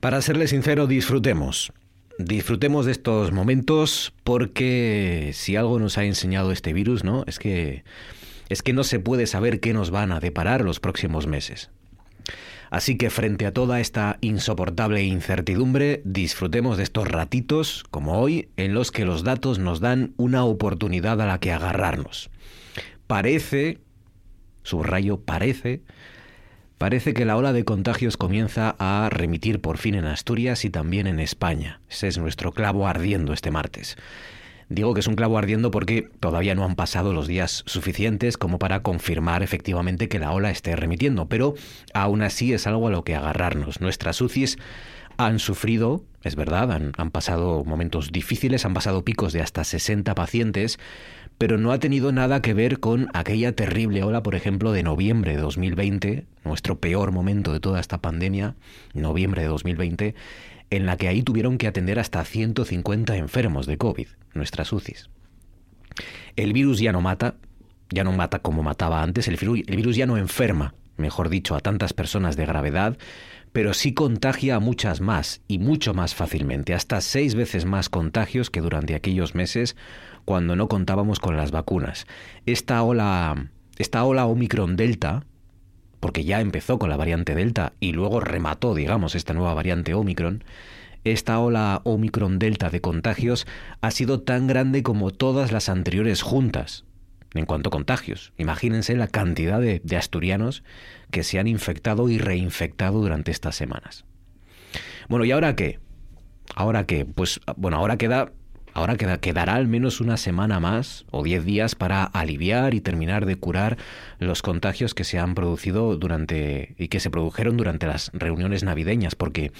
Para serle sincero, disfrutemos. Disfrutemos de estos momentos porque si algo nos ha enseñado este virus, ¿no? Es que es que no se puede saber qué nos van a deparar los próximos meses. Así que frente a toda esta insoportable incertidumbre, disfrutemos de estos ratitos, como hoy, en los que los datos nos dan una oportunidad a la que agarrarnos. Parece, subrayo, parece, Parece que la ola de contagios comienza a remitir por fin en Asturias y también en España. Ese es nuestro clavo ardiendo este martes. Digo que es un clavo ardiendo porque todavía no han pasado los días suficientes como para confirmar efectivamente que la ola esté remitiendo, pero aún así es algo a lo que agarrarnos. Nuestras UCIs han sufrido, es verdad, han, han pasado momentos difíciles, han pasado picos de hasta 60 pacientes, pero no ha tenido nada que ver con aquella terrible ola, por ejemplo, de noviembre de 2020, nuestro peor momento de toda esta pandemia, noviembre de 2020, en la que ahí tuvieron que atender hasta 150 enfermos de COVID, nuestras UCIs. El virus ya no mata, ya no mata como mataba antes, el virus, el virus ya no enferma, mejor dicho, a tantas personas de gravedad, pero sí contagia a muchas más y mucho más fácilmente, hasta seis veces más contagios que durante aquellos meses cuando no contábamos con las vacunas. Esta ola, esta ola Omicron Delta, porque ya empezó con la variante Delta y luego remató, digamos, esta nueva variante Omicron, esta ola Omicron Delta de contagios ha sido tan grande como todas las anteriores juntas en cuanto a contagios. Imagínense la cantidad de, de asturianos que se han infectado y reinfectado durante estas semanas. Bueno, ¿y ahora qué? ¿Ahora qué? Pues bueno, ahora queda Ahora quedará al menos una semana más o diez días para aliviar y terminar de curar los contagios que se han producido durante y que se produjeron durante las reuniones navideñas, porque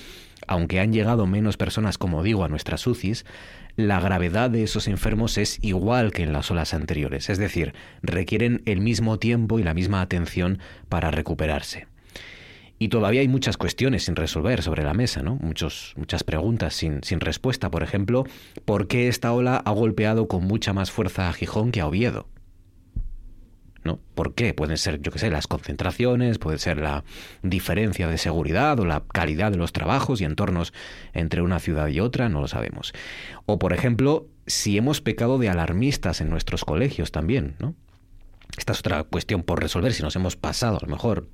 aunque han llegado menos personas, como digo, a nuestras UCIs, la gravedad de esos enfermos es igual que en las olas anteriores, es decir, requieren el mismo tiempo y la misma atención para recuperarse. Y todavía hay muchas cuestiones sin resolver sobre la mesa, ¿no? Muchos, muchas preguntas sin, sin respuesta. Por ejemplo, ¿por qué esta ola ha golpeado con mucha más fuerza a Gijón que a Oviedo? ¿No? ¿Por qué? Pueden ser, yo qué sé, las concentraciones, puede ser la diferencia de seguridad o la calidad de los trabajos y entornos entre una ciudad y otra, no lo sabemos. O, por ejemplo, si hemos pecado de alarmistas en nuestros colegios también, ¿no? Esta es otra cuestión por resolver, si nos hemos pasado a lo mejor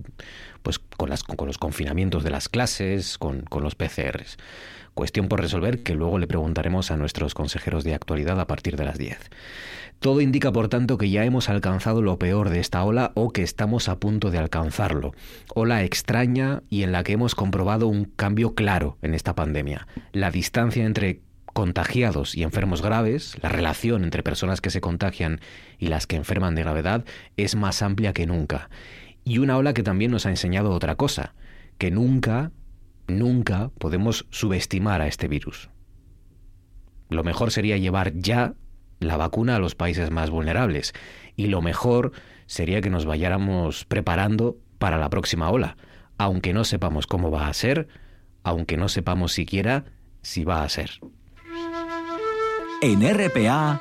pues con, las, con los confinamientos de las clases, con, con los PCRs. Cuestión por resolver que luego le preguntaremos a nuestros consejeros de actualidad a partir de las 10. Todo indica, por tanto, que ya hemos alcanzado lo peor de esta ola o que estamos a punto de alcanzarlo. Ola extraña y en la que hemos comprobado un cambio claro en esta pandemia. La distancia entre contagiados y enfermos graves, la relación entre personas que se contagian y las que enferman de gravedad es más amplia que nunca. Y una ola que también nos ha enseñado otra cosa, que nunca, nunca podemos subestimar a este virus. Lo mejor sería llevar ya la vacuna a los países más vulnerables y lo mejor sería que nos vayáramos preparando para la próxima ola, aunque no sepamos cómo va a ser, aunque no sepamos siquiera si va a ser. En RPA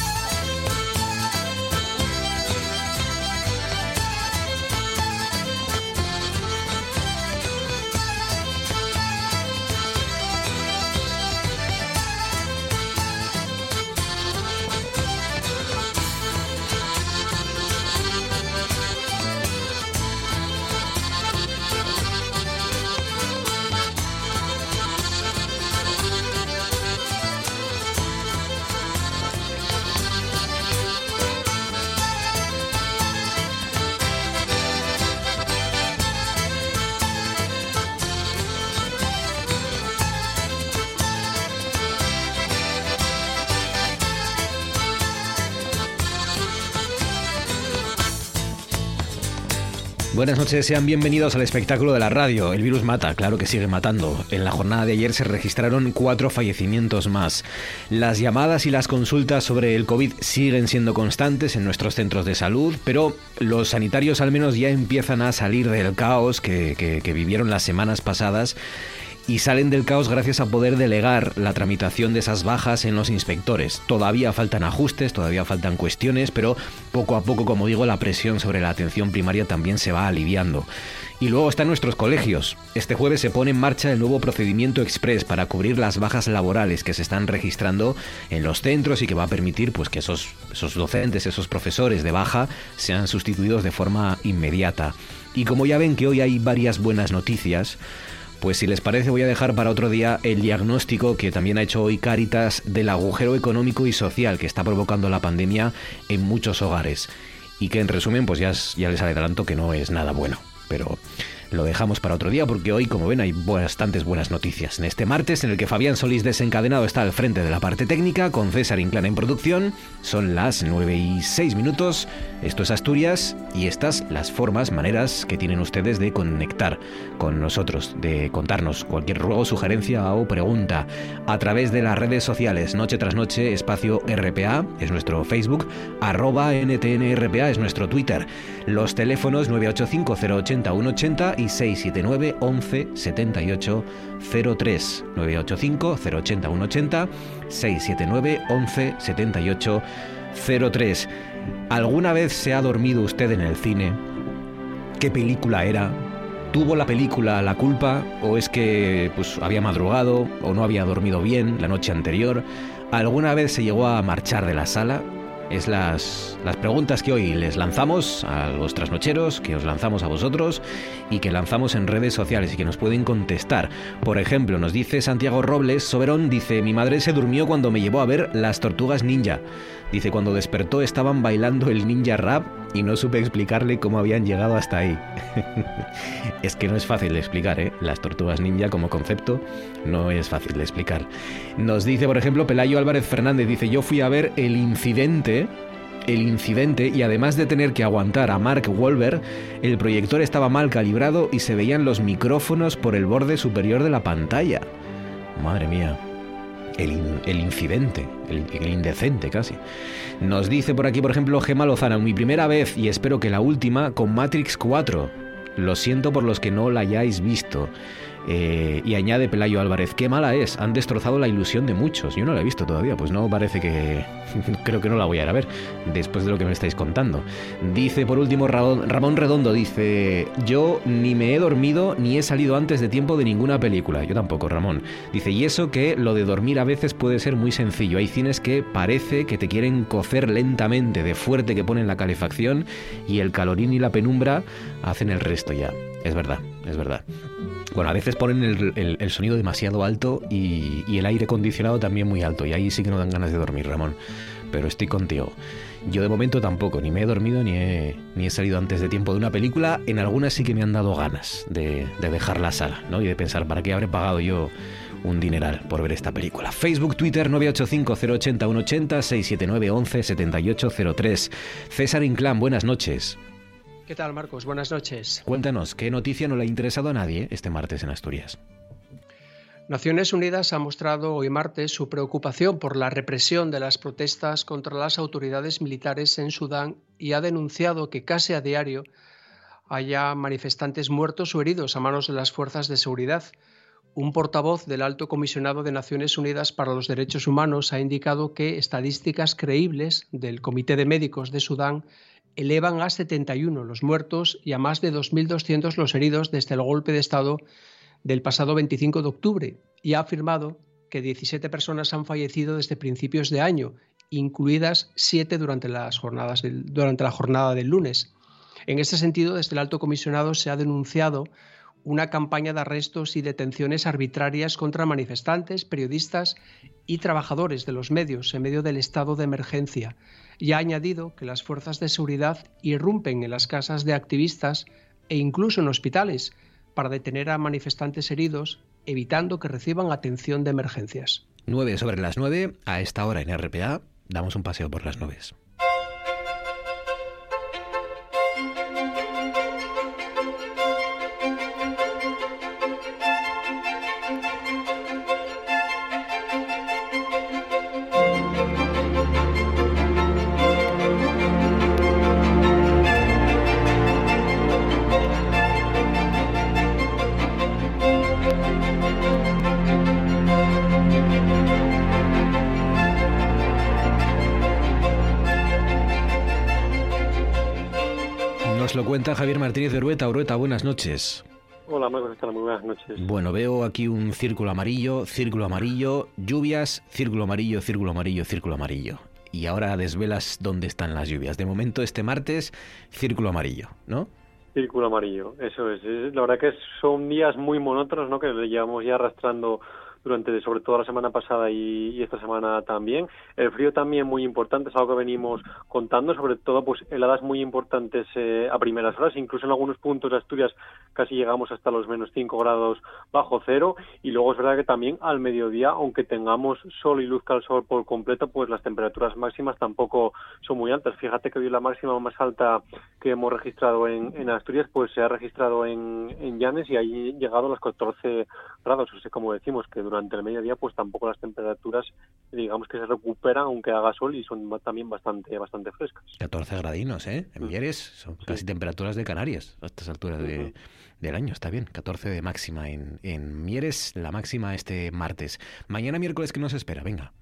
Buenas noches, sean bienvenidos al espectáculo de la radio. El virus mata, claro que sigue matando. En la jornada de ayer se registraron cuatro fallecimientos más. Las llamadas y las consultas sobre el COVID siguen siendo constantes en nuestros centros de salud, pero los sanitarios al menos ya empiezan a salir del caos que, vivieron las semanas pasadas y salen del caos gracias a poder delegar la tramitación de esas bajas en los inspectores. Todavía faltan ajustes, todavía faltan cuestiones, pero poco a poco, como digo, la presión sobre la atención primaria también se va aliviando. Y luego están nuestros colegios. Este jueves se pone en marcha el nuevo procedimiento express para cubrir las bajas laborales que se están registrando en los centros y que va a permitir pues, que esos, esos docentes, esos profesores de baja sean sustituidos de forma inmediata. Y como ya ven que hoy hay varias buenas noticias, pues si les parece voy a dejar para otro día el diagnóstico que también ha hecho hoy Caritas del agujero económico y social que está provocando la pandemia en muchos hogares. Y que en resumen pues ya, ya les adelanto que no es nada bueno. Pero lo dejamos para otro día porque hoy, como ven, hay bastantes buenas noticias. En este martes, en el que Fabián Solís desencadenado está al frente de la parte técnica, con César Inclán en producción, son las 9 y 6 minutos. Esto es Asturias y estas las formas, maneras que tienen ustedes de conectar con nosotros, de contarnos cualquier ruego, sugerencia o pregunta a través de las redes sociales. Noche tras noche, espacio RPA es nuestro Facebook, arroba NTNRPA es nuestro Twitter. Los teléfonos 985 080 180 y 679 11 78 03 985 080 180 679 11 78 03 ¿Alguna vez se ha dormido usted en el cine? ¿Qué película era? ¿Tuvo la película la culpa o es que pues había madrugado o no había dormido bien la noche anterior? ¿Alguna vez se llegó a marchar de la sala? Es las, las preguntas que hoy les lanzamos a los trasnocheros, que os lanzamos a vosotros y que lanzamos en redes sociales y que nos pueden contestar. Por ejemplo, nos dice Santiago Robles, Soberón dice, mi madre se durmió cuando me llevó a ver las tortugas ninja. Dice, cuando despertó estaban bailando el ninja rap y no supe explicarle cómo habían llegado hasta ahí. es que no es fácil de explicar, ¿eh? Las tortugas ninja como concepto no es fácil de explicar. Nos dice, por ejemplo, Pelayo Álvarez Fernández, dice, yo fui a ver el incidente el incidente y además de tener que aguantar a Mark Wolver, el proyector estaba mal calibrado y se veían los micrófonos por el borde superior de la pantalla. Madre mía el, incidente, el, indecente casi. Nos dice por aquí, por ejemplo, Gemma Lozana, mi primera vez y espero que la última con Matrix 4. Lo siento por los que no la hayáis visto. Eh, y añade Pelayo Álvarez, qué mala es, han destrozado la ilusión de muchos. Yo no la he visto todavía, pues no parece que... Creo que no la voy a ir a ver, después de lo que me estáis contando. Dice por último Ramón Redondo, dice, yo ni me he dormido ni he salido antes de tiempo de ninguna película. Yo tampoco, Ramón. Dice, y eso que lo de dormir a veces puede ser muy sencillo. Hay cines que parece que te quieren cocer lentamente, de fuerte que ponen la calefacción y el calorín y la penumbra hacen el resto ya. Es verdad, es verdad. Bueno, a veces ponen el, sonido demasiado alto y, el aire acondicionado también muy alto. Y ahí sí que no dan ganas de dormir, Ramón. Pero estoy contigo. Yo de momento tampoco, ni me he dormido ni he, ni he salido antes de tiempo de una película. En algunas sí que me han dado ganas de, dejar la sala, ¿no? Y de pensar, ¿para qué habré pagado yo un dineral por ver esta película. Facebook, Twitter 985-080-180, 679-11-7803. César Inclán, buenas noches. ¿Qué tal, Marcos? Buenas noches. Cuéntanos, ¿qué noticia no le ha interesado a nadie este martes en Asturias? Naciones Unidas ha mostrado hoy martes su preocupación por la represión de las protestas contra las autoridades militares en Sudán y ha denunciado que casi a diario haya manifestantes muertos o heridos a manos de las fuerzas de seguridad. Un portavoz del Alto Comisionado de Naciones Unidas para los Derechos Humanos ha indicado que estadísticas creíbles del Comité de Médicos de Sudán elevan a 71 los muertos y a más de 2.200 los heridos desde el golpe de Estado del pasado 25 de octubre y ha afirmado que 17 personas han fallecido desde principios de año, incluidas 7 durante, las jornadas durante la jornada del lunes. En este sentido, desde el alto comisionado se ha denunciado una campaña de arrestos y detenciones arbitrarias contra manifestantes, periodistas y trabajadores de los medios en medio del estado de emergencia y ha añadido que las fuerzas de seguridad irrumpen en las casas de activistas e incluso en hospitales para detener a manifestantes heridos, evitando que reciban atención de emergencias. 9 sobre las 9, a esta hora en RPA, damos un paseo por las nubes. Javier Martínez de Urueta. Urueta, buenas noches. Hola Marcos, muy buenas noches. Bueno, veo aquí un círculo amarillo, círculo amarillo, lluvias, círculo amarillo, círculo amarillo, círculo amarillo. Y ahora desvelas dónde están las lluvias. De momento, este martes, círculo amarillo, ¿no? Círculo amarillo, eso es. La verdad que son días muy monótonos, ¿no? Que le llevamos ya arrastrando durante sobre todo la semana pasada y, esta semana también. El frío también muy importante, es algo que venimos contando, sobre todo pues heladas muy importantes eh, a primeras horas, incluso en algunos puntos de Asturias casi llegamos hasta los menos 5 grados bajo cero y luego es verdad que también al mediodía, aunque tengamos sol y luz al sol por completo, pues las temperaturas máximas tampoco son muy altas. Fíjate que hoy la máxima más alta que hemos registrado en, en Asturias pues se ha registrado en, en Llanes y ahí llegado a los 14 grados, o sea, como decimos que durante el mediodía pues tampoco las temperaturas digamos que se recuperan aunque haga sol y son también bastante bastante frescas. 14 gradinos, ¿eh? En mm. Mieres son casi temperaturas de Canarias a estas alturas de, del año, está bien. 14 de máxima en, en Mieres, la máxima este martes. Mañana miércoles, ¿qué nos espera? Venga.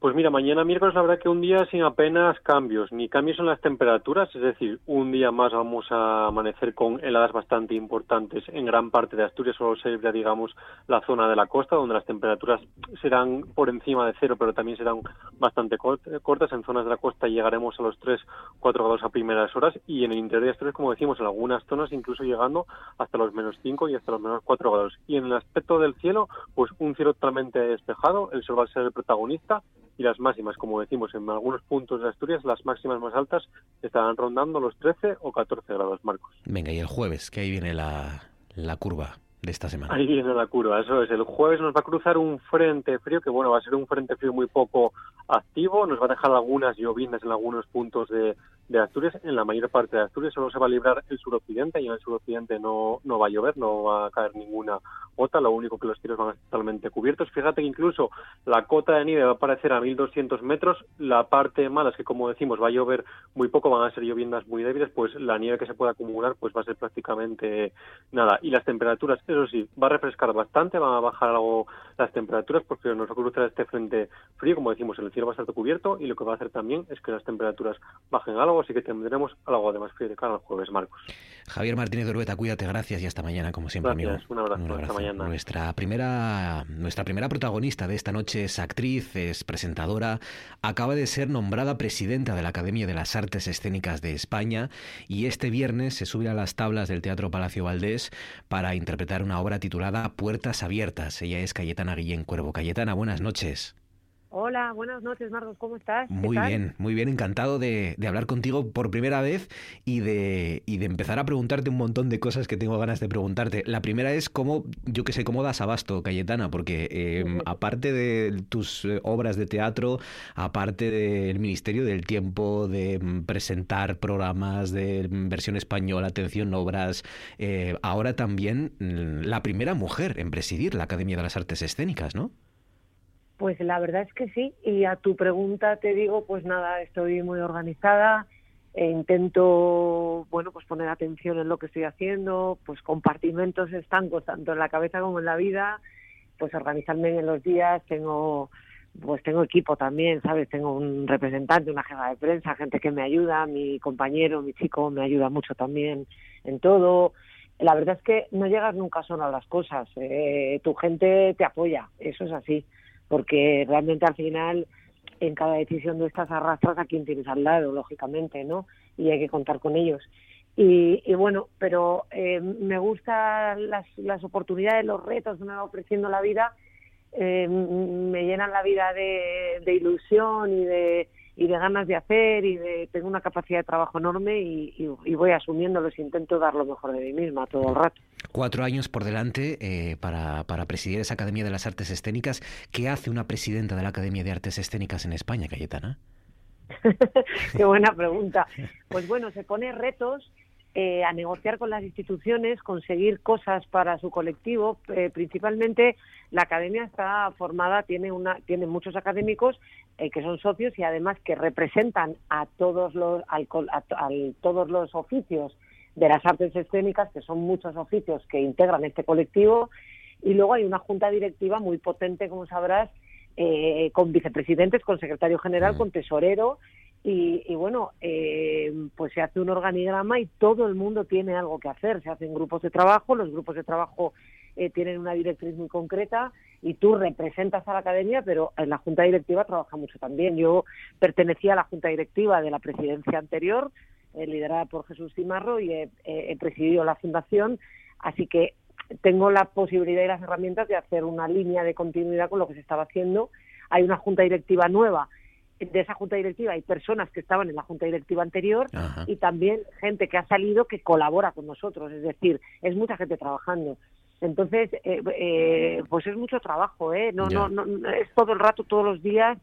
Pues mira, mañana miércoles verdad que un día sin apenas cambios, ni cambios en las temperaturas, es decir, un día más vamos a amanecer con heladas bastante importantes en gran parte de Asturias, solo se digamos, la zona de la costa, donde las temperaturas serán por encima de cero, pero también serán bastante cortas. En zonas de la costa llegaremos a los 3, 4 grados a primeras horas. Y en el interior de Asturias, como decimos, en algunas zonas incluso llegando hasta los menos 5 y hasta los menos 4 grados. Y en el aspecto del cielo, pues un cielo totalmente despejado, el sol va a ser el protagonista y las máximas, como decimos, en algunos puntos de Asturias, las máximas más altas estarán rondando los 13 o 14 grados, Marcos. Venga, y el jueves, que ahí viene la, la curva de esta semana. Ahí viene la curva, eso es. El jueves nos va a cruzar un frente frío, que bueno, va a ser un frente frío muy poco activo, nos va a dejar algunas llovinas en algunos puntos de, de Asturias, en la mayor parte de Asturias solo se va a librar el suroccidente y en el suroccidente no, no va a llover, no va a caer ninguna gota, lo único que los cielos van a estar totalmente cubiertos. Fíjate que incluso la cota de nieve va a aparecer a 1200 metros, la parte mala es que como decimos va a llover muy poco, van a ser lloviendas muy débiles, pues la nieve que se pueda acumular pues va a ser prácticamente nada. Y las temperaturas, eso sí, va a refrescar bastante, van a bajar algo las temperaturas porque nos va a cruzar este frente frío, como decimos, el cielo va a estar cubierto y lo que va a hacer también es que las temperaturas bajen algo así que tendremos algo de más frío de cara al jueves, Marcos. Javier Martínez de Urbeta, cuídate, gracias y hasta mañana, como siempre, gracias, Un abrazo, hasta mañana. Nuestra primera, nuestra primera protagonista de esta noche es actriz, es presentadora, acaba de ser nombrada presidenta de la Academia de las Artes Escénicas de España y este viernes se sube a las tablas del Teatro Palacio Valdés para interpretar una obra titulada Puertas Abiertas. Ella es Cayetana Guillén Cuervo. Cayetana, buenas noches. Hola, buenas noches, Marcos, ¿cómo estás? Muy bien, muy bien, encantado de, hablar contigo por primera vez y de, y de empezar a preguntarte un montón de cosas que tengo ganas de preguntarte. La primera es cómo, yo qué sé, cómo das abasto, Cayetana, porque em, aparte de tus eh, obras de teatro, aparte del Ministerio del Tiempo, de mm, presentar programas de mm, versión española, atención, obras, eh, ahora también mm, la primera mujer en presidir la Academia de las Artes Escénicas, ¿no? Pues la verdad es que sí. Y a tu pregunta te digo, pues nada, estoy muy organizada. E intento, bueno, pues poner atención en lo que estoy haciendo, pues compartimentos estancos tanto en la cabeza como en la vida, pues organizarme en los días. Tengo, pues tengo equipo también, ¿sabes? Tengo un representante, una jefa de prensa, gente que me ayuda, mi compañero, mi chico me ayuda mucho también en todo. La verdad es que no llegas nunca solo a las cosas. Eh, tu gente te apoya, eso es así porque realmente al final en cada decisión de estas arrastras a quien tienes al lado, lógicamente, ¿no? Y hay que contar con ellos. Y, bueno, pero eh, me gustan las, las oportunidades, los retos que me va ofreciendo la vida, eh, me llenan la vida de, de ilusión y de, y de ganas de hacer y de tengo una capacidad de trabajo enorme y, y, voy asumiéndolos, intento dar lo mejor de mí misma todo el rato. Cuatro años por delante eh, para, para presidir esa Academia de las Artes Escénicas. ¿Qué hace una presidenta de la Academia de Artes Escénicas en España, Cayetana? Qué buena pregunta. Pues bueno, se pone retos eh, a negociar con las instituciones, conseguir cosas para su colectivo. Eh, principalmente la academia está formada, tiene una, tiene muchos académicos eh, que son socios y además que representan a todos los, al, todos los oficios de las artes escénicas, que son muchos oficios que integran este colectivo. Y luego hay una junta directiva muy potente, como sabrás, con vicepresidentes, con secretario general, mm. con tesorero Y, bueno, eh, pues se hace un organigrama y todo el mundo tiene algo que hacer. Se hacen grupos de trabajo, los grupos de trabajo eh, tienen una directriz muy concreta y tú representas a la academia, pero en la junta directiva trabaja mucho también. Yo pertenecía a la junta directiva de la presidencia anterior, eh, liderada por Jesús Cimarro, y he presidido la fundación, así que tengo la posibilidad y las herramientas de hacer una línea de continuidad con lo que se estaba haciendo. Hay una junta directiva nueva de esa junta directiva hay personas que estaban en la junta directiva anterior y también gente que ha salido que colabora con nosotros, es decir, es mucha gente trabajando. Entonces, eh, eh, pues es mucho trabajo, ¿eh? No, no, no, es todo el rato, todos los días,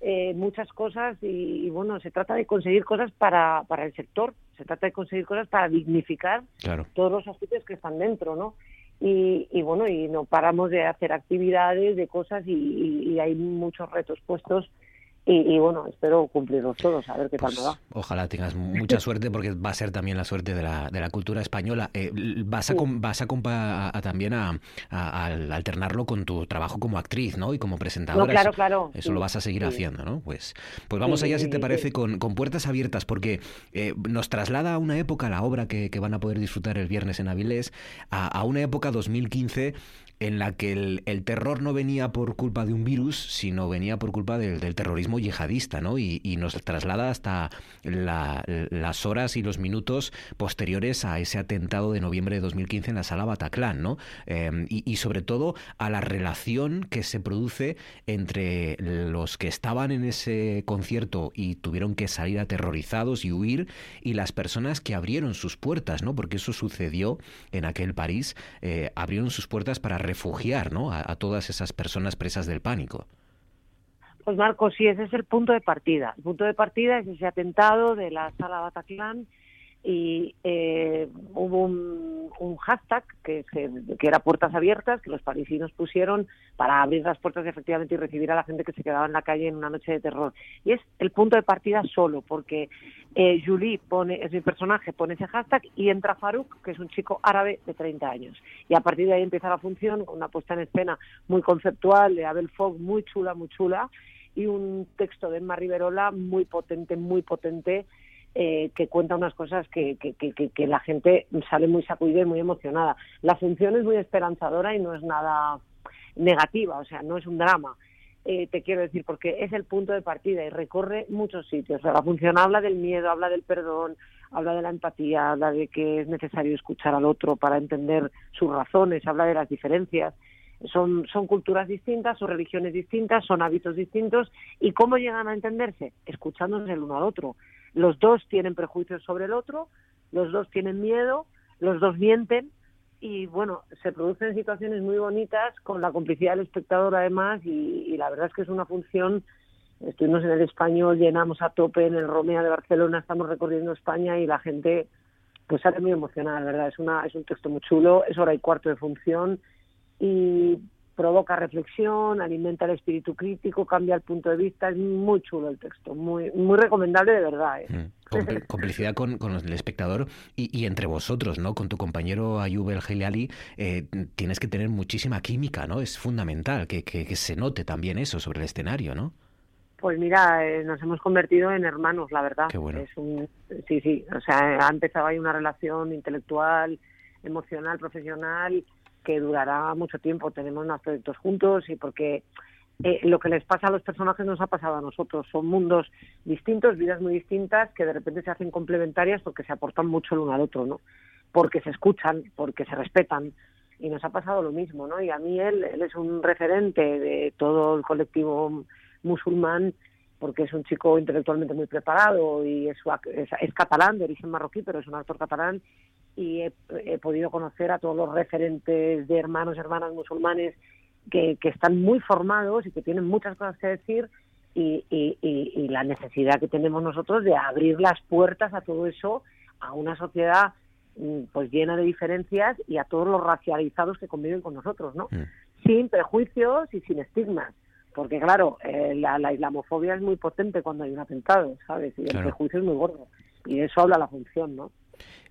eh, muchas cosas y, bueno, se trata de conseguir cosas para, para el sector, se trata de conseguir cosas para dignificar todos los aspectos que están dentro, ¿no? Y, y, bueno, y no paramos de hacer actividades, de cosas y hay muchos retos puestos y, bueno, espero cumplirlos todos, a ver qué tal me va. Pues, ojalá tengas mucha suerte porque va a ser también la suerte de la, de la cultura española. Eh, vas a, vas a, también a, alternarlo con tu trabajo como actriz ¿no? y como presentadora. claro, claro. Eso lo vas a seguir haciendo, ¿no? Pues, pues vamos allá, si te parece, con, con puertas abiertas porque eh, nos traslada a una época, la obra que, que, van a poder disfrutar el viernes en Avilés, a, a una época 2015 en la que el, terror no venía por culpa de un virus, sino venía por culpa del, terrorismo yihadista, ¿no? Y, nos traslada hasta las horas y los minutos posteriores a ese atentado de noviembre de 2015 en la sala Bataclan, ¿no? Em, y, sobre todo a la relación que se produce entre los que estaban en ese concierto y tuvieron que salir aterrorizados y huir y las personas que abrieron sus puertas, ¿no? Porque eso sucedió en aquel París, eh, abrieron sus puertas para refugiar ¿no? a, todas esas personas presas del pánico. Pues Marcos, sí, ese es el punto de partida. El punto de partida es ese atentado de la sala Bataclan y eh, hubo un, hashtag que, que, era puertas abiertas que los parisinos pusieron para abrir las puertas efectivamente y recibir a la gente que se quedaba en la calle en una noche de terror. Y es el punto de partida solo porque eh, Julie pone es mi personaje pone ese hashtag y entra Farouk que es un chico árabe de 30 años. Y a partir de ahí empieza la función con una puesta en escena muy conceptual de Abel Fogg muy chula muy chula y un texto de Emma Riverola muy potente muy potente eh, que cuenta unas cosas que, que, que, la gente sale muy sacudida y muy emocionada. La función es muy esperanzadora y no es nada negativa, o sea, no es un drama. Eh, te quiero decir, porque es el punto de partida y recorre muchos sitios. la función habla del miedo, habla del perdón, habla de la empatía, habla de que es necesario escuchar al otro para entender sus razones, habla de las diferencias. Son, son culturas distintas, son religiones distintas, son hábitos distintos. ¿Y cómo llegan a entenderse? Escuchándose el uno al otro. Los dos tienen prejuicios sobre el otro, los dos tienen miedo, los dos mienten y bueno, se producen situaciones muy bonitas con la complicidad del espectador además y, la verdad es que es una función, estuvimos en el español, llenamos a tope en el Romea de Barcelona, estamos recorriendo España y la gente pues sale muy emocionada, la verdad, es, una, es un texto muy chulo, es hora y cuarto de función y provoca reflexión, alimenta el espíritu crítico, cambia el punto de vista, es muy chulo el texto, muy muy recomendable de verdad. ¿eh? Mm. complicidad con, el espectador y, entre vosotros, ¿no? Con tu compañero Ayub El Geliali, eh, tienes que tener muchísima química, ¿no? Es fundamental que, que, se note también eso sobre el escenario, ¿no? Pues mira, eh, nos hemos convertido en hermanos, la verdad. Qué bueno. Es un, sí, sí, o sea, ha empezado ahí una relación intelectual, emocional, profesional que durará mucho tiempo. Tenemos más proyectos juntos y porque eh, lo que les pasa a los personajes nos ha pasado a nosotros. Son mundos distintos, vidas muy distintas que de repente se hacen complementarias porque se aportan mucho el uno al otro, ¿no? Porque se escuchan, porque se respetan. Y nos ha pasado lo mismo, ¿no? Y a mí él, él es un referente de todo el colectivo musulmán porque es un chico intelectualmente muy preparado y es, es, catalán, de origen marroquí, pero es un actor catalán y he, podido conocer a todos los referentes de hermanos y hermanas musulmanes que, están muy formados y que tienen muchas cosas que decir y, y, la necesidad que tenemos nosotros de abrir las puertas a todo eso a una sociedad mm, pues llena de diferencias y a todos los racializados que conviven con nosotros, ¿no? Mm. Sin prejuicios y sin estigmas porque claro, eh, la, islamofobia es muy potente cuando hay un atentado, ¿sabes? Y el prejuicio es muy gordo. Y de eso habla la función, ¿no?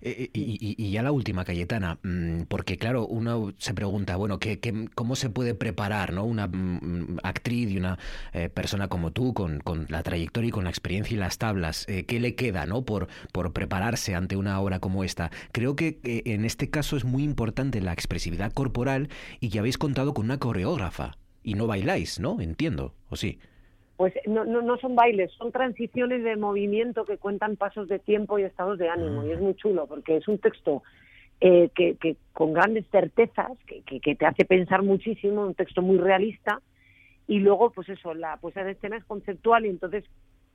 Eh, eh, y, ya la última, Cayetana, mm, porque claro, uno se pregunta, bueno, ¿qué, cómo se puede preparar ¿no? una mm, actriz y una eh, persona como tú, con, con, la trayectoria y con la experiencia y las tablas? ¿Qué le queda ¿no? por, por prepararse ante una obra como esta? Creo que en este caso es muy importante la expresividad corporal y que habéis contado con una coreógrafa y no bailáis, ¿no? Entiendo, ¿o sí? Pues no, no, no, son bailes, son transiciones de movimiento que cuentan pasos de tiempo y estados de ánimo. Y es muy chulo porque es un texto eh, que, que, con grandes certezas, que, que, te hace pensar muchísimo, un texto muy realista. Y luego, pues eso, la puesta en escena es conceptual y entonces,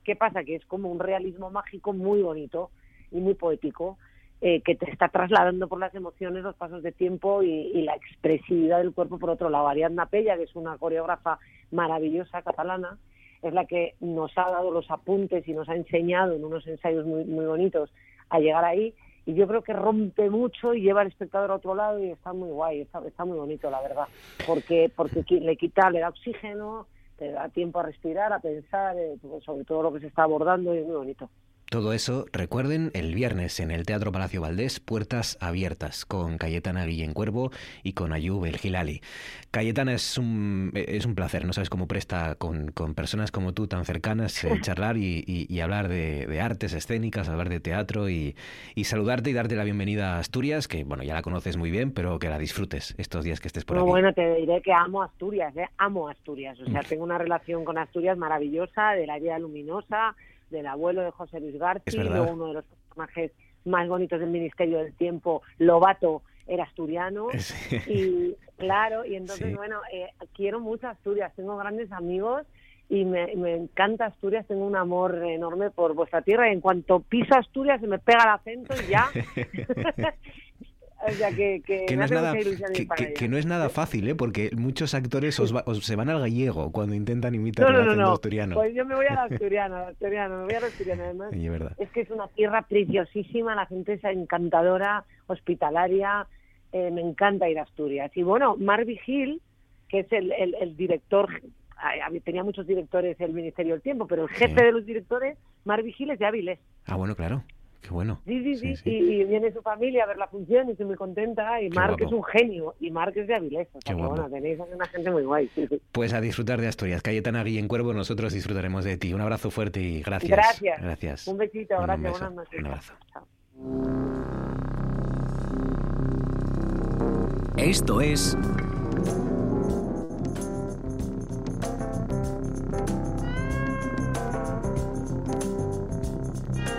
¿qué pasa? Que es como un realismo mágico muy bonito y muy poético. Eh, que te está trasladando por las emociones, los pasos de tiempo y, y, la expresividad del cuerpo por otro lado. Ariadna Pella, que es una coreógrafa maravillosa catalana, es la que nos ha dado los apuntes y nos ha enseñado en unos ensayos muy, muy bonitos a llegar ahí. Y yo creo que rompe mucho y lleva al espectador a otro lado y está muy guay, está, está muy bonito, la verdad. Porque, porque le quita, le da oxígeno, te da tiempo a respirar, a pensar, eh, sobre todo lo que se está abordando y es muy bonito. Todo eso, recuerden, el viernes en el Teatro Palacio Valdés, puertas abiertas, con Cayetana Guillén Cuervo y con Ayub El Gilali. Cayetana, es un, es un placer, no sabes cómo presta con, con personas como tú tan cercanas eh, charlar y, y, hablar de, de, artes escénicas, hablar de teatro y, y, saludarte y darte la bienvenida a Asturias, que bueno, ya la conoces muy bien, pero que la disfrutes estos días que estés por no, aquí. Bueno, te diré que amo Asturias, ¿eh? amo Asturias, o sea, tengo una relación con Asturias maravillosa, de la vida luminosa, del abuelo de José Luis García, uno de los personajes más bonitos del Ministerio del Tiempo, Lobato, era asturiano. Y claro, y entonces, bueno, eh, quiero mucho Asturias, tengo grandes amigos y me, me, encanta Asturias, tengo un amor enorme por vuestra tierra y en cuanto piso Asturias se me pega el acento y ya que, no, es nada, que, no es nada fácil, ¿eh? porque muchos actores os, se van al gallego cuando intentan imitar el acento asturiano. Pues yo me voy al asturiano, asturiano, me voy al asturiano además. es, que es una tierra preciosísima, la gente es encantadora, hospitalaria, eh, me encanta ir a Asturias. Y bueno, Mar Vigil, que es el, el, director tenía muchos directores el Ministerio del Tiempo, pero el jefe de los directores, Mar es de Áviles. Ah, bueno, claro. Qué bueno. Sí, sí, sí. Y, viene su familia a ver la función y estoy muy contenta. Y Marc es un genio. Y Marc es de Avilés. O sea, que, bueno, tenéis una gente muy guay. Pues a disfrutar de Asturias. Cayetana Guillén Cuervo, nosotros disfrutaremos de ti. Un abrazo fuerte y gracias. Gracias. Gracias. Un besito, gracias. Buenas noches. Un abrazo. Esto es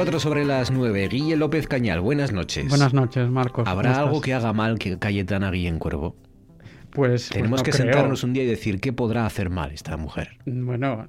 Cuatro sobre las 9. Guille López Cañal, buenas noches. Buenas noches, Marcos. ¿Habrá algo que haga mal que Cayetana Guillén Cuervo? Pues, pues tenemos que sentarnos un día y decir qué podrá hacer mal esta mujer. Bueno,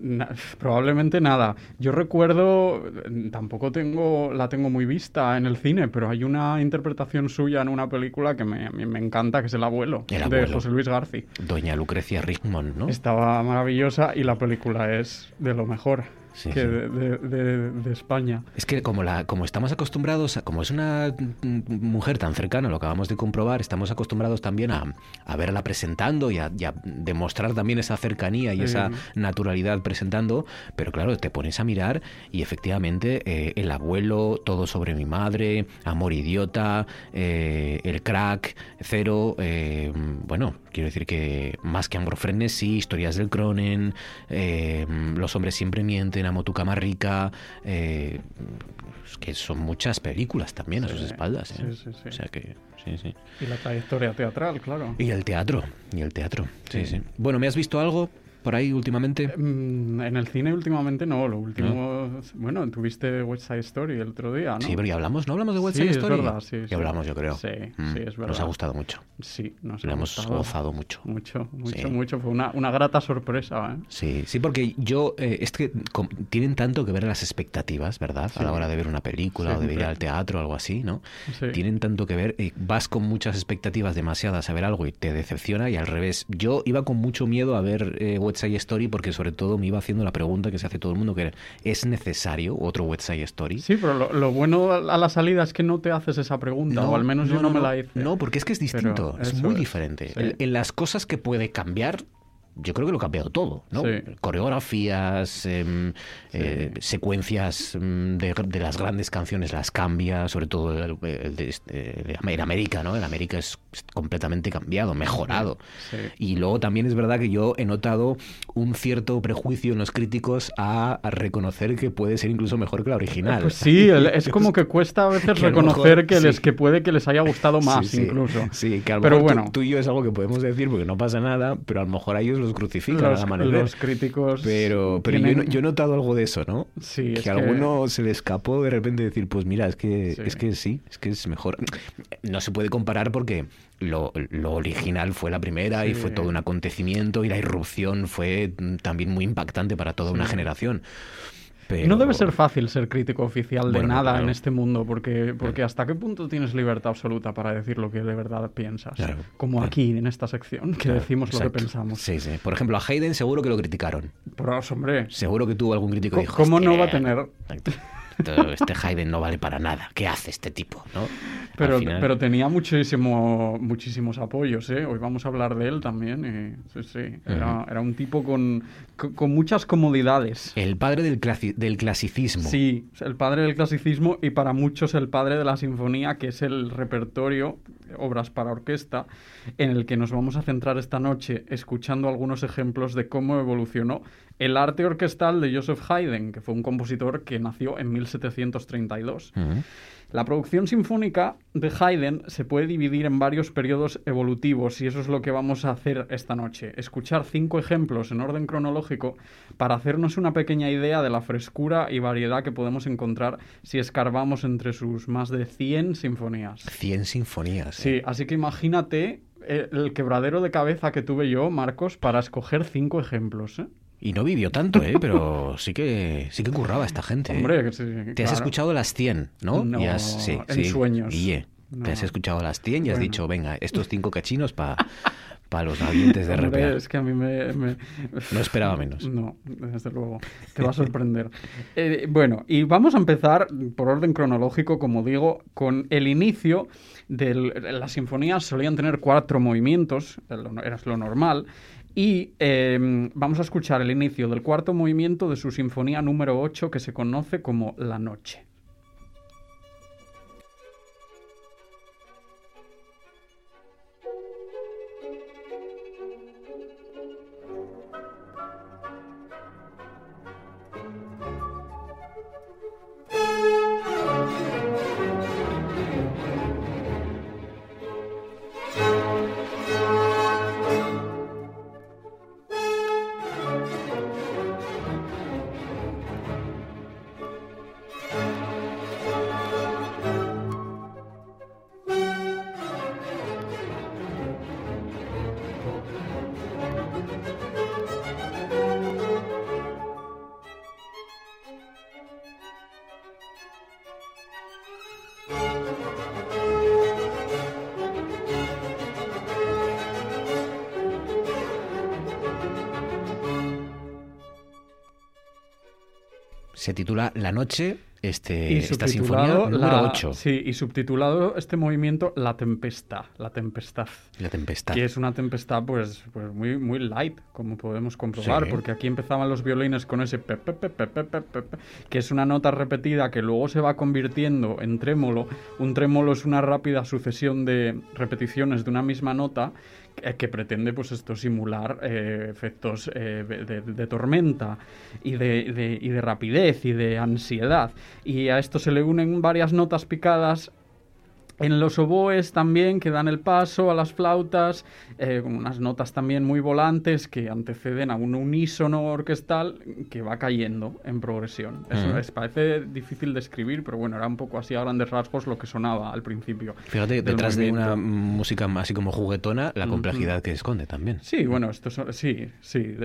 probablemente nada. Yo recuerdo, tampoco tengo la tengo muy vista en el cine, pero hay una interpretación suya en una película que me, me encanta, que es El abuelo, de José Luis García. Doña Lucrecia Rickman, ¿no? Estaba maravillosa y la película es de lo mejor. Que de, España. Es que como, la, como estamos acostumbrados, como es una mujer tan cercana, lo acabamos de comprobar, estamos acostumbrados también a, verla presentando y a, demostrar también esa cercanía y esa naturalidad presentando, pero claro, te pones a mirar y efectivamente eh, el abuelo, todo sobre mi madre, amor idiota, eh, el crack, cero, eh, bueno, quiero decir que más que amor sí historias del Cronen, los hombres siempre mienten, amo tu cama rica, que son muchas películas también a sus espaldas. o sea que sí, sí. Y la trayectoria teatral, claro. Y el teatro, y el teatro. Sí, sí. Bueno, ¿me has visto algo? Por ahí últimamente? Mm, en el cine últimamente no, lo último... Bueno, tuviste West Side Story el otro día, ¿no? Sí, pero ya hablamos, ¿no hablamos de West Side Story? Es verdad, sí, Ya hablamos, yo creo. Sí, mm, sí, es verdad. Nos ha gustado mucho. Sí, nos Lo hemos gozado mucho. Mucho, mucho, mucho. Fue una, una, grata sorpresa, ¿eh? Sí, sí, porque yo... Eh, es que tienen tanto que ver las expectativas, ¿verdad? A la hora de ver una película o de ir al teatro o algo así, ¿no? Tienen tanto que ver. y vas con muchas expectativas demasiadas a ver algo y te decepciona y al revés. Yo iba con mucho miedo a ver eh, West Side Story porque sobre todo me iba haciendo la pregunta que se hace todo el mundo, que ¿es necesario otro West Side Story? Sí, pero lo, bueno a la salida es que no te haces esa pregunta, o al menos yo no, me la hice. No, porque es que es distinto, es muy diferente. en, las cosas que puede cambiar, yo creo que lo ha cambiado todo, ¿no? Coreografías, em, eh, secuencias mm, de, las grandes canciones las cambia, sobre todo el, de, este, América, ¿no? En América es completamente cambiado, mejorado. Y luego también es verdad que yo he notado un cierto prejuicio en los críticos a, reconocer que puede ser incluso mejor que la original. Pues sí, es como que cuesta a veces reconocer que, les, que puede que les haya gustado más incluso. Sí, que a lo pero bueno. tú, y yo es algo que podemos decir porque no pasa nada, pero a lo mejor a ellos los crucifican los, a la manera. Los críticos. Pero, pero yo, he notado algo de eso, ¿no? Sí, que, a alguno se le escapó de repente decir, pues mira, es que, es que sí, es que es mejor. No se puede comparar porque lo, original fue la primera y fue todo un acontecimiento y la irrupción fue también muy impactante para toda una generación. No debe ser fácil ser crítico oficial de nada en este mundo, porque, porque ¿hasta qué punto tienes libertad absoluta para decir lo que de verdad piensas? Como aquí, en esta sección, que decimos lo que pensamos. Sí, sí. Por ejemplo, a Hayden seguro que lo criticaron. Pero, hombre. Seguro que tuvo algún crítico dijo. ¿Cómo no va a tener? Este Hayden no vale para nada. ¿Qué hace este tipo? ¿no? Pero, pero tenía muchísimo, muchísimos apoyos. ¿eh? Hoy vamos a hablar de él también. sí, sí. Era, era, un tipo con, con, muchas comodidades. El padre del, del clasicismo. Sí, el padre del clasicismo y para muchos el padre de la sinfonía, que es el repertorio, obras para orquesta, en el que nos vamos a centrar esta noche escuchando algunos ejemplos de cómo evolucionó el arte orquestal de Joseph Haydn, que fue un compositor que nació en 1732. La producción sinfónica de Haydn se puede dividir en varios periodos evolutivos y eso es lo que vamos a hacer esta noche. Escuchar cinco ejemplos en orden cronológico para hacernos una pequeña idea de la frescura y variedad que podemos encontrar si escarbamos entre sus más de 100 sinfonías. 100 sinfonías. Sí, ¿eh? así que imagínate eh, el quebradero de cabeza que tuve yo, Marcos, para escoger cinco ejemplos. ¿eh? Y no vivió tanto, ¿eh? pero sí que sí que curraba esta gente. ¿eh? Hombre, que sí, Te has escuchado las 100, ¿no? No, sí, en sueños. Y, Te has escuchado las 100 y has dicho, venga, estos cinco cachinos para para los navientes de RPA. Es que a mí me, No esperaba menos. No, desde luego. Te va a sorprender. Eh, bueno, y vamos a empezar por orden cronológico, como digo, con el inicio de las sinfonías solían tener cuatro movimientos, era lo normal, y em, vamos a escuchar el inicio del cuarto movimiento de su sinfonía número 8 que se conoce como La Noche. La Noche este, esta sinfonía número 8. Sí, y subtitulado este movimiento La Tempestad. La Tempestad. La Tempestad. Que es una tempestad pues, pues muy, muy light, como podemos comprobar, porque aquí empezaban los violines con ese pe, pe, pe, que es una nota repetida que luego se va convirtiendo en trémolo. Un trémolo es una rápida sucesión de repeticiones de una misma nota eh, que pretende pues esto simular eh, efectos eh, de, tormenta y de, y de rapidez y de ansiedad. Y a esto se le unen varias notas picadas en los oboes también que dan el paso a las flautas, eh, con unas notas también muy volantes que anteceden a un unísono orquestal que va cayendo en progresión. Eso les parece difícil de escribir, pero bueno, era un poco así a grandes rasgos lo que sonaba al principio. Fíjate, detrás de una música así como juguetona, la complejidad que esconde también. Sí, bueno, esto sí, sí.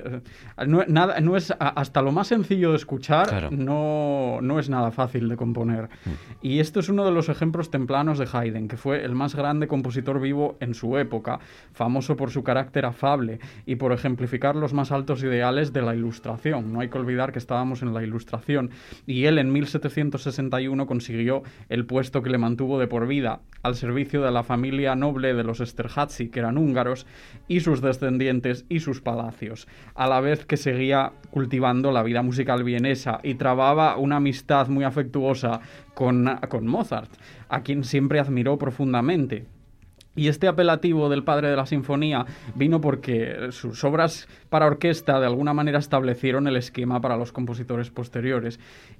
No, nada, no es hasta lo más sencillo de escuchar, no, no es nada fácil de componer. Mm. Y esto es uno de los ejemplos templanos de Haydn que fue el más grande compositor vivo en su época, famoso por su carácter afable y por ejemplificar los más altos ideales de la Ilustración. No hay que olvidar que estábamos en la Ilustración y él en 1761 consiguió el puesto que le mantuvo de por vida al servicio de la familia noble de los Esterházy, que eran húngaros, y sus descendientes y sus palacios, a la vez que seguía cultivando la vida musical vienesa y trababa una amistad muy afectuosa con, con Mozart, a quien siempre admiró profundamente. Y este apelativo del padre de la sinfonía vino porque sus obras para orquesta de alguna manera establecieron el esquema para los compositores posteriores.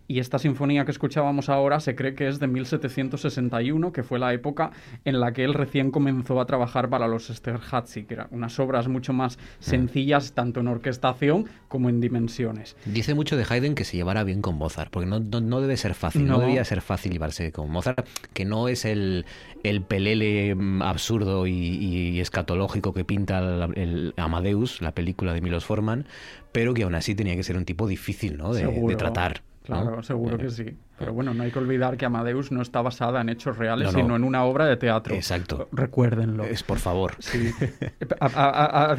Y esta sinfonía que escuchábamos ahora se cree que es de 1761, que fue la época en la que él recién comenzó a trabajar para los Esterházy, que eran unas obras mucho más sencillas tanto en orquestación como en dimensiones. Dice mucho de Haydn que se llevara bien con Mozart, porque no, no, debe ser fácil, no. debía ser fácil llevarse con Mozart, que no es el, el pelele mm, absurdo y, escatológico que pinta el, Amadeus, la película de Milos Forman, pero que aún así tenía que ser un tipo difícil ¿no? de, tratar. Claro, seguro que sí. Pero bueno, no hay que olvidar que Amadeus no está basada en hechos reales, sino en una obra de teatro. Exacto. Recuérdenlo. Es por favor. Sí. a,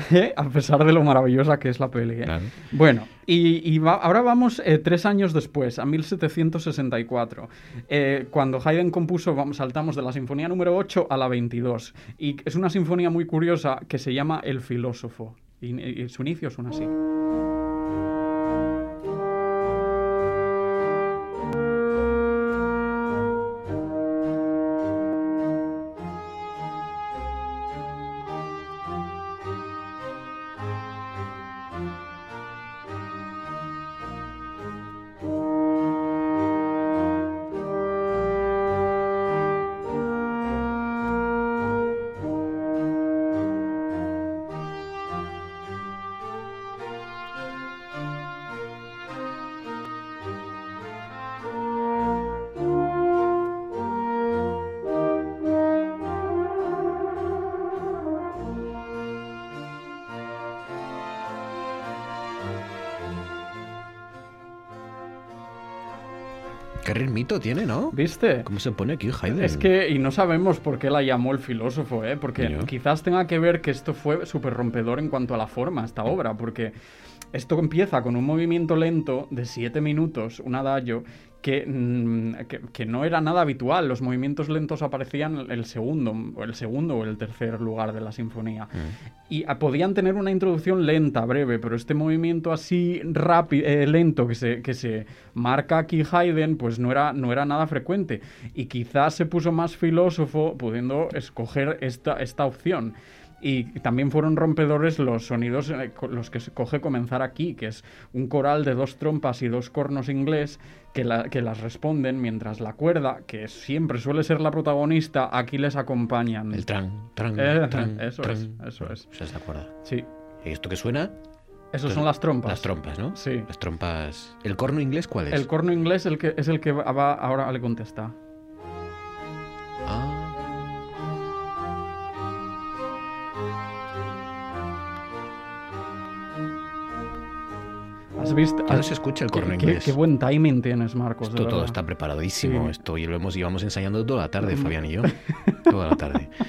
pesar de lo maravillosa que es la peli. ¿eh? Bueno, y, ahora vamos eh, tres años después, a 1764, eh, cuando Haydn compuso, vamos, saltamos de la sinfonía número 8 a la 22. Y es una sinfonía muy curiosa que se llama El filósofo. Y su inicio suena así. Tiene, ¿no? ¿Viste? ¿Cómo se pone aquí Haydn? Es que, y no sabemos por qué la llamó el filósofo, ¿eh? Porque quizás tenga que ver que esto fue súper rompedor en cuanto a la forma, esta obra, porque esto empieza con un movimiento lento de siete minutos, un adagio, Mm, que, que, no era nada habitual. Los movimientos lentos aparecían el segundo, o el segundo o el tercer lugar de la sinfonía. Mm. Y ah, podían tener una introducción lenta, breve, pero este movimiento así rápido, eh, lento que se, que se marca aquí Haydn, pues no era, no era nada frecuente. Y quizás se puso más filósofo pudiendo escoger esta, esta opción. Y también fueron rompedores los sonidos eh, los que se coge comenzar aquí, que es un coral de dos trompas y dos cornos inglés que, que las responden mientras la cuerda, que siempre suele ser la protagonista, aquí les acompañan. El tran, tran, eh, tran Eso es, eso es. ¿Se acuerda? Sí. ¿Y esto que suena? Esos son las trompas. Las trompas, ¿no? Sí. Las trompas. ¿El corno inglés cuál es? El corno inglés el que, es el que va, ahora le contesta. ¿Has visto? no se escucha el corno inglés. Qué, buen timing tienes, Marcos. Esto todo está preparadísimo. Esto y lo hemos íbamos ensayando toda la tarde, Fabián y yo. toda la tarde.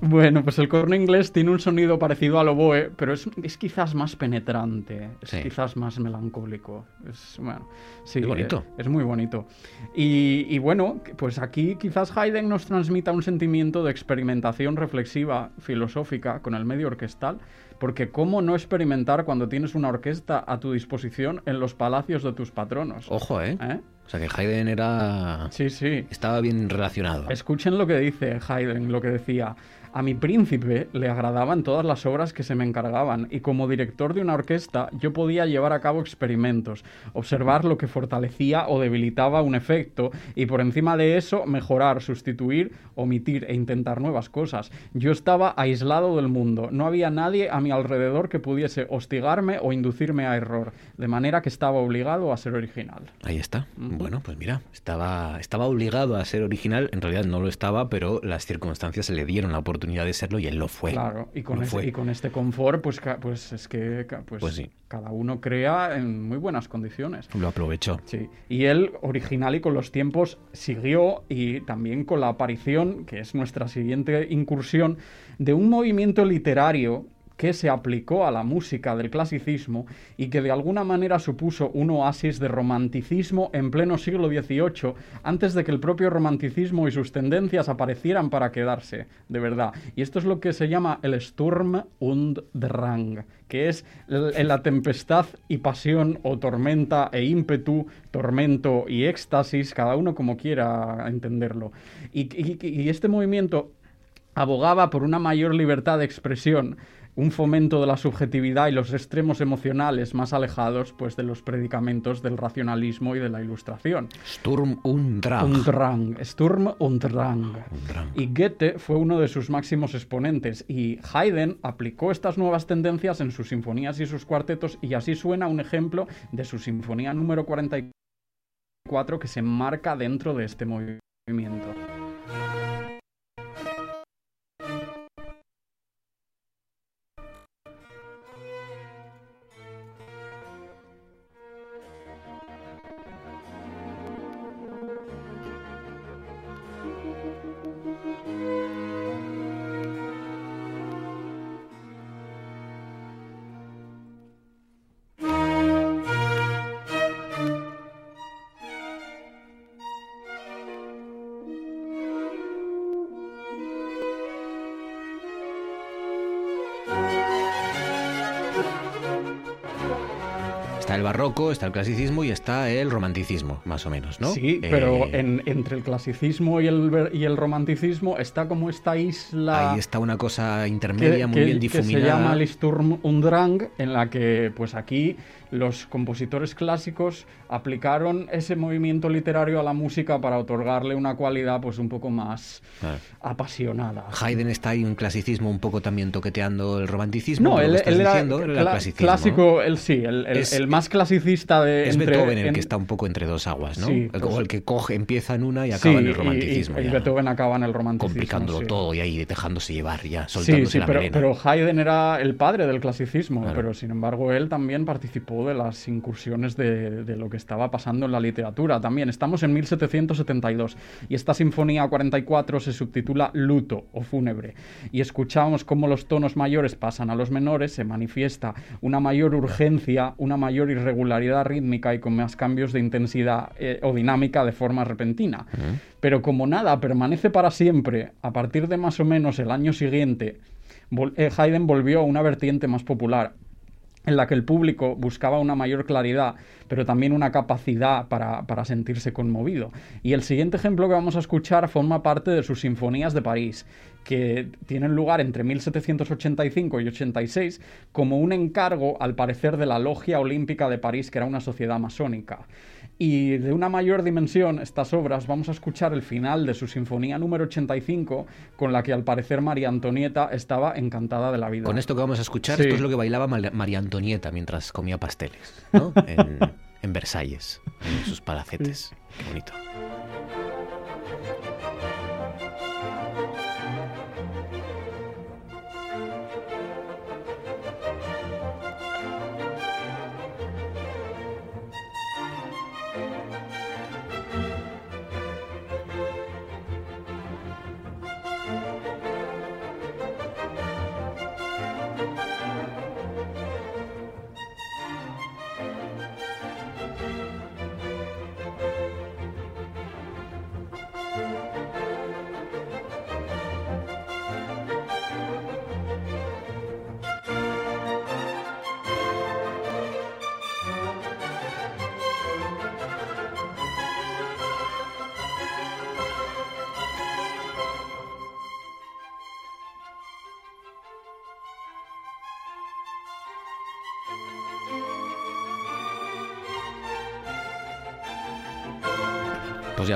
Bueno, pues el corno inglés tiene un sonido parecido al oboe, pero es, es quizás más penetrante, es Sí. quizás más melancólico. Es, bueno, sí, Es bonito. eh, es muy bonito. Y, y bueno, pues aquí quizás Haydn nos transmita un sentimiento de experimentación reflexiva, filosófica, con el medio orquestal, porque ¿cómo no experimentar cuando tienes una orquesta a tu disposición en los palacios de tus patronos? Ojo, ¿eh? ¿Eh? O sea que Haydn era... Sí, sí. Estaba bien relacionado. Escuchen lo que dice Haydn, lo que decía. A mi príncipe le agradaban todas las obras que se me encargaban y como director de una orquesta yo podía llevar a cabo experimentos, observar lo que fortalecía o debilitaba un efecto y por encima de eso mejorar, sustituir, omitir e intentar nuevas cosas. Yo estaba aislado del mundo, no había nadie a mi alrededor que pudiese hostigarme o inducirme a error, de manera que estaba obligado a ser original. Ahí está. Bueno, pues mira, estaba, estaba obligado a ser original. En realidad no lo estaba, pero las circunstancias le dieron la oportunidad de serlo y él lo fue. Claro, y con, este, fue. y con este confort, pues, pues es que pues, Pues sí. cada uno crea en muy buenas condiciones. Lo aprovechó. Sí. Y él, original y con los tiempos, siguió y también con la aparición, que es nuestra siguiente incursión, de un movimiento literario que se aplicó a la música del clasicismo y que de alguna manera supuso un oasis de romanticismo en pleno siglo XVIII, antes de que el propio romanticismo y sus tendencias aparecieran para quedarse, de verdad. Y esto es lo que se llama el Sturm und Drang, que es la tempestad y pasión o tormenta e ímpetu, tormento y éxtasis, cada uno como quiera entenderlo. Y- y este movimiento abogaba por una mayor libertad de expresión, un fomento de la subjetividad y los extremos emocionales más alejados pues, de los predicamentos del racionalismo y de la ilustración. Sturm und Drang. Und Drang, Sturm und Drang. Und Drang. Y Goethe fue uno de sus máximos exponentes y Haydn aplicó estas nuevas tendencias en sus sinfonías y sus cuartetos y así suena un ejemplo de su sinfonía número 44 que se enmarca dentro de este movimiento. Barroco, está el clasicismo y está el romanticismo, más o menos, ¿no? Sí, pero Eh, en- entre el clasicismo y el, y el romanticismo está como esta isla Ahí está una cosa intermedia que, muy que- bien que se difuminada. llama el Sturm und Drang, en la que pues aquí los compositores clásicos aplicaron ese movimiento literario a la música para otorgarle una cualidad pues un poco más Claro. apasionada. Haydn está ahí un clasicismo un poco también toqueteando el romanticismo. No, él, era diciendo, clasicismo, ¿no? clásico, él sí, el, el- Es- el más clasicista de... Es entre- Beethoven el en- que está un poco entre dos aguas, ¿no? Sí, el, pues- el que coge, empieza en una y Sí, acaba en el y- romanticismo. y- y ya, ¿no? Beethoven acaba en el romanticismo. complicándolo sí. todo y ahí dejándose llevar ya, Sí, soltándose sí, la pero, melena. pero Haydn era el padre del clasicismo, Claro. pero sin embargo él también participó de las incursiones de, de lo que estaba pasando en la literatura. También estamos en 1772 y esta sinfonía 44 se subtitula Luto o Fúnebre y escuchamos cómo los tonos mayores pasan a los menores, se manifiesta una mayor urgencia, una mayor irregularidad rítmica y con más cambios de intensidad eh, o dinámica de forma repentina. Pero como nada permanece para siempre, a partir de más o menos el año siguiente, vol- eh, Haydn volvió a una vertiente más popular, en la que el público buscaba una mayor claridad, pero también una capacidad para, para sentirse conmovido. Y el siguiente ejemplo que vamos a escuchar forma parte de sus Sinfonías de París, que tienen lugar entre 1785 y 86 como un encargo, al parecer, de la Logia Olímpica de París, que era una sociedad masónica. Y de una mayor dimensión, estas obras, vamos a escuchar el final de su Sinfonía número 85, con la que al parecer María Antonieta estaba encantada de la vida. Con esto que vamos a escuchar, Sí. esto es lo que bailaba María Antonieta mientras comía pasteles, ¿no? En, en Versalles, en sus palacetes. Qué bonito.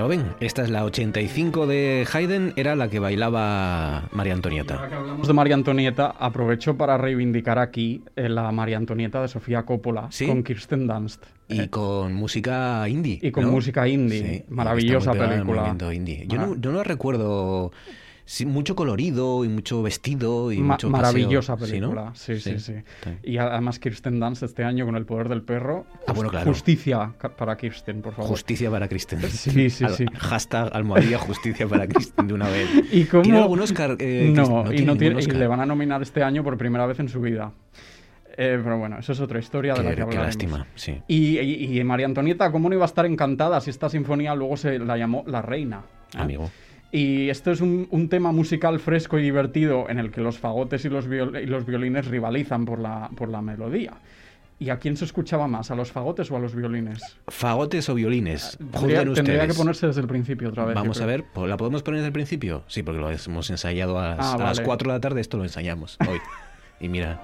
Ya lo ven, esta es la 85 de Haydn, era la que bailaba María Antonieta. Ahora que hablamos de María Antonieta, aprovecho para reivindicar aquí eh, la María Antonieta de Sofía Coppola ¿Sí? con Kirsten Dunst. Y Eh, con música indie. Y con ¿no? música indie. Sí, Maravillosa película. indie. Yo, Mara- no, yo no recuerdo sí, mucho colorido y mucho vestido y Ma- mucho maravillosa película. Sí, sí, sí. Sí. Y además Kirsten Dunst este año con El poder del perro. Ah, bueno, claro. Justicia para Kirsten, por favor. Justicia para Kristen. Sí, sí, Al- sí. Hashtag almohadilla justicia para Kristen de una vez. ¿Y cómo? ¿Tiene algún Oscar? eh, no, y, no tiene, y le van a nominar este año por primera vez en su vida. Eh, pero bueno, eso es otra historia de Qué, la que qué lástima, sí. Y, y- y María Antonieta, ¿cómo no iba a estar encantada si esta sinfonía luego se la llamó La Reina? Amigo. Y esto es un, un tema musical fresco y divertido en el que los fagotes y los, viol- y los violines rivalizan por la, por la melodía. ¿Y a quién se escuchaba más? ¿A los fagotes o a los violines? ¿Fagotes o violines? Tendría, Juzguen tendría que ustedes. ponerse desde el principio otra vez. Vamos a ver, ¿po- ¿la podemos poner desde el principio? Sí, porque lo hemos ensayado a las, Ah, a las vale. 4 de la tarde, esto lo ensayamos hoy. Y mira,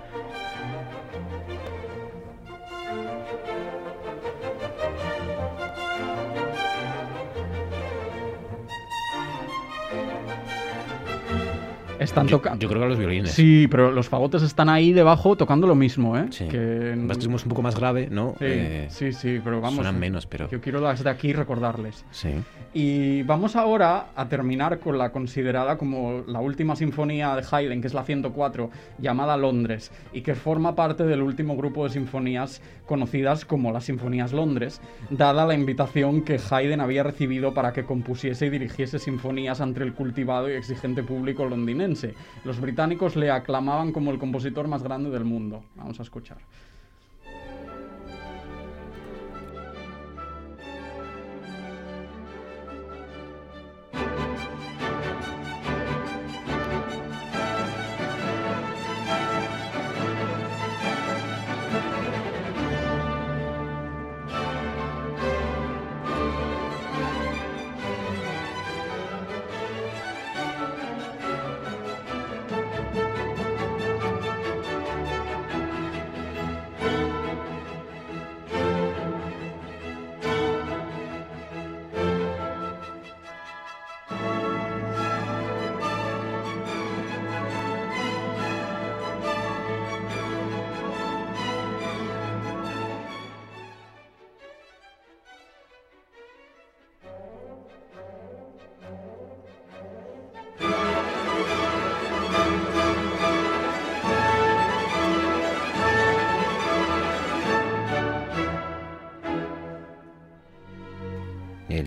Están yo, tocando. yo creo que a los violines. Sí, pero los fagotes están ahí debajo tocando lo mismo, ¿eh? Sí. Que... Además, es un poco más grave, ¿no? Sí, Eh, sí, sí, pero vamos. suenan menos, pero- Yo quiero desde aquí recordarles. sí. Y vamos ahora a terminar con la considerada como la última sinfonía de Haydn, que es la 104, llamada Londres, y que forma parte del último grupo de sinfonías conocidas como las Sinfonías Londres, dada la invitación que Haydn había recibido para que compusiese y dirigiese sinfonías ante el cultivado y exigente público londinense. Los británicos le aclamaban como el compositor más grande del mundo. Vamos a escuchar.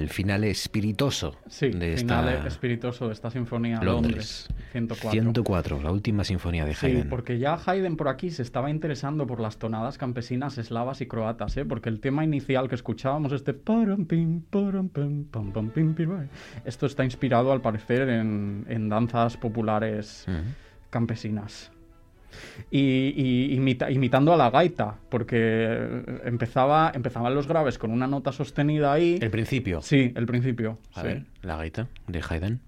El final espiritoso Sí, de final esta espirituoso de esta sinfonía Londres. Londres 104. 104, la última sinfonía de Sí, Haydn. porque ya Haydn por aquí se estaba interesando por las tonadas campesinas eslavas y croatas, ¿eh? porque el tema inicial que escuchábamos, este piruay, esto está inspirado al parecer en, en danzas populares campesinas. Y, y imita- imitando a la gaita, porque empezaba, empezaban los graves con una nota sostenida ahí. El principio. Sí, el principio. A sí. ver, la gaita de Haydn.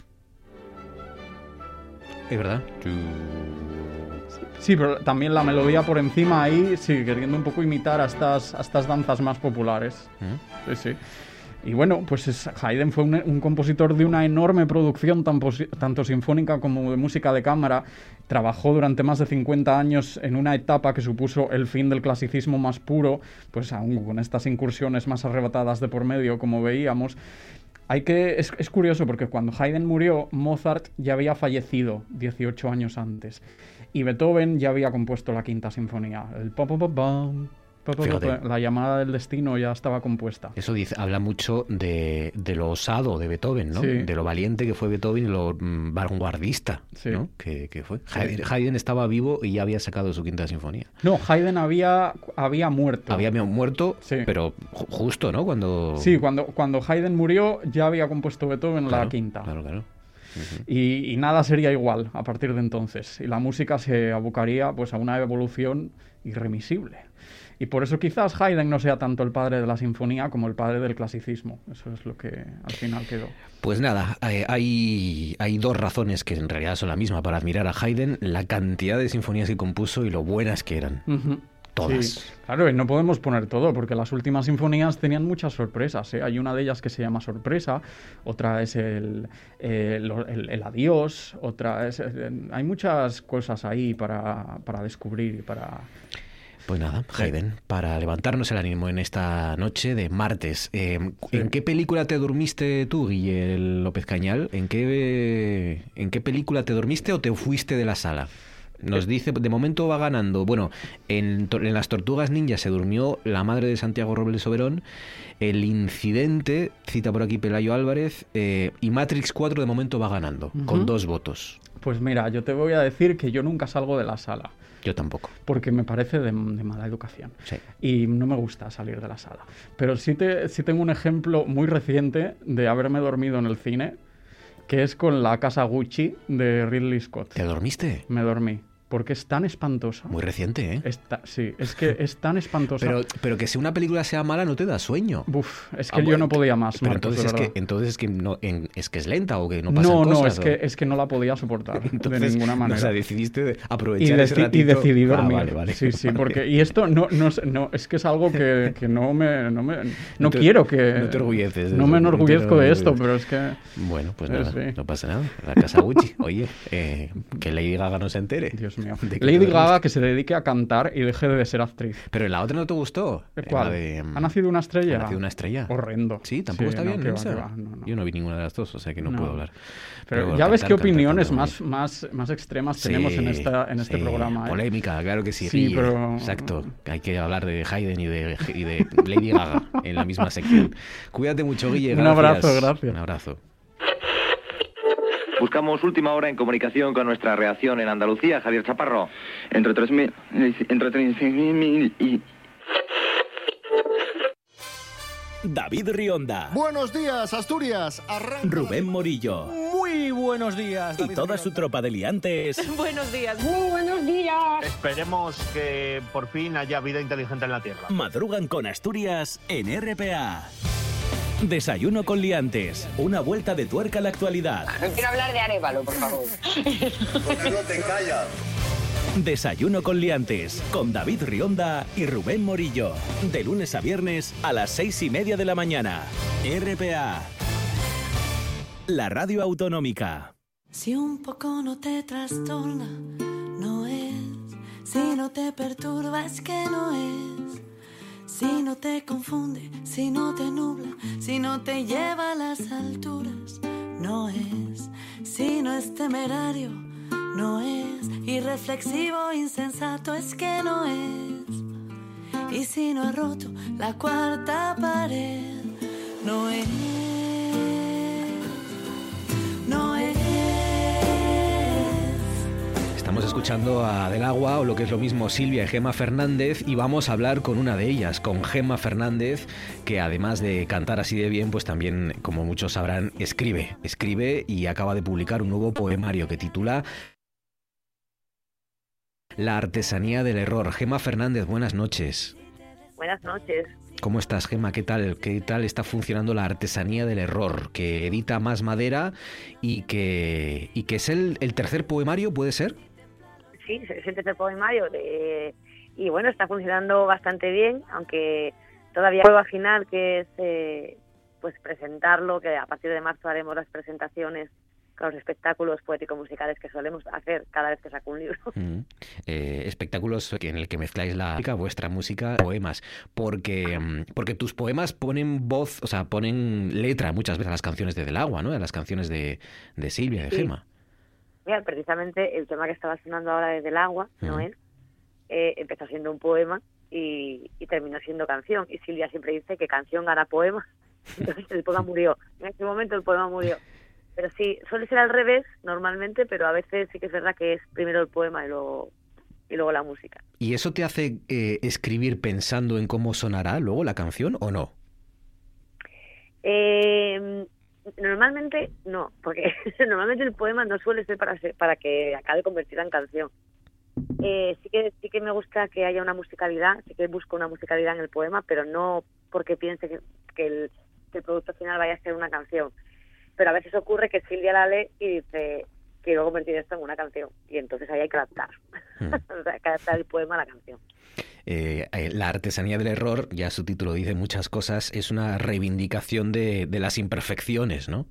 Es verdad. Sí, pero también la melodía por encima ahí, sí, queriendo un poco imitar a estas, a estas danzas más populares. ¿Mm? Sí, sí. Y bueno, pues es- Haydn fue un, compositor de una enorme producción, tan tanto sinfónica como de música de cámara. Trabajó durante más de 50 años en una etapa que supuso el fin del clasicismo más puro, pues aún con estas incursiones más arrebatadas de por medio, como veíamos. Hay que, es, es curioso porque cuando Haydn murió, Mozart ya había fallecido 18 años antes. Y Beethoven ya había compuesto la quinta sinfonía. El pa, pa, pa, Fíjate. la llamada del destino ya estaba compuesta. Eso dice, habla mucho de, de lo osado de Beethoven, ¿no? Sí. De lo valiente que fue Beethoven y lo mm, vanguardista, Sí. ¿no? Que, que fue. Haydn, Haydn estaba vivo y ya había sacado su quinta sinfonía. No, Haydn había, había muerto. Había muerto, Sí. pero ju- justo, ¿no? Cuando... Sí, cuando, cuando Haydn murió ya había compuesto Beethoven Claro, la quinta. Claro, claro. Y, y nada sería igual a partir de entonces. Y la música se abocaría pues, a una evolución irremisible. Y por eso quizás Haydn no sea tanto el padre de la sinfonía como el padre del clasicismo. Eso es lo que al final quedó. Pues nada, eh, hay, hay dos razones que en realidad son la misma para admirar a Haydn, la cantidad de sinfonías que compuso y lo buenas que eran. Todas. claro, y no podemos poner todo, porque las últimas sinfonías tenían muchas sorpresas. ¿eh? Hay una de ellas que se llama Sorpresa, otra es el, el, Adiós, otra es... Eh, hay muchas cosas ahí para, para descubrir y para... Pues nada, Hayden, para levantarnos el ánimo en esta noche de martes, ¿en qué película te dormiste tú, Guillermo López Cañal? ¿En qué, ¿En qué película te dormiste o te fuiste de la sala? Nos dice, de momento va ganando. Bueno, en, las Tortugas Ninja se durmió la madre de Santiago Robles Soberón. El incidente, cita por aquí Pelayo Álvarez, eh, y Matrix 4 de momento va ganando, con dos votos. Pues mira, yo te voy a decir que yo nunca salgo de la sala. Yo tampoco. Porque me parece de, mala educación. Sí. Y no me gusta salir de la sala. Pero sí, te, sí tengo un ejemplo muy reciente de haberme dormido en el cine, que es con la casa Gucci de Ridley Scott. ¿Te dormiste? Me dormí porque es tan espantosa. Muy reciente, ¿eh? Está, sí, es que es tan espantosa. Pero, pero que si una película sea mala no te da sueño. Uf, es que ah, yo no podía más. Pero entonces, es que, entonces es que, no, es que es lenta o que no pasa No, no, es, que, es que no la podía soportar de ninguna manera. o sea, decidiste aprovechar y, ese ratito. y decidí ah, dormir. vale, vale, sí, sí, porque... Y esto no, no, no, es que es algo que, que no me... No, me, no, quiero que... No te orgulleces. No me enorgullezco de esto, pero es que... Bueno, pues nada, no pasa nada. La casa Gucci. Oye, eh, que Lady Gaga no se entere. Dios mío. Lady Gaga que se dedique a cantar y deje de ser actriz. Pero la otra no te gustó. ¿Cuál? Mm, ¿Ha nacido una estrella? Ha nacido una estrella. Horrendo. Sí, tampoco está bien. Yo no vi ninguna de las dos, o sea que no, puedo hablar. Pero, ya ves qué opiniones más, más, más extremas tenemos en, esta, en este programa. ¿eh? Polémica, claro que sí. Sí, pero... Exacto. Hay que hablar de Hayden y de, y de Lady Gaga en la misma sección. Cuídate mucho, Guille. Un abrazo, gracias. Un abrazo. Buscamos última hora en comunicación con nuestra reacción en Andalucía, Javier Chaparro. Entre 3.000 entre 36.000 y... David Rionda. Buenos días, Asturias. Rubén Morillo. Muy buenos días. y toda su tropa de liantes. buenos días. Muy buenos días. Esperemos que por fin haya vida inteligente en la Tierra. Madrugan con Asturias en RPA. Desayuno con liantes. Una vuelta de tuerca a la actualidad. No quiero hablar de Arevalo, por favor. no te callas. Desayuno con liantes, con David Rionda y Rubén Morillo. De lunes a viernes a las seis y media de la mañana. RPA. La radio autonómica. Si un poco no te trastorna, no es. Si no te perturba, es que no es. Si no te confunde, si no te nubla, si no te lleva a las alturas, no es. Si no es temerario, no es. Irreflexivo, insensato, es que no es. Y si no ha roto la cuarta pared, no es. Estamos escuchando a Del Agua, o lo que es lo mismo Silvia y Gema Fernández, y vamos a hablar con una de ellas, con Gema Fernández, que además de cantar así de bien, pues también, como muchos sabrán, escribe. Escribe y acaba de publicar un nuevo poemario que titula La artesanía del error. Gema Fernández, buenas noches. Buenas noches. ¿Cómo estás, Gema? ¿Qué tal? ¿Qué tal está funcionando la artesanía del error? Que edita más madera y que, y que es el, el tercer poemario, ¿puede ser? Sí, es el tercer poemario de, y bueno, está funcionando bastante bien, aunque todavía prueba final que es eh, pues presentarlo, que a partir de marzo haremos las presentaciones con los espectáculos poético-musicales que solemos hacer cada vez que saco un libro. Mm. Eh, espectáculos en el que mezcláis la música, vuestra música, poemas, porque, mm, porque tus poemas ponen voz, o sea, ponen letra muchas veces a las canciones de Del Agua, ¿no? A las canciones de, de Silvia, de Gema. Mira, precisamente el tema que estaba sonando ahora desde el agua, Noel, eh, empezó siendo un poema y, terminó siendo canción. Y Silvia siempre dice que canción gana poema. Entonces el poema murió. En ese momento el poema murió. Pero sí, suele ser al revés normalmente, pero a veces sí que es verdad que es primero el poema y luego, y luego la música. ¿Y eso te hace eh, escribir pensando en cómo sonará luego la canción o no? Eh, Normalmente no, porque normalmente el poema no suele ser para, para que acabe convertida en canción. Eh, sí que sí que me gusta que haya una musicalidad, sí que busco una musicalidad en el poema, pero no porque piense que, el, producto final vaya a ser una canción. Pero a veces ocurre que Silvia la lee y dice, quiero convertir esto en una canción. Y entonces ahí hay que adaptar. Mm. o sea, hay que adaptar el poema a la canción. eh, la artesanía del error, ya su título dice muchas cosas, es una reivindicación de, de las imperfecciones, ¿no?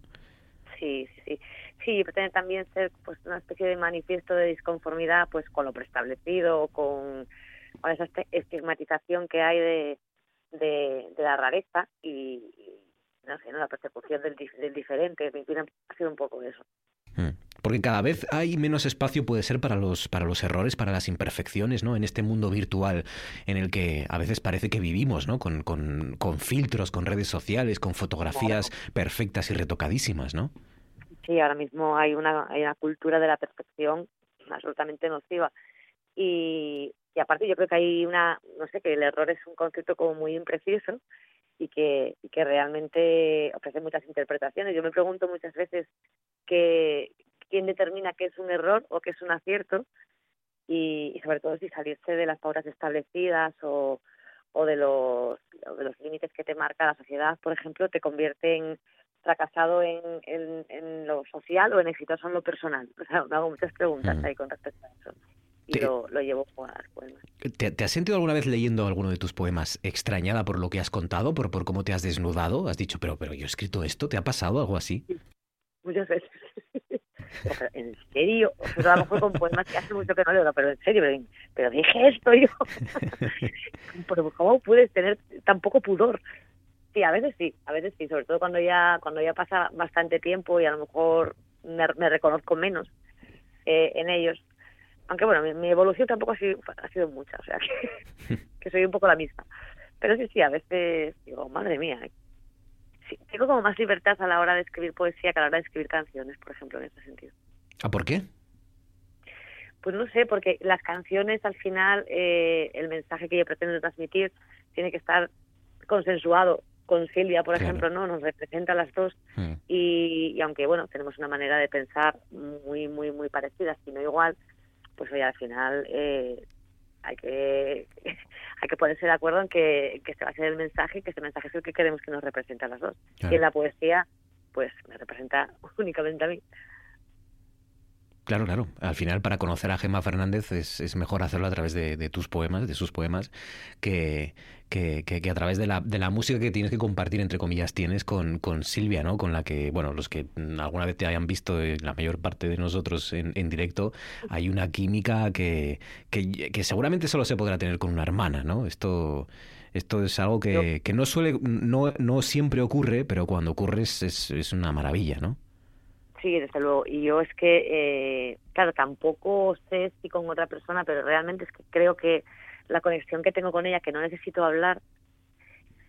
Sí, sí, sí. Sí, pretende también ser pues una especie de manifiesto de disconformidad pues con lo preestablecido, con, con esa estigmatización que hay de, de, la rareza y, no sé, ¿no? la persecución del, del diferente. Ha sido un poco eso. Hmm. Porque cada vez hay menos espacio, puede ser, para los, para los errores, para las imperfecciones, ¿no? En este mundo virtual en el que a veces parece que vivimos, ¿no? Con, con, con filtros, con redes sociales, con fotografías perfectas y retocadísimas, ¿no? Sí, ahora mismo hay una, hay una cultura de la perfección absolutamente nociva. Y, y aparte yo creo que hay una, no sé, que el error es un concepto como muy impreciso y que, y que realmente ofrece muchas interpretaciones. Yo me pregunto muchas veces que, quién determina qué es un error o qué es un acierto y, y sobre todo si salirse de las pautas establecidas o, o de los, de los límites que te marca la sociedad, por ejemplo, te convierte en fracasado en, en, en lo social o en exitoso en lo personal. O sea, me hago muchas preguntas ahí con respecto a eso y lo, lo, llevo a las poemas. ¿Te, ¿Te, has sentido alguna vez leyendo alguno de tus poemas extrañada por lo que has contado, por, por cómo te has desnudado? ¿Has dicho, pero, pero yo he escrito esto? ¿Te ha pasado algo así? Sí, muchas veces. ¿En serio? Sea, a lo mejor con poemas que hace mucho que no leo, pero en serio, pero, pero dije esto yo. pero ¿cómo puedes tener tan poco pudor? Sí, a veces sí, a veces sí, sobre todo cuando ya cuando ya pasa bastante tiempo y a lo mejor me, me reconozco menos eh, en ellos aunque bueno, mi, evolución tampoco ha sido, ha sido mucha, o sea, que, soy un poco la misma. Pero sí, sí, a veces digo, madre mía, tengo como más libertad a la hora de escribir poesía que a la hora de escribir canciones, por ejemplo, en ese sentido. ¿Ah, por qué? Pues no sé, porque las canciones al final, eh, el mensaje que yo pretendo transmitir tiene que estar consensuado con Silvia, por ejemplo, ¿no? Nos representa a las dos mm. y, y, aunque, bueno, tenemos una manera de pensar muy, muy, muy parecida, sino igual, pues oye, al final eh, hay que hay que ponerse de acuerdo en que, que este va a ser el mensaje, que este mensaje es el que queremos que nos represente a las dos. Y en la poesía, pues me representa únicamente a mí. Claro, claro. Al final, para conocer a Gemma Fernández es, es mejor hacerlo a través de, de, tus poemas, de sus poemas, que, que, que, que, a través de la, de la música que tienes que compartir, entre comillas, tienes con, con Silvia, ¿no? Con la que, bueno, los que alguna vez te hayan visto, la mayor parte de nosotros en, en directo, hay una química que, que, seguramente solo se podrá tener con una hermana, ¿no? Esto... Esto es algo que, que no suele, no, no siempre ocurre, pero cuando ocurre es, es una maravilla, ¿no? Sí, desde luego. Y yo es que, eh, claro, tampoco sé si con otra persona, pero realmente es que creo que la conexión que tengo con ella, que no necesito hablar,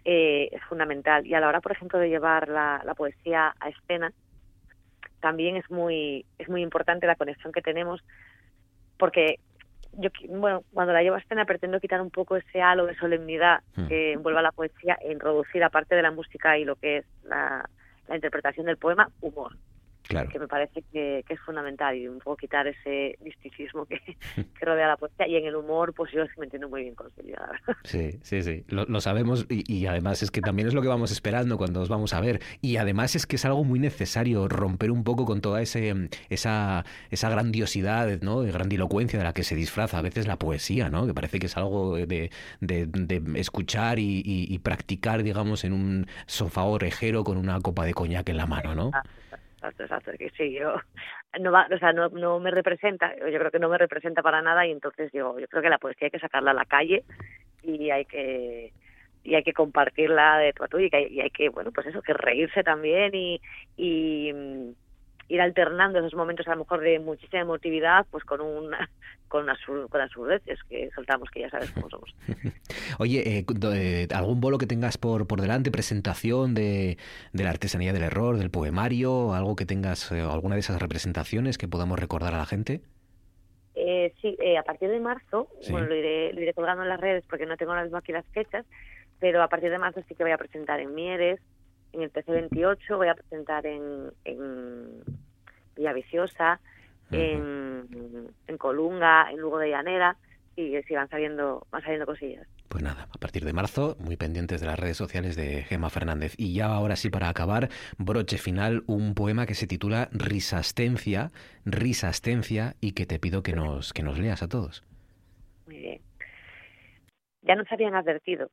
eh, es fundamental. Y a la hora, por ejemplo, de llevar la, la poesía a escena, también es muy, es muy importante la conexión que tenemos, porque yo, bueno, cuando la llevo a escena pretendo quitar un poco ese halo de solemnidad mm. que envuelva la poesía e introducir, aparte de la música y lo que es la, la interpretación del poema, humor que me parece que, es fundamental y un poco quitar ese misticismo que, que, rodea la poesía y en el humor pues yo me entiendo muy bien con la verdad. Sí, sí, sí, lo, sabemos y, además es que también es lo que vamos esperando cuando nos vamos a ver y además es que es algo muy necesario romper un poco con toda ese, esa, esa grandiosidad, ¿no? de grandilocuencia de la que se disfraza a veces la poesía, ¿no? que parece que es algo de, de, escuchar y, y, practicar, digamos, en un sofá orejero con una copa de coñac en la mano, ¿no? Ah exacto, exacto, que sí, yo no va, o sea, no, no me representa, yo creo que no me representa para nada y entonces digo, yo creo que la poesía hay que sacarla a la calle y hay que y hay que compartirla de tu a tú y, hay, y hay que, bueno, pues eso, que reírse también y, y ir alternando esos momentos a lo mejor de muchísima emotividad pues con una con, absur con absurdeces que soltamos que ya sabes cómo somos oye eh, eh, algún bolo que tengas por por delante presentación de, de, la artesanía del error del poemario algo que tengas eh, alguna de esas representaciones que podamos recordar a la gente sí a partir de marzo ¿Sí? bueno lo iré, lo iré colgando en las redes porque no tengo ahora mismo aquí las fechas pero a partir de marzo sí que voy a presentar en Mieres en el PC28, voy a presentar en, en Villaviciosa, uh -huh. en, en Colunga, en Lugo de Llanera, y si van saliendo, van saliendo cosillas. Pues nada, a partir de marzo, muy pendientes de las redes sociales de Gema Fernández. Y ya ahora sí, para acabar, broche final, un poema que se titula Risastencia, Risastencia, y que te pido que nos, que nos leas a todos. Muy bien. Ya nos habían advertido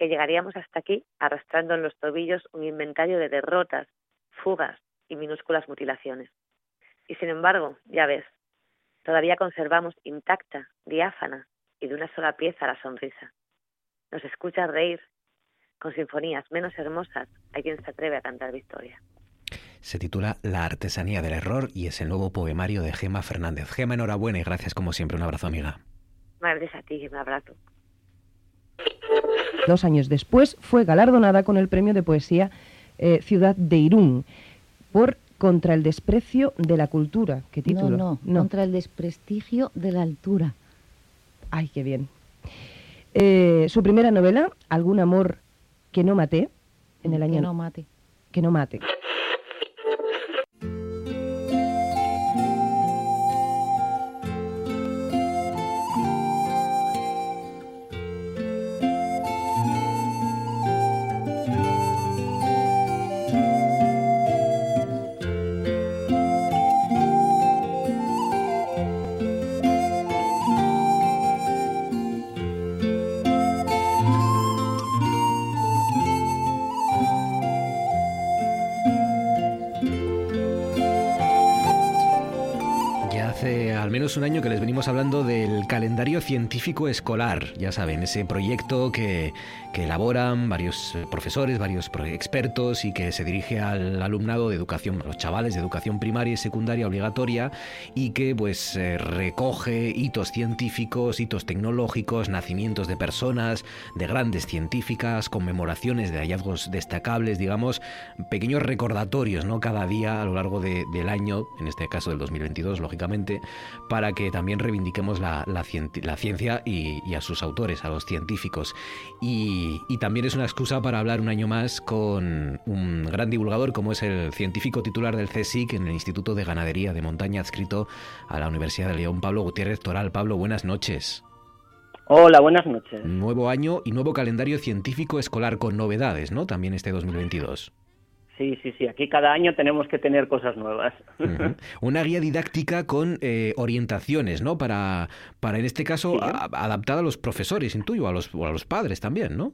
que llegaríamos hasta aquí arrastrando en los tobillos un inventario de derrotas, fugas y minúsculas mutilaciones. Y sin embargo, ya ves, todavía conservamos intacta, diáfana y de una sola pieza la sonrisa. Nos escucha reír con sinfonías menos hermosas hay quien se atreve a cantar victoria. Se titula La artesanía del error y es el nuevo poemario de Gema Fernández. Gema, enhorabuena y gracias como siempre. Un abrazo, amiga. Gracias a ti, un abrazo. Dos años después fue galardonada con el premio de poesía eh, Ciudad de Irún por Contra el desprecio de la cultura. ¿Qué título? No, no, contra el desprestigio de la altura. Ay, qué bien. Eh, su primera novela, Algún amor que no maté, en el año... Que no mate. Que no mate. Un año que les venimos hablando del calendario científico escolar, ya saben, ese proyecto que, que elaboran varios eh, profesores, varios expertos y que se dirige al alumnado de educación, a los chavales de educación primaria y secundaria obligatoria y que pues eh, recoge hitos científicos, hitos tecnológicos, nacimientos de personas, de grandes científicas, conmemoraciones de hallazgos destacables, digamos, pequeños recordatorios, ¿no? Cada día a lo largo del año, en este caso del 2022, lógicamente, para que también reivindiquemos la, ciencia y, a sus autores, a los científicos. Y, también es una excusa para hablar un año más con un gran divulgador como es el científico titular del CSIC en el Instituto de Ganadería de Montaña, adscrito a la Universidad de León, Pablo Gutiérrez Toral. Pablo, buenas noches. Hola, buenas noches. Nuevo año y nuevo calendario científico escolar con novedades, ¿no? También este 2022. Sí, sí, sí. Aquí cada año tenemos que tener cosas nuevas. Una guía didáctica con eh, orientaciones, ¿no? Para, para en este caso, adaptada a los profesores, intuyo, a los, a los padres también, ¿no?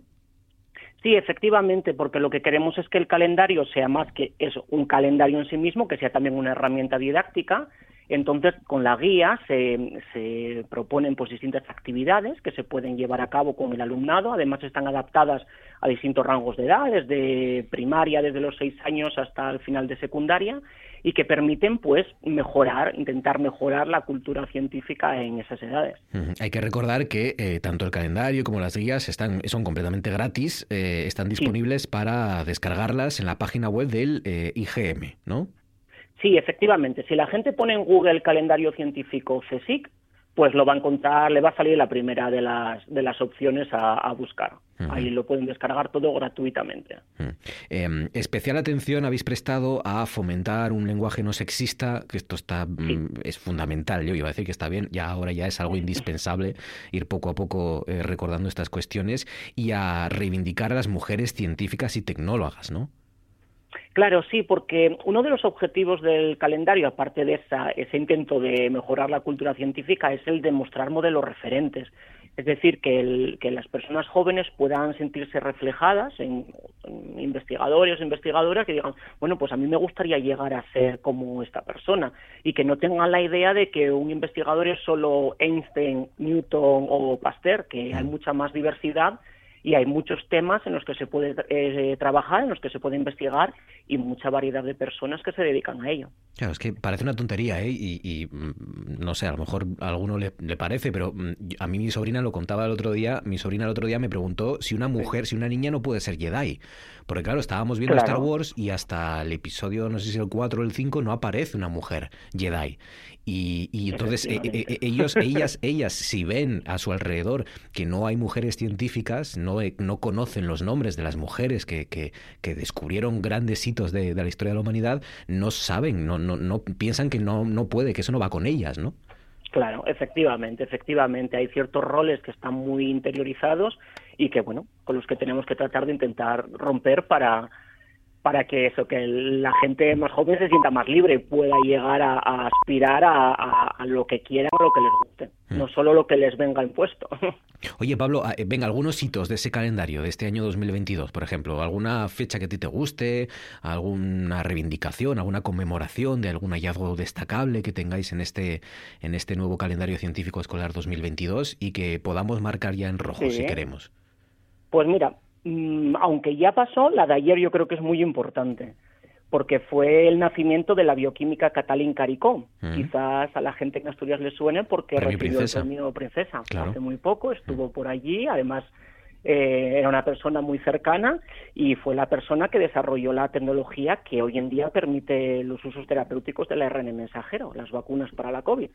Sí, efectivamente, porque lo que queremos es que el calendario sea más que eso, un calendario en sí mismo, que sea también una herramienta didáctica, entonces, con la guía se, se, proponen pues, distintas actividades que se pueden llevar a cabo con el alumnado. Además, están adaptadas a distintos rangos de edad, desde primaria, desde los seis años hasta el final de secundaria, y que permiten pues mejorar, intentar mejorar la cultura científica en esas edades. Hay que recordar que eh, tanto el calendario como las guías están, son completamente gratis, eh, están disponibles para descargarlas en la página web del eh, IGM, ¿no? Sí, efectivamente. Si la gente pone en Google el calendario científico CSIC, pues lo va a encontrar, le va a salir la primera de las, de las opciones a, buscar. Ahí lo pueden descargar todo gratuitamente. Em, especial atención habéis prestado a fomentar un lenguaje no sexista, que esto está mm, es fundamental. Yo iba a decir que está bien, ya ahora ya es algo indispensable ir poco a poco eh, recordando estas cuestiones y a reivindicar a las mujeres científicas y tecnólogas, ¿no? Claro, sí, porque uno de los objetivos del calendario, aparte de ese intento de mejorar la cultura científica, es el de mostrar modelos referentes. Es decir, que, las personas jóvenes puedan sentirse reflejadas en, investigadores o investigadoras que digan, bueno, pues a mí me gustaría llegar a ser como esta persona y que no tengan la idea de que un investigador es solo Einstein, Newton o Pasteur, que hay mucha más diversidad y hay muchos temas en los que se puede eh, trabajar, en los que se puede investigar y mucha variedad de personas que se dedican a ello. Claro, es que parece una tontería, ¿eh? Y, mm, no sé, a lo mejor a alguno le, parece, pero mm, a mí mi sobrina lo contaba el otro día, mi sobrina el otro día me preguntó si una mujer, si una niña no puede ser Jedi. Porque claro, estábamos viendo Star Wars y hasta el episodio, no sé si el 4 o el 5, no aparece una mujer Jedi. Y, entonces eh, eh, eh, ellos, ellas, ellas, si ven a su alrededor que no hay mujeres científicas, no, no conocen los nombres de las mujeres que, que, que descubrieron grandes hitos de, de, la historia de la humanidad, no saben, no, no, no piensan que no, no puede, que eso no va con ellas, ¿no? Claro, efectivamente, efectivamente. Hay ciertos roles que están muy interiorizados y que, bueno, con los que tenemos que tratar de intentar romper para, para que eso, que la gente más joven se sienta más libre y pueda llegar a, aspirar a, lo que quieran o lo que les guste, mm. no solo lo que les venga impuesto. Oye, Pablo, ah, venga, algunos hitos de ese calendario de este año 2022, por ejemplo, alguna fecha que a ti te guste, alguna reivindicación, alguna conmemoración de algún hallazgo destacable que tengáis en este, en este nuevo calendario científico escolar 2022 y que podamos marcar ya en rojo si queremos. Pues mira, aunque ya pasó, la de ayer yo creo que es muy importante, porque fue el nacimiento de la bioquímica Catalín Caricó. Mm. Quizás a la gente en Asturias le suene porque recibió el premio Princesa hace muy poco, estuvo mm. por allí, además eh, era una persona muy cercana y fue la persona que desarrolló la tecnología que hoy en día permite los usos terapéuticos del ARN mensajero, las vacunas para la COVID.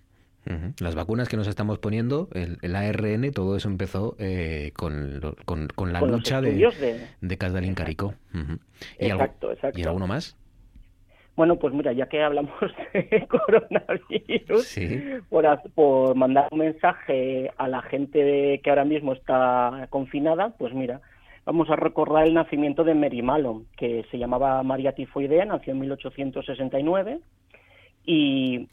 Las vacunas que nos estamos poniendo, el, ARN, todo eso empezó eh, con, con, la lucha de, de, de Casdalín Caricó. exacto, exacto. ¿Y alguno más? Bueno, pues mira, ya que hablamos de coronavirus, por, mandar un mensaje a la gente que ahora mismo está confinada, pues mira, vamos a recordar el nacimiento de Mary Malone, que se llamaba María Tifoidea, nació en 1869 y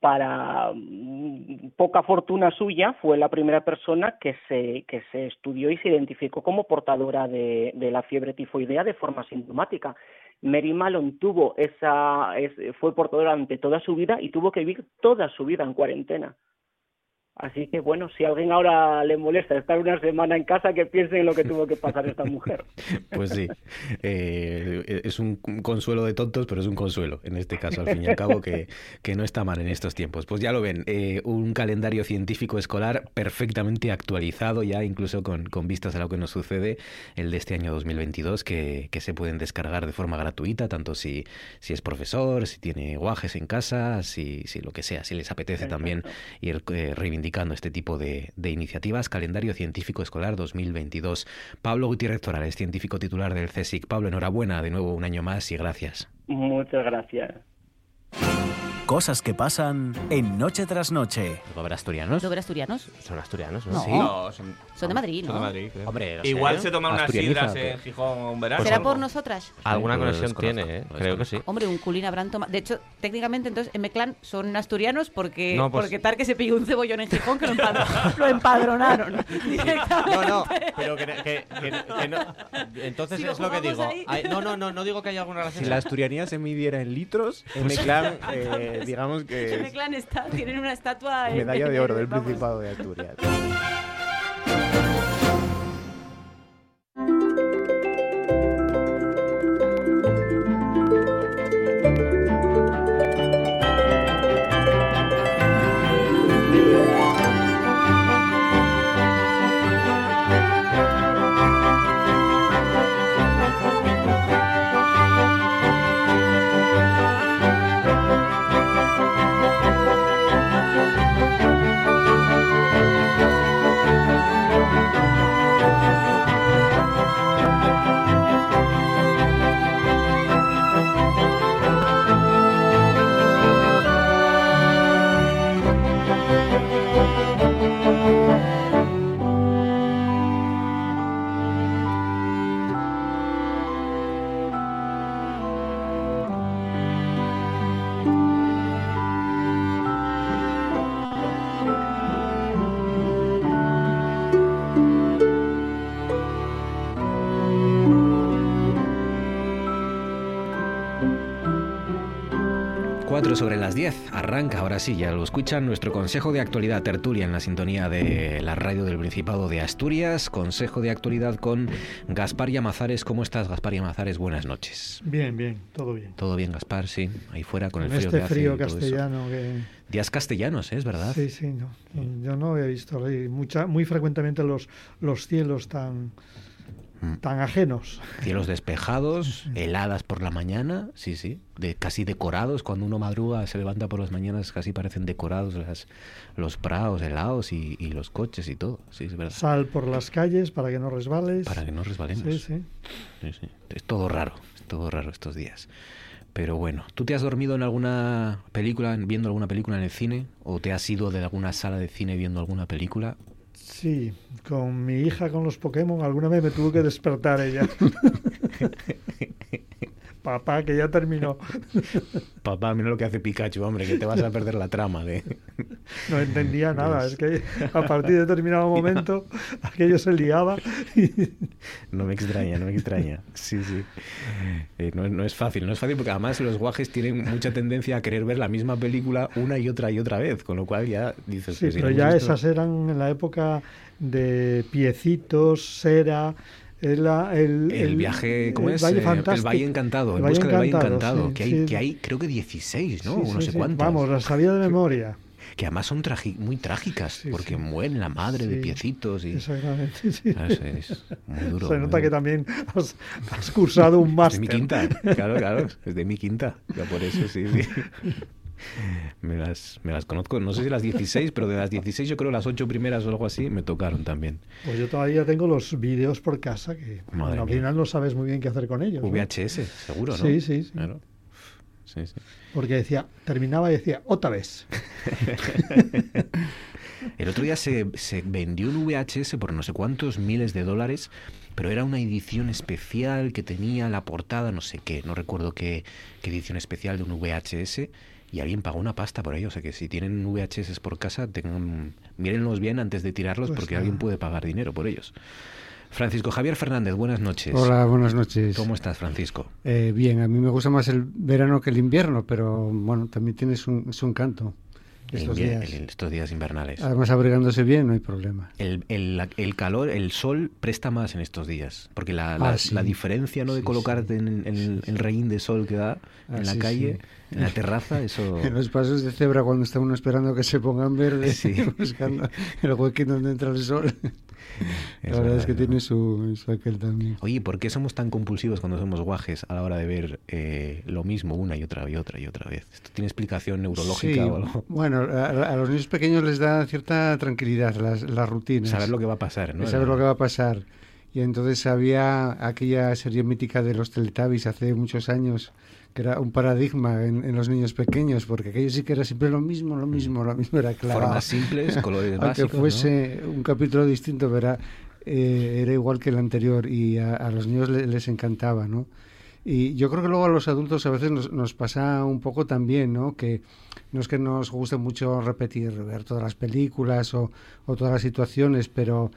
para mm, poca fortuna suya, fue la primera persona que se, que se estudió y se identificó como portadora de, de la fiebre tifoidea de forma sintomática. Mary Malone tuvo esa, fue portadora durante toda su vida y tuvo que vivir toda su vida en cuarentena. Así que bueno, si a alguien ahora le molesta estar una semana en casa, que piense en lo que tuvo que pasar esta mujer. Pues sí, eh, es un consuelo de tontos, pero es un consuelo en este caso, al fin y al cabo, que, que no está mal en estos tiempos. Pues ya lo ven, eh, un calendario científico escolar perfectamente actualizado ya, incluso con, con, vistas a lo que nos sucede, el de este año 2022, que, que se pueden descargar de forma gratuita, tanto si, si es profesor, si tiene guajes en casa, si, si lo que sea, si les apetece también ir eh, reivindicando este tipo de, iniciativas. Calendario Científico Escolar 2022. Pablo Gutiérrez Torales, científico titular del CSIC. Pablo, enhorabuena de nuevo un año más y gracias. Muchas gracias. Cosas que pasan en Noche tras Noche. ¿Sobre asturianos? ¿Sobre asturianos? Son asturianos, ¿no? Sí. No, son, son, de Madrid, ¿no? Son de Madrid, creo. Hombre, Igual se toman unas sidras en Gijón un verano. ¿Será por nosotras? Alguna conexión tiene, ¿eh? Creo que sí. Hombre, un culín habrán tomado. De hecho, técnicamente, entonces, en Meclán son asturianos porque, no, pues... porque tal que se pilló un cebollón en Gijón que lo, lo empadronaron directamente. No, no, pero que, que, que no. Entonces es lo que digo. Hay, no, no, no, no digo que haya alguna relación. Si la asturianía se midiera en litros, en Meclán, eh, digamos que en clan está, tienen una estatua. Medalla de oro del Principado de Asturias. sobre las 10. Arranca, ahora sí, ya lo escuchan, nuestro Consejo de Actualidad Tertulia en la sintonía de la radio del Principado de Asturias. Consejo de Actualidad con Gaspar Yamazares. ¿Cómo estás, Gaspar Yamazares? Buenas noches. Bien, bien, todo bien. Todo bien, Gaspar, sí. Ahí fuera con el frío este frío castellano Días castellanos, ¿eh? ¿es verdad? Sí, sí. Yo no he visto mucha, muy frecuentemente los, los cielos tan. Tan ajenos. Cielos despejados, heladas por la mañana, sí, sí, de, casi decorados. Cuando uno madruga, se levanta por las mañanas, casi parecen decorados las, los prados helados y, y, los coches y todo. Sí, es verdad. Sal por las calles para que no resbales. Para que no resbalemos. Sí, sí. sí, sí. Es todo raro, es todo raro estos días. Pero bueno, ¿tú te has dormido en alguna película, viendo alguna película en el cine? ¿O te has ido de alguna sala de cine viendo alguna película? Sí, con mi hija con los Pokémon alguna vez me tuvo que despertar ella. papá, que ya terminó. papá, mira lo que hace Pikachu, hombre, que te vas a perder la trama de... no entendía nada, es que a partir de determinado momento aquello se liaba. no me extraña, no me extraña. Sí, sí. Eh, no, no, es fácil, no es fácil porque además los guajes tienen mucha tendencia a querer ver la misma película una y otra y otra vez, con lo cual ya dices... Sí, pero ya esas eran en la época de piecitos, cera el, el, viaje, ¿cómo es? Valle el Valle Encantado, el busca del Valle Encantado, que, hay, que hay creo que 16, ¿no? no sé cuántas. Vamos, las sabía de memoria. que además son muy trágicas, porque mueren la madre de piecitos. Y... Exactamente, sí. Es, muy duro. Se nota que también has, cursado un máster. Es de mi quinta, claro, claro, es de mi quinta, ya por eso sí. sí. me, las, me las conozco, no sé si las 16, pero de las 16 yo creo las 8 primeras o algo así me tocaron también. Pues yo todavía tengo los vídeos por casa que al final no sabes muy bien qué hacer con ellos. VHS, seguro, ¿no? Sí, sí, sí. Porque decía, terminaba y decía, otra vez. El otro día se, se, vendió un VHS por no sé cuántos miles de dólares, pero era una edición especial que tenía la portada, no sé qué, no recuerdo qué, qué edición especial de un VHS, y alguien pagó una pasta por ello. O sea que si tienen VHS por casa, tengan, mírenlos bien antes de tirarlos pues porque alguien puede pagar dinero por ellos. Francisco Javier Fernández, buenas noches. Hola, buenas noches. ¿Cómo estás, Francisco? Eh, bien, a mí me gusta más el verano que el invierno, pero bueno, también tienes un, es un canto. Estos días. estos días invernales. Además, abrigándose bien, no hay problema. El, el, el, calor, el sol presta más en estos días, porque la, la, ah, diferencia ¿no? de colocarte en, el, el reín de sol que da en la calle en la terraza, eso... En los pasos de cebra cuando está uno esperando que se pongan verdes, buscando el huequín donde entra el sol. la verdad es que tiene su, aquel también. Oye, ¿por qué somos tan compulsivos cuando somos guajes a la hora de ver eh, lo mismo una y otra y otra y otra vez? ¿Esto tiene explicación neurológica o algo? Bueno, a, los niños pequeños les da cierta tranquilidad las, las rutinas. Saber lo que va a pasar, ¿no? Saber lo que va a pasar. Y entonces había aquella serie mítica de los Teletubbies hace muchos años que era un paradigma en, los niños pequeños, porque aquello sí que era siempre lo mismo, lo mismo, lo mismo era claro. Formas simples, colores básicos. Aunque fuese un capítulo distinto, verá, eh, era igual que el anterior y a, los niños les, encantaba, ¿no? Y yo creo que luego a los adultos a veces nos, nos, pasa un poco también, ¿no? Que no es que nos guste mucho repetir, ver todas las películas o, o todas las situaciones, pero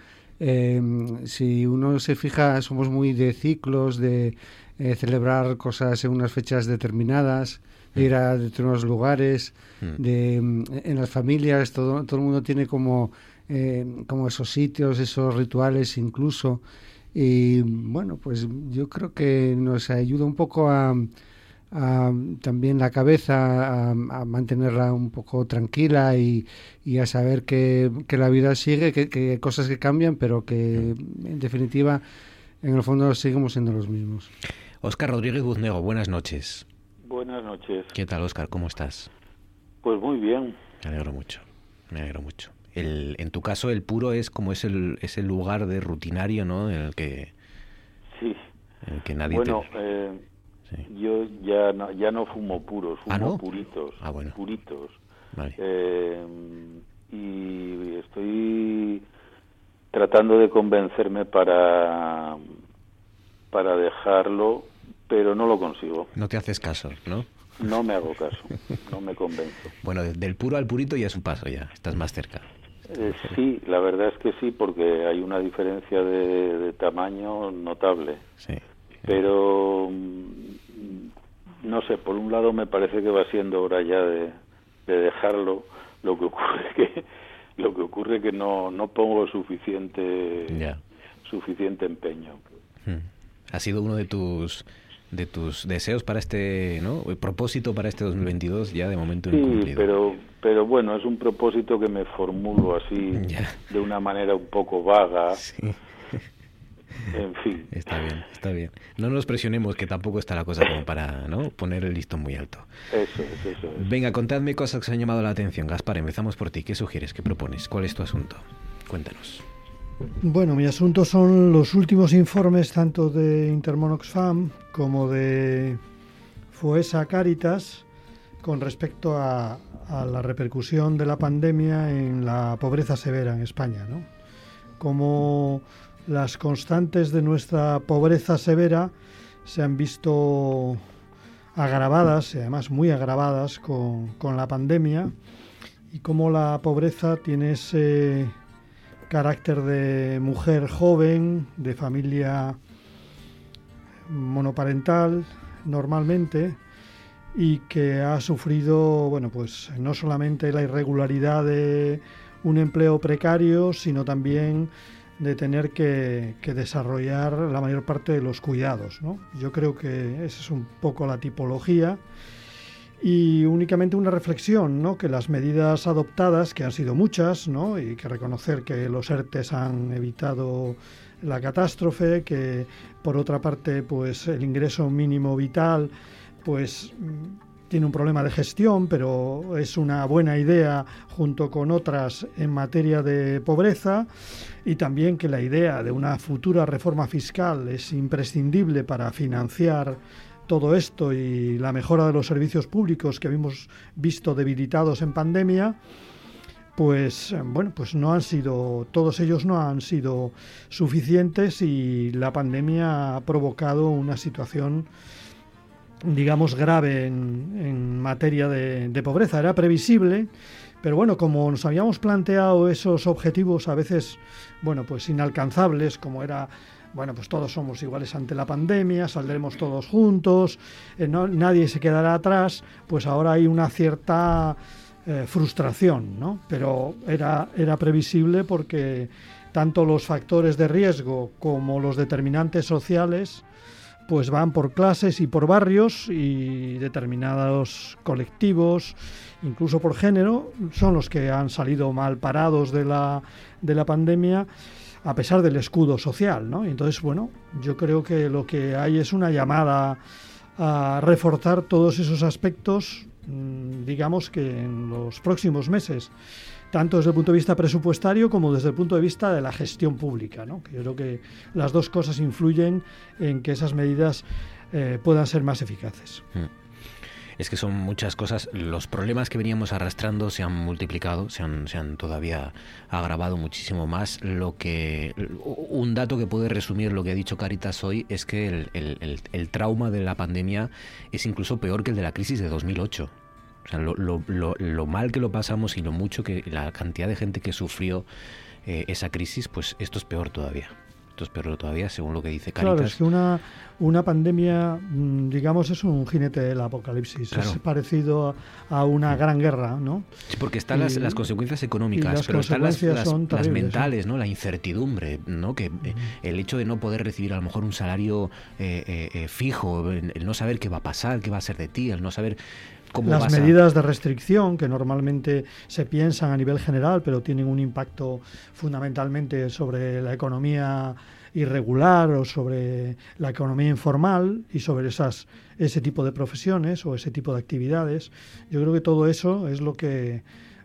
eh, si uno se fija, somos muy de ciclos, de eh, celebrar cosas en unas fechas determinadas, ir a determinados lugares, mm. de, mm, en las familias, todo, todo el mundo tiene como, eh, como esos sitios, esos rituales incluso. Y bueno, pues yo creo que nos ayuda un poco a, también la cabeza, a, mantenerla un poco tranquila y, y a saber que, que, la vida sigue, que, que hay cosas que cambian, pero que en definitiva, en el fondo, seguimos siendo los mismos. Óscar Rodríguez Buznego, buenas noches. Buenas noches. ¿Qué tal, Óscar? ¿Cómo estás? Pues muy bien. Me alegro mucho, me alegro mucho. El, en tu caso, el puro es como es el, es el lugar de rutinario, ¿no? En el que... Sí. En el que nadie bueno, eh, yo ya no, ya no fumo puros, ¿Ah, fumo puritos. Ah, bueno. Puritos. Vale. Eh, y estoy tratando de convencerme para para dejarlo pero no lo consigo. No te haces caso, ¿no? No me hago caso, no me convenzo. Bueno, del puro al purito ya es un paso, ya estás más cerca. Eh, sí, la verdad es que sí, porque hay una diferencia de, tamaño notable. Sí. Pero, mm, no sé, por un lado me parece que va siendo hora ya de, dejarlo. Lo que ocurre que lo que ocurre que no no pongo suficiente suficiente empeño. Hmm. Ha sido uno de tus de tus deseos para este, ¿no? El propósito para este 2022 ya de momento sí, pero pero bueno, es un propósito que me formulo así de una manera un poco vaga. En fin. Está bien, está bien. No nos presionemos, que tampoco está la cosa como para ¿no? poner el listón muy alto. Eso es, eso es. Venga, contadme cosas que se han llamado la atención. Gaspar, empezamos por ti. ¿Qué sugieres? ¿Qué propones? ¿Cuál es tu asunto? Cuéntanos. Bueno, mi asunto son los últimos informes tanto de Intermonoxfam como de FUESA Caritas con respecto a, la repercusión de la pandemia en la pobreza severa en España, ¿no? Como las constantes de nuestra pobreza severa se han visto agravadas, además muy agravadas con, con la pandemia, y cómo la pobreza tiene ese carácter de mujer joven, de familia monoparental normalmente, y que ha sufrido, bueno, pues no solamente la irregularidad de un empleo precario, sino también de tener que, desarrollar la mayor parte de los cuidados. ¿no? Yo creo que esa es un poco la tipología. Y únicamente una reflexión, ¿no? que las medidas adoptadas, que han sido muchas, ¿no? y que reconocer que los ERTES han evitado la catástrofe, que por otra parte pues el ingreso mínimo vital pues tiene un problema de gestión, pero es una buena idea junto con otras en materia de pobreza y también que la idea de una futura reforma fiscal es imprescindible para financiar todo esto y la mejora de los servicios públicos que hemos visto debilitados en pandemia, pues bueno, pues no han sido, todos ellos no han sido suficientes y la pandemia ha provocado una situación digamos, grave en, materia de, pobreza. Era previsible, pero bueno, como nos habíamos planteado esos objetivos a veces, bueno, pues inalcanzables, como era bueno, pues todos somos iguales ante la pandemia, saldremos todos juntos, eh, nadie se quedará atrás, pues ahora hay una cierta eh, frustración, ¿no? Pero era, era previsible porque tanto los factores de riesgo como los determinantes sociales pues van por clases y por barrios y determinados colectivos, incluso por género, son los que han salido mal parados de la, de la pandemia a pesar del escudo social, ¿no? entonces, bueno, yo creo que lo que hay es una llamada a reforzar todos esos aspectos, mm, digamos que en los próximos meses tanto desde el punto de vista presupuestario como desde el punto de vista de la gestión pública. ¿no? Yo creo que las dos cosas influyen en que esas medidas eh, puedan ser más eficaces. Hmm. Es que son muchas cosas. Los problemas que veníamos arrastrando se han multiplicado, se han, se han todavía agravado muchísimo más. Lo que un dato que puede resumir lo que ha dicho Caritas hoy es que el, trauma de la pandemia es incluso peor que el de la crisis de 2008. O sea, lo, mal que lo pasamos y lo mucho que la cantidad de gente que sufrió eh, esa crisis, pues esto es peor todavía. Es peor todavía, según lo que dice Caritas. Claro, es que una, una pandemia, mm, digamos, es un jinete del apocalipsis. Es parecido a, una gran guerra, ¿no? Sí, porque están las, las, consecuencias económicas, pero están las, las, mentales, ¿no? La incertidumbre, ¿no? Que eh, el hecho de no poder recibir a lo mejor un salario eh, fijo, el no saber qué va a pasar, qué va a ser de ti, el no saber las medidas de restricción que normalmente se piensan a nivel general, pero tienen un impacto fundamentalmente sobre la economía irregular o sobre la economía informal y sobre esas ese tipo de profesiones o ese tipo de actividades. Yo creo que todo eso es lo que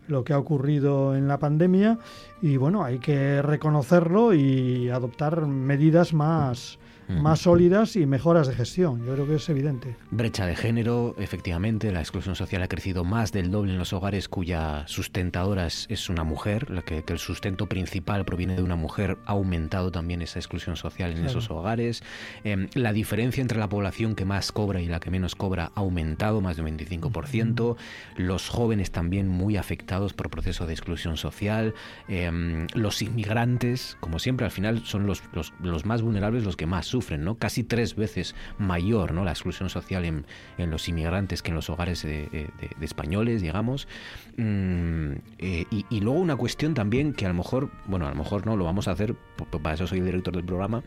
lo que ha ocurrido en la pandemia y bueno, hay que reconocerlo y adoptar medidas más más sólidas y mejoras de gestión. Yo creo que es evidente. Brecha de género, efectivamente, la exclusión social ha crecido más del doble en los hogares cuya sustentadora es una mujer, la que, el sustento principal proviene de una mujer, ha aumentado también esa exclusión social en esos hogares. Em, la diferencia entre la población que más cobra y la que menos cobra ha aumentado más de un 25%. Los jóvenes también muy afectados por proceso de exclusión social. Em, los inmigrantes, como siempre, al final son los, los, los más vulnerables los que más sufren, ¿no? Casi tres veces mayor, ¿no? La exclusión social en, en los inmigrantes que en los hogares de, españoles, digamos. Mm, eh, y, luego una cuestión también que a lo mejor, bueno, a lo mejor no, lo vamos a hacer, para eso soy el director del programa,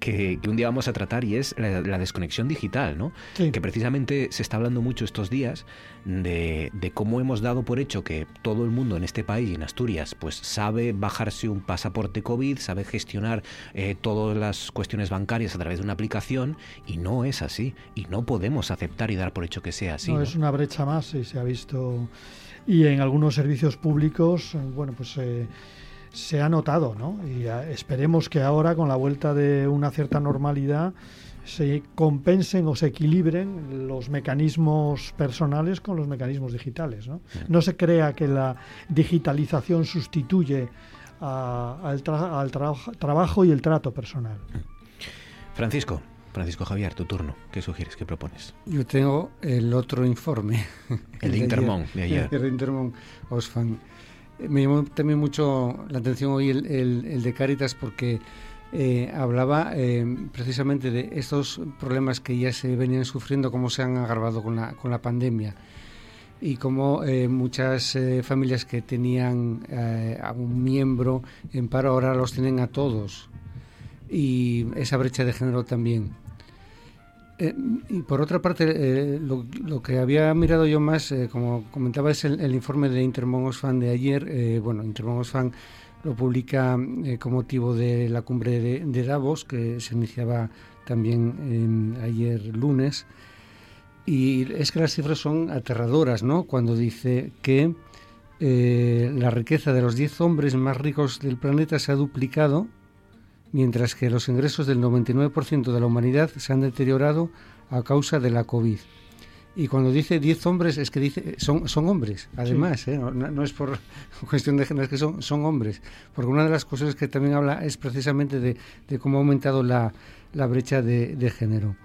que, un día vamos a tratar y es la, desconexión digital, ¿no? Que precisamente se está hablando mucho estos días de, de, cómo hemos dado por hecho que todo el mundo en este país y en Asturias pues sabe bajarse un pasaporte COVID, sabe gestionar eh, todas las cuestiones bancarias a través de una aplicación y no es así y no podemos aceptar y dar por hecho que sea así. No, es una brecha más y se ha visto y en algunos servicios públicos, bueno, pues eh, se ha notado, ¿no? Y esperemos que ahora con la vuelta de una cierta normalidad se compensen o se equilibren los mecanismos personales con los mecanismos digitales. No, no se crea que la digitalización sustituye al, trabajo y el trato personal. Francisco. Francisco Javier, tu turno. ¿Qué sugieres? ¿Qué propones? Yo tengo el otro informe. El, de, Intermón, de ayer. El de Intermón Osfan. Me llamó también mucho la atención hoy el, de Caritas porque eh, hablaba eh, precisamente de estos problemas que ya se venían sufriendo, cómo se han agravado con la, con la pandemia y cómo eh, muchas familias que tenían a un miembro en paro ahora los tienen a todos y esa brecha de género también. Eh, y por otra parte, eh, lo, que había mirado yo más, eh, como comentaba, es el, informe de Intermon de ayer. bueno, Intermon lo publica con motivo de la cumbre de, Davos, que se iniciaba también ayer lunes. Y es que las cifras son aterradoras, ¿no? Cuando dice que la riqueza de los 10 hombres más ricos del planeta se ha duplicado mientras que los ingresos del 99% de la humanidad se han deteriorado a causa de la COVID. Y cuando dice 10 hombres, es que dice son, son hombres, además, ¿eh? no, es por cuestión de género, es que son, son hombres. Porque una de las cosas que también habla es precisamente de, cómo ha aumentado la, brecha de, género.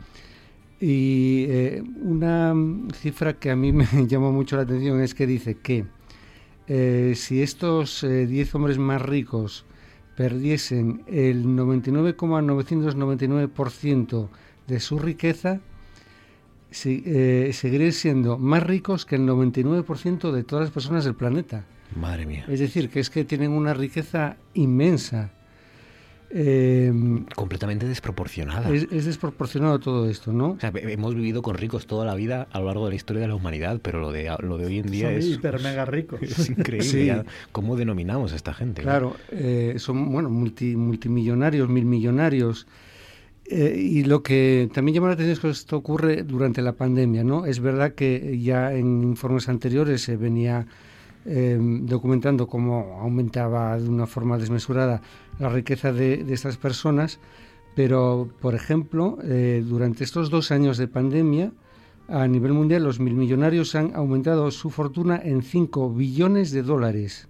Y eh, una cifra que a mí me llamó mucho la atención es que dice que eh, si estos 10 hombres más ricos perdiesen el 99,999% de su riqueza, eh, seguirían siendo más ricos que el 99% de todas las personas del planeta. Madre mía. Es decir, que es que tienen una riqueza inmensa. Em, Completamente desproporcionada. Es, desproporcionado todo esto, ¿no? hemos vivido con ricos toda la vida a lo largo de la historia de la humanidad, pero lo de, lo de hoy en día es... hiper mega ricos. Es increíble. ¿Cómo denominamos a esta gente? Claro, eh, son bueno multi, multimillonarios, mil millonarios. Eh, y lo que también llama la atención es que esto ocurre durante la pandemia, ¿no? Es verdad que ya en informes anteriores se venía Em, documentando cómo aumentaba de una forma desmesurada la riqueza de, estas personas, pero, por ejemplo, eh, durante estos dos años de pandemia, a nivel mundial los mil millonarios han aumentado su fortuna en 5 billones de dólares,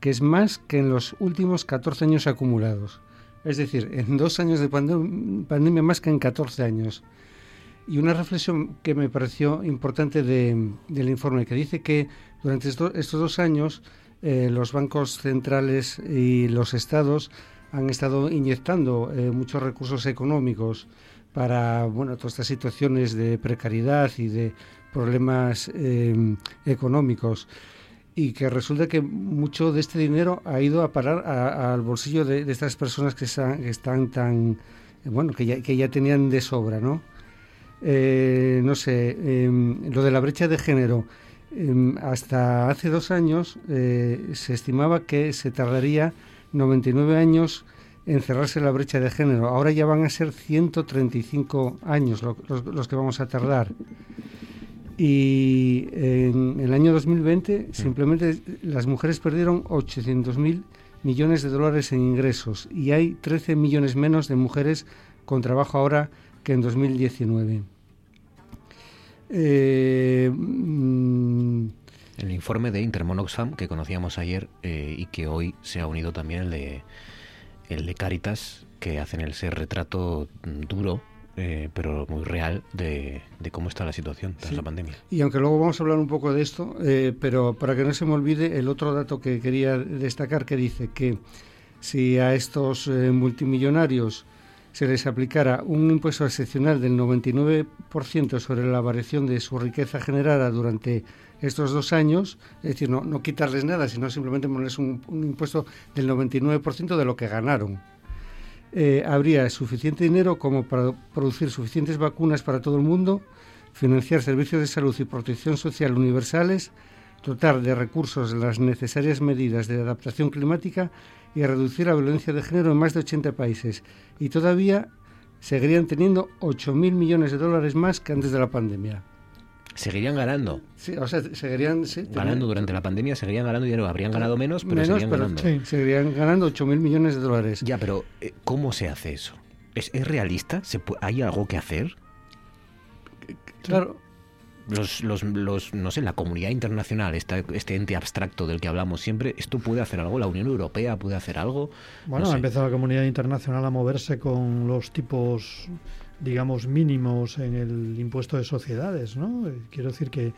que es más que en los últimos 14 años acumulados. Es decir, en dos años de pandemia más que en 14 años. Y una reflexión que me pareció importante del informe, que dice que durante estos dos años eh, los bancos centrales y los estados han estado inyectando eh, muchos recursos económicos para bueno, todas estas situaciones de precariedad y de problemas em, económicos. Y que resulta que mucho de este dinero ha ido a parar al bolsillo de, estas personas que, están tan bueno que ya, que ya tenían de sobra no eh, no sé em, lo de la brecha de género hasta hace dos años eh, se estimaba que se tardaría 99 años en cerrarse la brecha de género. Ahora ya van a ser 135 años los, que vamos a tardar. Y en el año 2020 simplemente las mujeres perdieron 800.000 millones de dólares en ingresos y hay 13 millones menos de mujeres con trabajo ahora que en 2019. Eh, mm, el informe de Intermon que conocíamos ayer eh, y que hoy se ha unido también el de, el de Caritas, que hacen el ser retrato duro, eh, pero muy real, de, cómo está la situación tras la pandemia. Y aunque luego vamos a hablar un poco de esto, eh, pero para que no se me olvide, el otro dato que quería destacar que dice que si a estos multimillonarios se les aplicara un impuesto excepcional del 99% sobre la variación de su riqueza generada durante estos dos años, es decir, no, no quitarles nada, sino simplemente ponerles un, impuesto del 99% de lo que ganaron. Eh, habría suficiente dinero como para producir suficientes vacunas para todo el mundo, financiar servicios de salud y protección social universales, dotar de recursos las necesarias medidas de adaptación climática y reducir la violencia de género en más de 80 países. Y todavía seguirían teniendo 8.000 millones de dólares más que antes de la pandemia. Seguirían ganando. Sí, o sea, seguirían ganando durante la pandemia, seguirían ganando dinero. Habrían ganado menos, pero seguirían ganando. Sí, seguirían ganando 8.000 millones de dólares. Ya, pero eh, ¿cómo se hace eso? ¿Es, es realista? ¿Se ¿Hay algo que hacer? Claro, los, los, los, no sé, la comunidad internacional, este, este ente abstracto del que hablamos siempre, ¿esto puede hacer algo? ¿La Unión Europea puede hacer algo? Bueno, ha empezado la comunidad internacional a moverse con los tipos digamos, mínimos en el impuesto de sociedades, ¿no? Eh, quiero decir que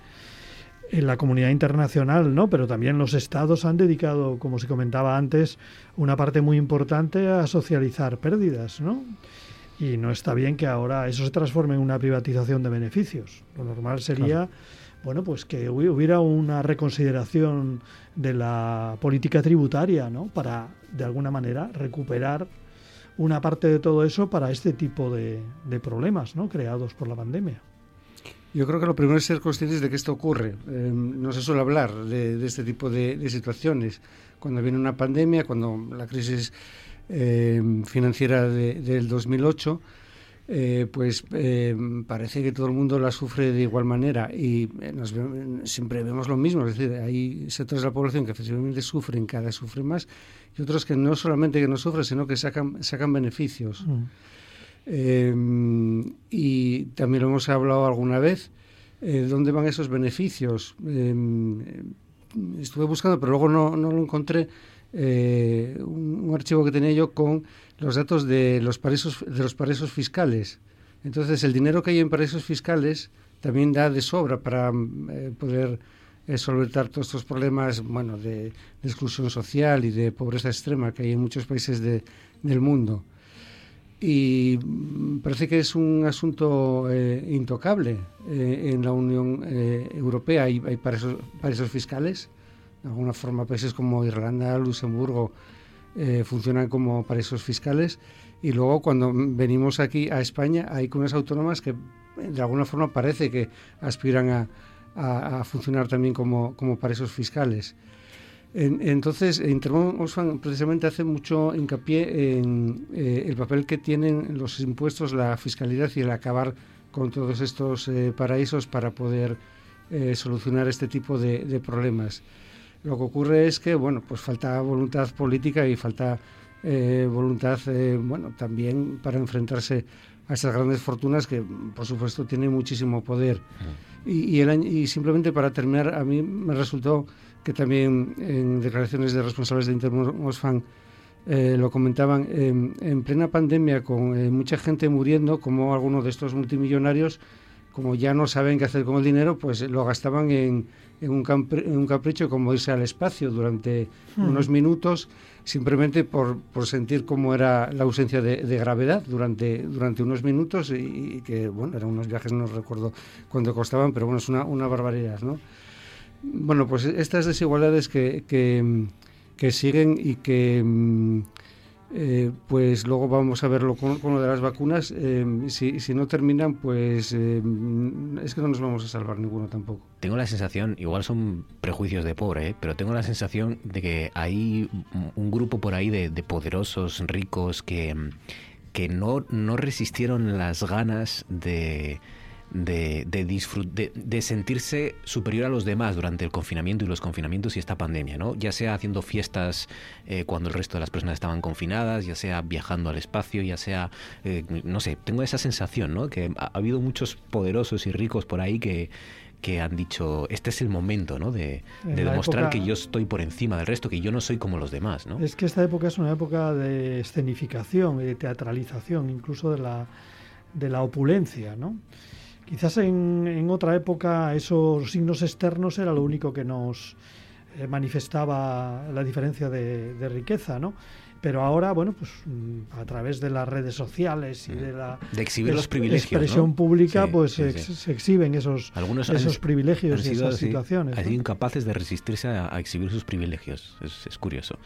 en la comunidad internacional, ¿no? Pero también los estados han dedicado, como se comentaba antes, una parte muy importante a socializar pérdidas, ¿no? Y no está bien que ahora eso se transforme en una privatización de beneficios. Lo normal sería, bueno, pues que hubiera una reconsideración de la política tributaria, ¿no? Para, de alguna manera, recuperar una parte de todo eso para este tipo de, problemas, ¿no? Creados por la pandemia. Yo creo que lo primero es ser conscientes de que esto ocurre. Em, no se suele hablar de, este tipo de, situaciones. Cuando viene una pandemia, cuando la crisis em, financiera del 2008, eh, pues em, parece que todo el mundo la sufre de igual manera y eh, siempre vemos lo mismo. Es decir, hay sectores de la población que efectivamente sufren, cada vez sufre más, y otros que no solamente que no sufren, sino que sacan, sacan beneficios. Mm. Eh, y también lo hemos hablado alguna vez, eh, ¿dónde van esos beneficios? Estuve buscando, pero luego no, no lo encontré, un, archivo que tenía yo con los datos de los paraísos, de los paraísos fiscales. Entonces, el dinero que hay en paraísos fiscales también da de sobra para poder solventar todos estos problemas bueno, de, exclusión social y de pobreza extrema que hay en muchos países del mundo y parece que es un asunto eh, intocable eh, en la Unión eh, Europea. Hay paraísos, fiscales, de alguna forma países como Irlanda, Luxemburgo funcionan como paraísos fiscales y luego cuando venimos aquí a España hay comunidades autónomas que de alguna forma parece que aspiran a, funcionar también como, como paraísos fiscales entonces, Intermón Oxfam precisamente hace mucho hincapié en eh, el papel que tienen los impuestos, la fiscalidad y el acabar con todos estos eh, paraísos para poder eh, solucionar este tipo de, problemas. Lo que ocurre es que, bueno, pues falta voluntad política y falta voluntad, bueno, también para enfrentarse a estas grandes fortunas que, por supuesto, tienen muchísimo poder. Y, y simplemente para terminar, a mí me resultó que también en declaraciones de responsables de Intermosfan eh, lo comentaban, en plena pandemia con eh, mucha gente muriendo, como algunos de estos multimillonarios, como ya no saben qué hacer con el dinero, pues lo gastaban en, en, un, en un, capricho como irse al espacio durante hmm. unos minutos, simplemente por, por, sentir cómo era la ausencia de, gravedad durante, durante unos minutos y, que, bueno, eran unos viajes, no recuerdo cuánto costaban, pero bueno, es una, una barbaridad, ¿no? Bueno, pues estas desigualdades que, que, siguen y que mm, eh, pues luego vamos a verlo con, lo de las vacunas. Eh, si, si, no terminan, pues eh, es que no nos vamos a salvar ninguno tampoco. Tengo la sensación, igual son prejuicios de pobre, pero tengo la sensación de que hay un grupo por ahí de, de poderosos, ricos, que, que no, no resistieron las ganas de de, de, de, sentirse superior a los demás durante el confinamiento y los confinamientos y esta pandemia, ¿no? Ya sea haciendo fiestas eh, cuando el resto de las personas estaban confinadas, ya sea viajando al espacio, ya sea, eh, no sé, tengo esa sensación, ¿no? Que ha, habido muchos poderosos y ricos por ahí que, que han dicho, este es el momento, ¿no? De, demostrar que yo estoy por encima del resto, que yo no soy como los demás, ¿no? Es que esta época es una época de escenificación y de teatralización, incluso de la, de la opulencia, ¿no? Quizás en, otra época esos signos externos era lo único que nos eh, manifestaba la diferencia de, riqueza, ¿no? Pero ahora, bueno, pues mm, a través de las redes sociales y de la de exhibir los privilegios, expresión pública, pues se exhiben esos, esos privilegios y esas situaciones. Han sido incapaces de resistirse a, exhibir sus privilegios. Es, curioso.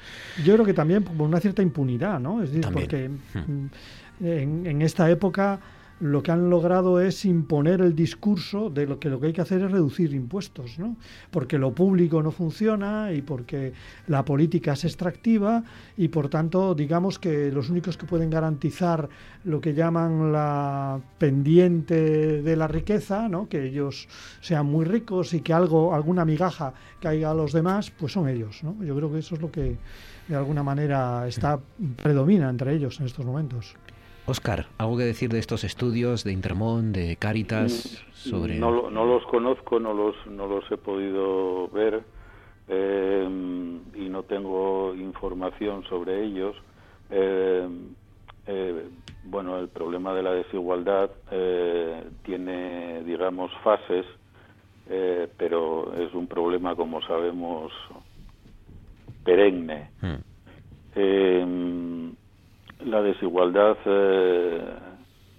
Yo creo que también por una cierta impunidad, ¿no? Es decir, porque hmm. en, en esta época lo que han logrado es imponer el discurso de lo que lo que hay que hacer es reducir impuestos, ¿no? Porque lo público no funciona y porque la política es extractiva y por tanto, digamos que los únicos que pueden garantizar lo que llaman la pendiente de la riqueza, ¿no? Que ellos sean muy ricos y que algo alguna migaja caiga a los demás, pues son ellos, ¿no? Yo creo que eso es lo que de alguna manera está predomina entre ellos en estos momentos. Oscar, ¿algo que decir de estos estudios de Intermón, de Caritas? Mm, sobre... No, no los conozco, no los, no los he podido ver eh, y no tengo información sobre ellos. Eh, eh, bueno, el problema de la desigualdad tiene, digamos, fases, pero es un problema, como sabemos, perenne. Hmm. La desigualdad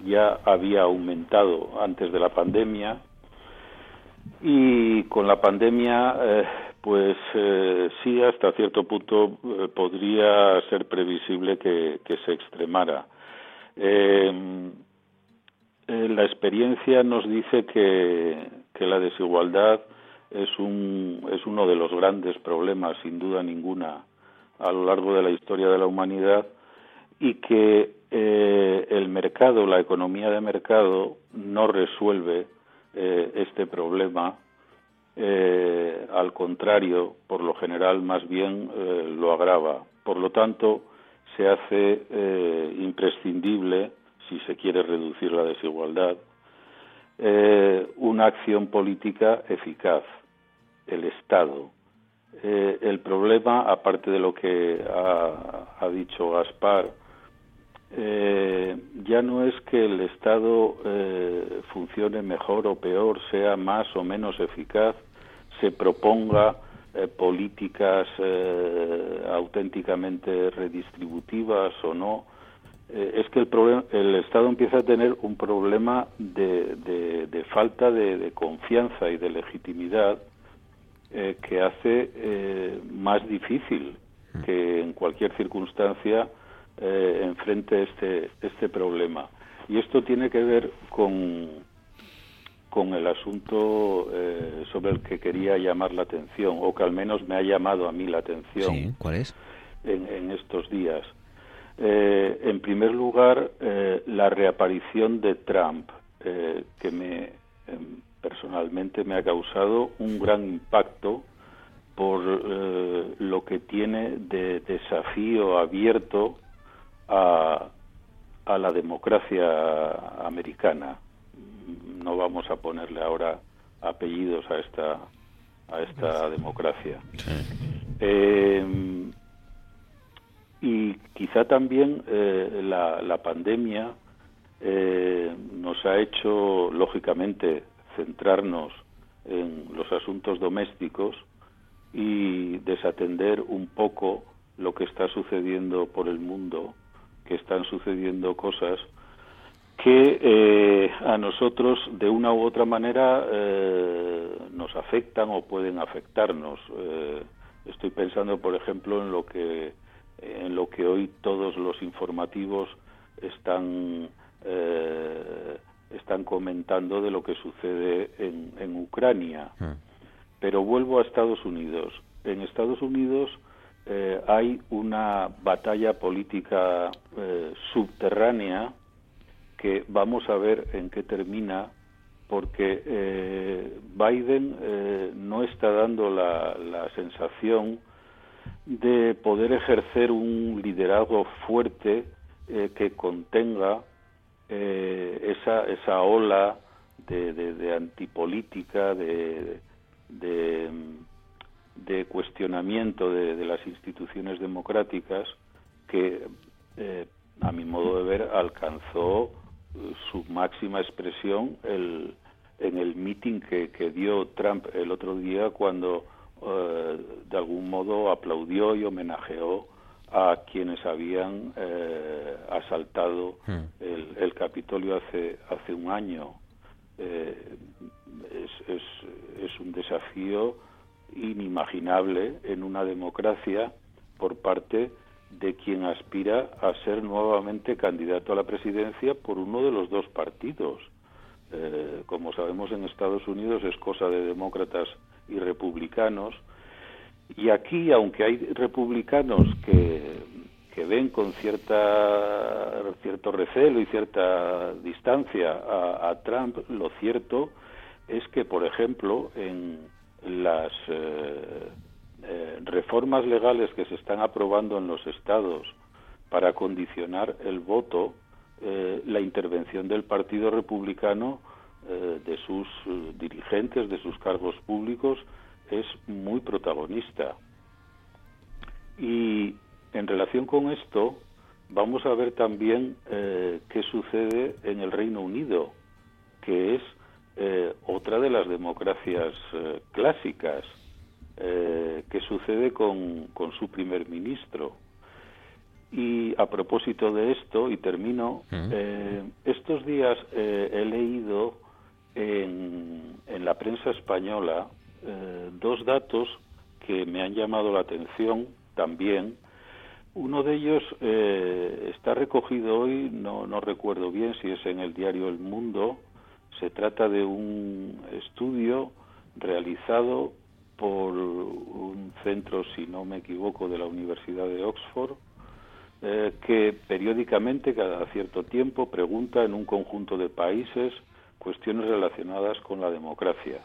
ya había aumentado antes de la pandemia y con la pandemia pues eh, sí, hasta cierto punto eh, podría ser previsible que, se extremara. Em, eh, la experiencia nos dice que, la desigualdad es, un, es uno de los grandes problemas, sin duda ninguna, a lo largo de la historia de la humanidad y que el mercado, la economía de mercado, no resuelve este problema eh, al contrario, por lo general, más bien eh, lo agrava. Por lo tanto, se hace eh, imprescindible, si se quiere reducir la desigualdad, una acción política eficaz, el Estado. el problema, aparte de lo que ha, ha dicho Gaspar, ya no es que el Estado funcione mejor o peor, sea más o menos eficaz, se proponga eh, políticas eh, auténticamente redistributivas o no. Eh, es que el, problema, el Estado empieza a tener un problema de, de, falta de, confianza y de legitimidad que hace más difícil que en cualquier circunstancia enfrente este, este problema. Y esto tiene que ver con, con el asunto eh, sobre el que quería llamar la atención, o que al menos me ha llamado a mí la atención. ¿Cuál es? En, estos días. Eh, en primer lugar, eh, la reaparición de Trump, que me em, personalmente me ha causado un gran impacto por lo que tiene de desafío abierto a, a la democracia americana. No vamos a ponerle ahora apellidos a esta a esta democracia. Eh, y quizá también eh, la, la, pandemia eh, nos ha hecho, lógicamente, centrarnos en los asuntos domésticos y desatender un poco lo que está sucediendo por el mundo, que están sucediendo cosas que eh, a nosotros de una u otra manera eh, nos afectan o pueden afectarnos. Eh, estoy pensando, por ejemplo, en lo que en lo que hoy todos los informativos están están comentando de lo que sucede en, en Ucrania. Hmm. Pero vuelvo a Estados Unidos. En Estados Unidos hay una batalla política subterránea que vamos a ver en qué termina porque eh, Biden eh, no está dando la, sensación de poder ejercer un liderazgo fuerte eh, que contenga esa, esa ola de, de, antipolítica, de, de, cuestionamiento de, las instituciones democráticas que, a mi modo de ver, alcanzó su máxima expresión el, en el meeting que, que, dio Trump el otro día cuando eh, de algún modo aplaudió y homenajeó a quienes habían eh, asaltado hmm. el, el, Capitolio hace, hace un año. Eh, es, es, es un desafío inimaginable en una democracia por parte de quien aspira a ser nuevamente candidato a la presidencia por uno de los dos partidos. Eh, como sabemos en Estados Unidos es cosa de demócratas y republicanos y aquí aunque hay republicanos que, que ven con cierta cierto recelo y cierta distancia a, Trump lo cierto es que por ejemplo en las eh, eh, reformas legales que se están aprobando en los estados para condicionar el voto, eh, la intervención del Partido Republicano, de sus dirigentes, de sus cargos públicos, es muy protagonista. Y en relación con esto, vamos a ver también qué sucede en el Reino Unido, que es eh, otra de las democracias eh, clásicas. qué sucede con, con, su primer ministro. Y a propósito de esto, y termino, estos días he leído en, en, la prensa española dos datos que me han llamado la atención también uno de ellos eh, está recogido hoy, no, no recuerdo bien si es en el diario El Mundo. Se trata de un estudio realizado por un centro, si no me equivoco, de la Universidad de Oxford, eh, que periódicamente, cada cierto tiempo, pregunta en un conjunto de países cuestiones relacionadas con la democracia.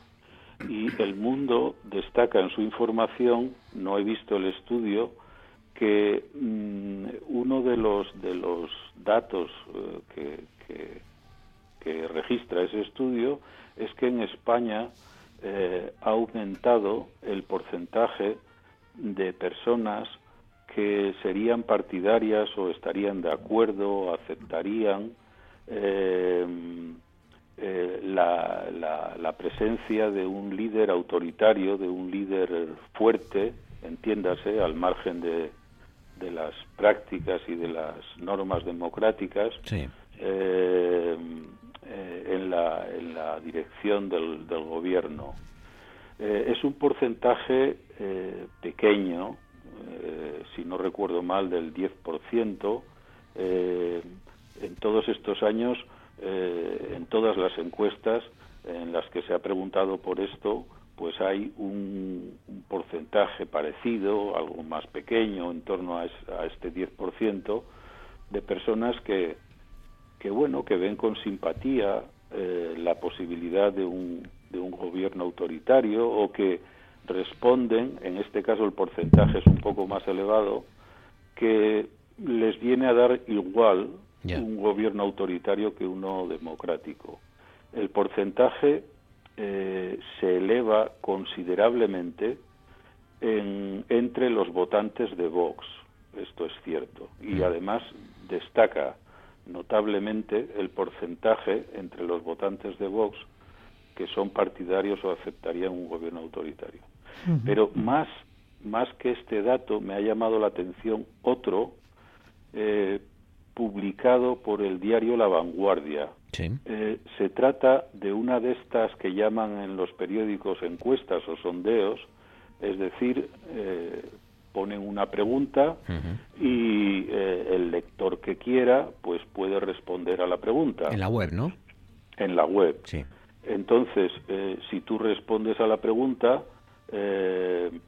Y el mundo destaca en su información, no he visto el estudio, que mm, uno de los de los datos eh, que, que, registra ese estudio es que en España eh, ha aumentado el porcentaje de personas que serían partidarias o estarían de acuerdo o aceptarían eh, la, la, la, presencia de un líder autoritario, de un líder fuerte, entiéndase, al margen de, de las prácticas y de las normas democráticas eh, eh, en, la, en, la, dirección del, del gobierno. Eh, es un porcentaje pequeño, si no recuerdo mal, del 10%. en todos estos años, en todas las encuestas en las que se ha preguntado por esto, pues hay un, porcentaje parecido, algo más pequeño, en torno a, este 10%, de personas que, que, bueno, que ven con simpatía eh, la posibilidad de un, de un gobierno autoritario o que responden, en este caso el porcentaje es un poco más elevado, que les viene a dar igual un gobierno autoritario que uno democrático. El porcentaje eh, se eleva considerablemente entre los votantes de Vox. Esto es cierto. Y mm. además destaca notablemente el porcentaje entre los votantes de Vox que son partidarios o aceptarían un gobierno autoritario. Pero más, más que este dato me ha llamado la atención otro eh, publicado por el diario La Vanguardia. Eh, se trata de una de estas que llaman en los periódicos encuestas o sondeos, es decir, eh, ponen una pregunta y eh, el lector que quiera pues puede responder a la pregunta. En la web, ¿no? En la web. Sí. Entonces, si tú respondes a la pregunta,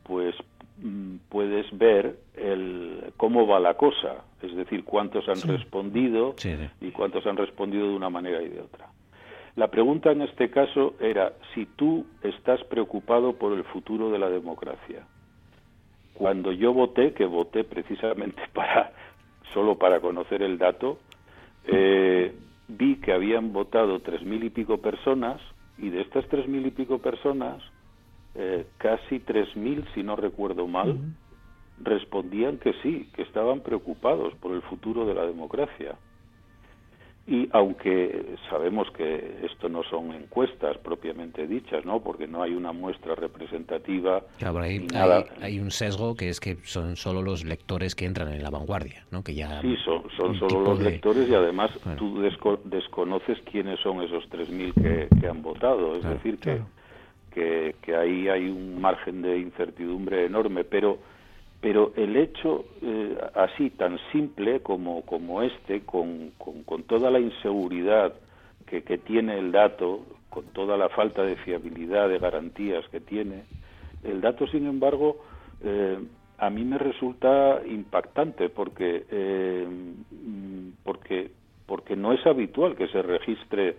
pues Mm, puedes ver el, cómo va la cosa, es decir, cuántos han respondido y cuántos han respondido de una manera y de otra. La pregunta en este caso era si tú estás preocupado por el futuro de la democracia. Cuando yo voté, que voté precisamente para solo para conocer el dato, eh, vi que habían votado tres mil y pico personas y de estas tres mil y pico personas eh, casi 3.000, si no recuerdo mal, respondían que sí, que estaban preocupados por el futuro de la democracia. Y aunque sabemos que esto no son encuestas propiamente dichas, ¿no? Porque no hay una muestra representativa. Claro, hay, hay, un sesgo que es que son solo los lectores que entran en la vanguardia, ¿no? Que ya sí, son, son solo los lectores y además tú desconoces quiénes son esos 3.000 que, que han votado. Es decir, que que, ahí hay un margen de incertidumbre enorme, pero pero el hecho eh, así tan simple como, este, con, toda la inseguridad que, que, tiene el dato, con toda la falta de fiabilidad, de garantías que tiene, el dato, sin embargo, eh, a mí me resulta impactante porque, eh, porque, porque no es habitual que se registre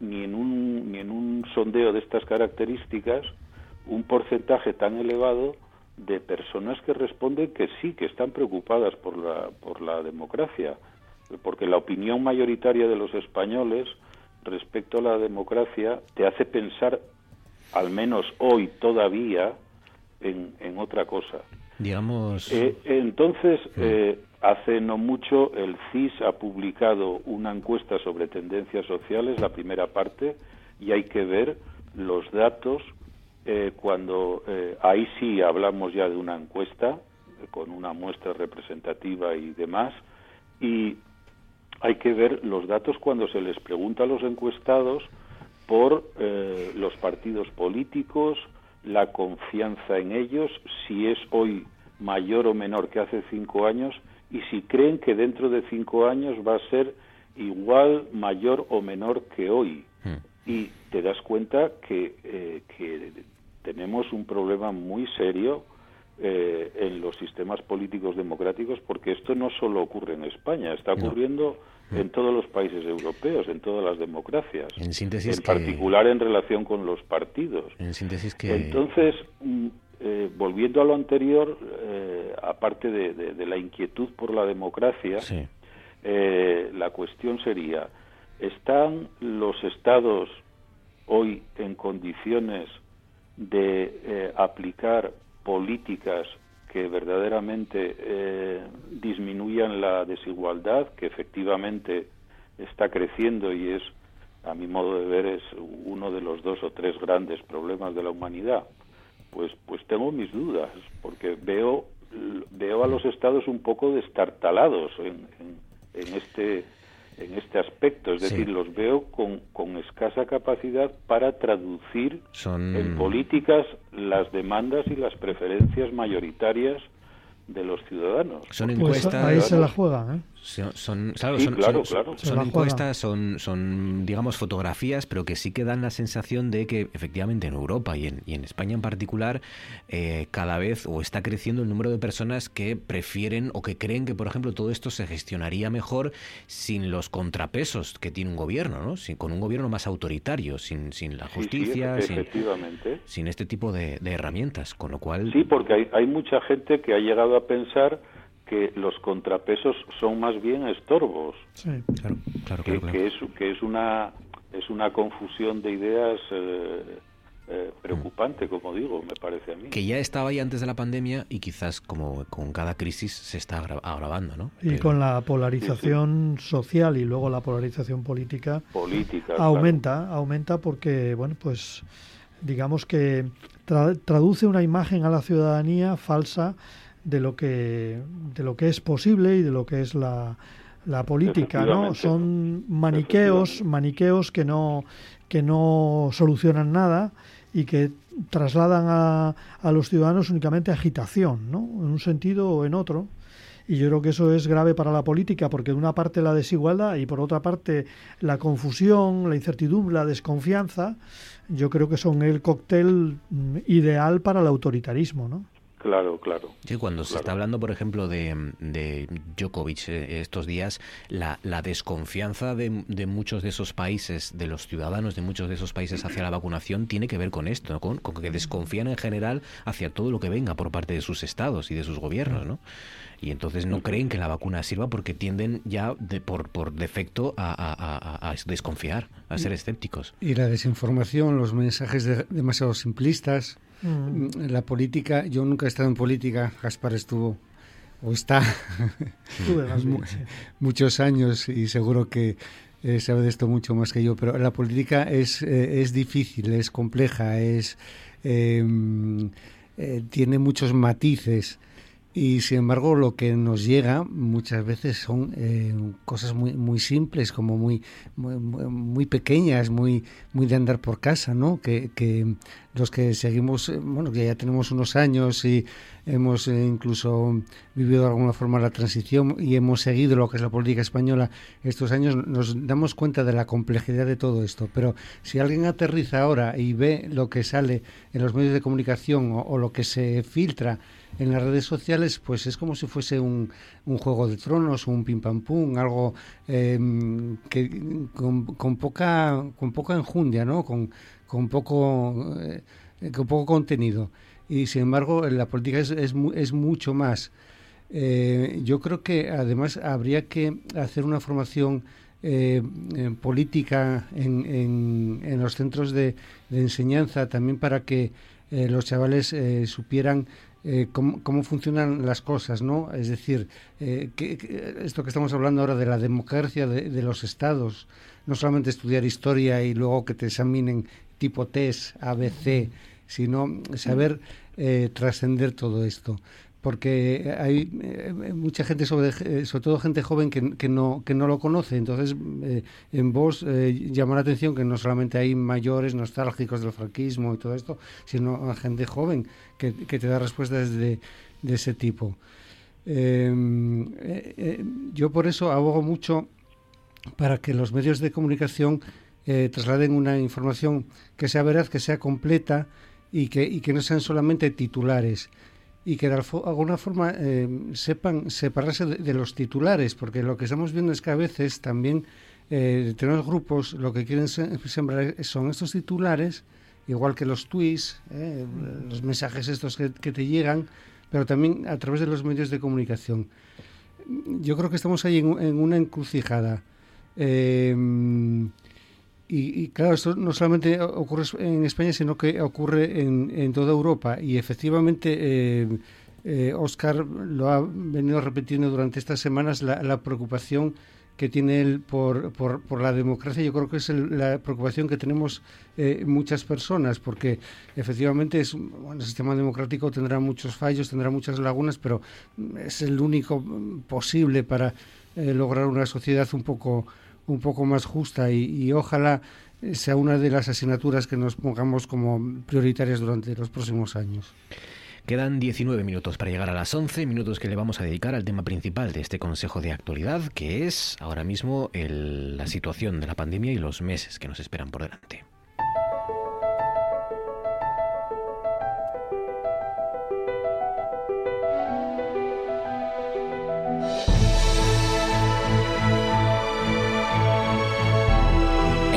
ni en un, ni en un sondeo de estas características un porcentaje tan elevado de personas que responden que sí, que están preocupadas por la, por la democracia, porque la opinión mayoritaria de los españoles respecto a la democracia te hace pensar, al menos hoy todavía, en, en otra cosa. Digamos. Eh, entonces, eh, hace no mucho el CIS ha publicado una encuesta sobre tendencias sociales, la primera parte, y hay que ver los datos eh, cuando eh, ahí sí hablamos ya de una encuesta con una muestra representativa y demás, y hay que ver los datos cuando se les pregunta a los encuestados por eh, los partidos políticos, la confianza en ellos, si es hoy mayor o menor que hace cinco años y si creen que dentro de cinco años va a ser igual, mayor o menor que hoy. Hmm. Y te das cuenta que, eh, que tenemos un problema muy serio eh, en los sistemas políticos democráticos porque esto no solo ocurre en España, está ocurriendo en todos los países europeos, en todas las democracias. En síntesis, en particular en relación con los partidos. En síntesis que entonces mm, eh, volviendo a lo anterior, eh, aparte de, la inquietud por la democracia, la cuestión sería, ¿están los estados hoy en condiciones de aplicar políticas que verdaderamente disminuyan la desigualdad, que efectivamente está creciendo y es, a mi modo de ver, es uno de los dos o tres grandes problemas de la humanidad? pues pues tengo mis dudas porque veo veo a los estados un poco destartalados en, en, este en este aspecto, es decir, los veo con, con, escasa capacidad para traducir en políticas las demandas y las preferencias mayoritarias de los ciudadanos. Son pues encuestas. ahí se la juegan, ¿eh? Son, son, encuestas, son, son, digamos, fotografías, pero que sí que dan la sensación de que efectivamente en Europa y en, y en España en particular, eh, cada vez o está creciendo el número de personas que prefieren o que creen que, por ejemplo, todo esto se gestionaría mejor sin los contrapesos que tiene un gobierno, ¿no? Sin, con un gobierno más autoritario, sin, sin la justicia, sin, este tipo de, de, herramientas, con lo cual... Sí, porque hay, hay mucha gente que ha llegado a pensar que los contrapesos son más bien estorbos. Sí, claro, claro, que, claro, que, es que es una es una confusión de ideas eh, eh, preocupante, como digo, me parece a mí. Que ya estaba ahí antes de la pandemia y quizás como con cada crisis se está agravando, ¿no? Y con la polarización social y luego la polarización política, política aumenta, aumenta porque, bueno, pues digamos que traduce una imagen a la ciudadanía falsa de lo que de lo que es posible y de lo que es la, la política, ¿no? Son maniqueos, maniqueos que no que no solucionan nada y que trasladan a, a los ciudadanos únicamente agitación, ¿no? En un sentido o en otro. Y yo creo que eso es grave para la política, porque de una parte la desigualdad y por otra parte la confusión, la incertidumbre, la desconfianza, yo creo que son el cóctel mm, ideal para el autoritarismo, ¿no? Claro, claro. Sí, cuando se está hablando, por ejemplo, de, de Djokovic eh, estos días, la, la desconfianza de, de, muchos de esos países, de los ciudadanos de muchos de esos países hacia la vacunación, tiene que ver con esto, con, con, que desconfían en general hacia todo lo que venga por parte de sus estados y de sus gobiernos, ¿no? Y entonces no creen que la vacuna sirva porque tienden ya de, por, por defecto a, a, a, desconfiar, a ser escépticos. Y la desinformación, los mensajes demasiado simplistas Mm. La política, yo nunca he estado en política, Gaspar estuvo o está muchos años y seguro que eh, sabe de esto mucho más que yo, pero la política es, eh, es difícil, es compleja, es em, eh, tiene muchos matices y sin embargo lo que nos llega muchas veces son eh, cosas muy muy simples como muy, muy, pequeñas muy muy de andar por casa no que, que los que seguimos eh, bueno que ya tenemos unos años y hemos eh, incluso vivido de alguna forma la transición y hemos seguido lo que es la política española estos años nos damos cuenta de la complejidad de todo esto. Pero si alguien aterriza ahora y ve lo que sale en los medios de comunicación o lo que se filtra en las redes sociales, pues es como si fuese un, un juego de tronos, un pim pam pum, algo em, que con, poca con poca enjundia, ¿no? Con, con poco eh, con poco contenido. Y sin embargo, la política es, es, es mucho más. Eh, yo creo que además habría que hacer una formación eh, política en, en, en, los centros de enseñanza también para que los chavales supieran eh, cómo, funcionan las cosas, ¿no? Es decir, eh, esto que estamos hablando ahora de la democracia de, los estados, no solamente estudiar historia y luego que te examinen tipo test, ABC, sino saber eh, trascender todo esto porque hay eh, mucha gente, sobre, eh, sobre todo gente joven, que, no, lo conoce. Entonces, eh, en vos llama la atención que no solamente hay mayores nostálgicos del franquismo y todo esto, sino gente joven que, te da respuestas de, ese tipo. Em, yo por eso abogo mucho para que los medios de comunicación trasladen una información que sea veraz, que sea completa y que no sean solamente titulares y que de alguna forma eh, sepan separarse de, los titulares, porque lo que estamos viendo es que a veces también eh, determinados grupos lo que quieren sembrar son estos titulares, igual que los tweets, eh, los mensajes estos que, te llegan, pero también a través de los medios de comunicación. Yo creo que estamos ahí en, una encrucijada. Eh, y, claro, esto no solamente ocurre en España, sino que ocurre en, en toda Europa. Y efectivamente, eh, eh, Oscar lo ha venido repitiendo durante estas semanas, la, preocupación que tiene él por, por, la democracia. Yo creo que es la preocupación que tenemos eh, muchas personas, porque efectivamente es, bueno, el sistema democrático tendrá muchos fallos, tendrá muchas lagunas, pero es el único posible para lograr una sociedad un poco un poco más justa y, ojalá sea una de las asignaturas que nos pongamos como prioritarias durante los próximos años. Quedan 19 minutos para llegar a las 11, minutos que le vamos a dedicar al tema principal de este Consejo de Actualidad, que es ahora mismo la situación de la pandemia y los meses que nos esperan por delante.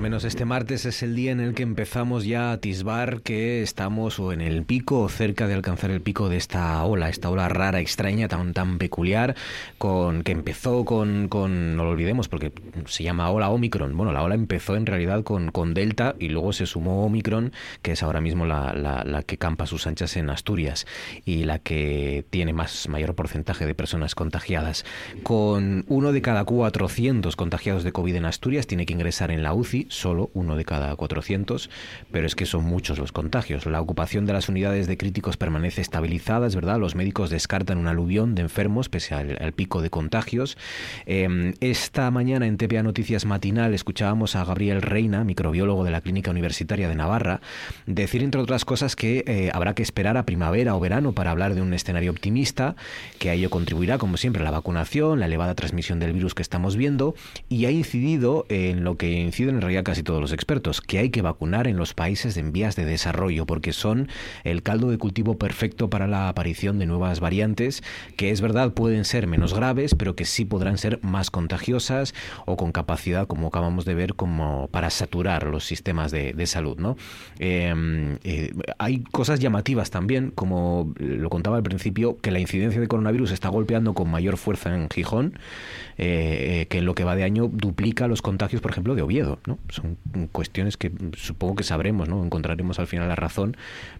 Menos este martes es el día en el que empezamos ya a atisbar que estamos o en el pico o cerca de alcanzar el pico de esta ola, esta ola rara, extraña, tan, tan peculiar, con que empezó con, con, no lo olvidemos porque se llama ola Omicron. Bueno, la ola empezó en realidad con, con Delta y luego se sumó Omicron, que es ahora mismo la, la, la que campa sus anchas en Asturias y la que tiene más mayor porcentaje de personas contagiadas. Con uno de cada 400 contagiados de COVID en Asturias tiene que ingresar en la UCI solo uno de cada 400, pero es que son muchos los contagios. La ocupación de las unidades de críticos permanece estabilizada, es verdad, los médicos descartan un aluvión de enfermos pese al, pico de contagios. Em, esta mañana en TPA Noticias Matinal escuchábamos a Gabriel Reina, microbiólogo de la Clínica Universitaria de Navarra, decir entre otras cosas que eh, habrá que esperar a primavera o verano para hablar de un escenario optimista, que a ello contribuirá, como siempre, la vacunación, la elevada transmisión del virus que estamos viendo, y ha incidido en lo que incide en casi todos los expertos, que hay que vacunar en los países en vías de desarrollo, porque son el caldo de cultivo perfecto para la aparición de nuevas variantes, que es verdad pueden ser menos graves, pero que sí podrán ser más contagiosas o con capacidad, como acabamos de ver, como para saturar los sistemas de, salud. ¿no? Em, eh, hay cosas llamativas también, como lo contaba al principio, que la incidencia de coronavirus está golpeando con mayor fuerza en Gijón, eh, eh, que en lo que va de año duplica los contagios, por ejemplo, de Oviedo. ¿no? Son cuestiones que supongo que sabremos, ¿no? Encontraremos al final la razón,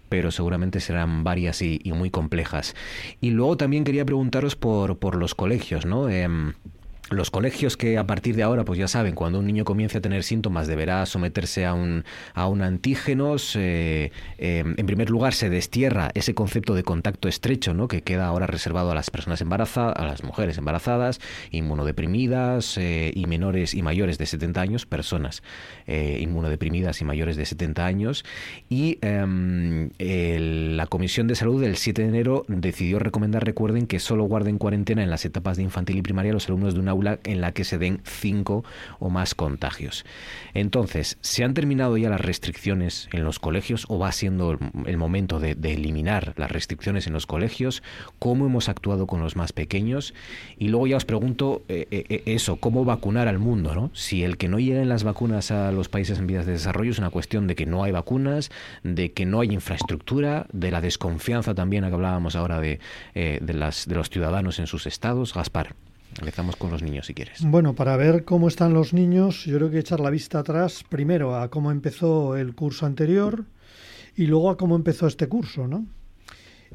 pero seguramente serán varias y, muy complejas. Y luego también quería preguntaros por, por los colegios, ¿no? Em, los colegios que a partir de ahora, pues ya saben, cuando un niño comience a tener síntomas deberá someterse a un, a un antígenos. Eh, em, en primer lugar, se destierra ese concepto de contacto estrecho, ¿no? que queda ahora reservado a las personas embarazadas, a las mujeres embarazadas, inmunodeprimidas eh, y menores y mayores de 70 años, personas eh, inmunodeprimidas y mayores de 70 años. Y em, la Comisión de Salud del 7 de enero decidió recomendar, recuerden, que solo guarden cuarentena en las etapas de infantil y primaria los alumnos de una en la que se den cinco o más contagios. Entonces, ¿se han terminado ya las restricciones en los colegios o va siendo el momento de, eliminar las restricciones en los colegios? ¿Cómo hemos actuado con los más pequeños? Y luego ya os pregunto eh, eh, eh, eso, ¿cómo vacunar al mundo? ¿no? Si el que no lleguen las vacunas a los países en vías de desarrollo es una cuestión de que no hay vacunas, de que no hay infraestructura, de la desconfianza también a que hablábamos ahora de, las, de los ciudadanos en sus estados. Gaspar. Empezamos con los niños, si quieres. Bueno, para ver cómo están los niños, yo creo que echar la vista atrás primero a cómo empezó el curso anterior y luego a cómo empezó este curso, ¿no?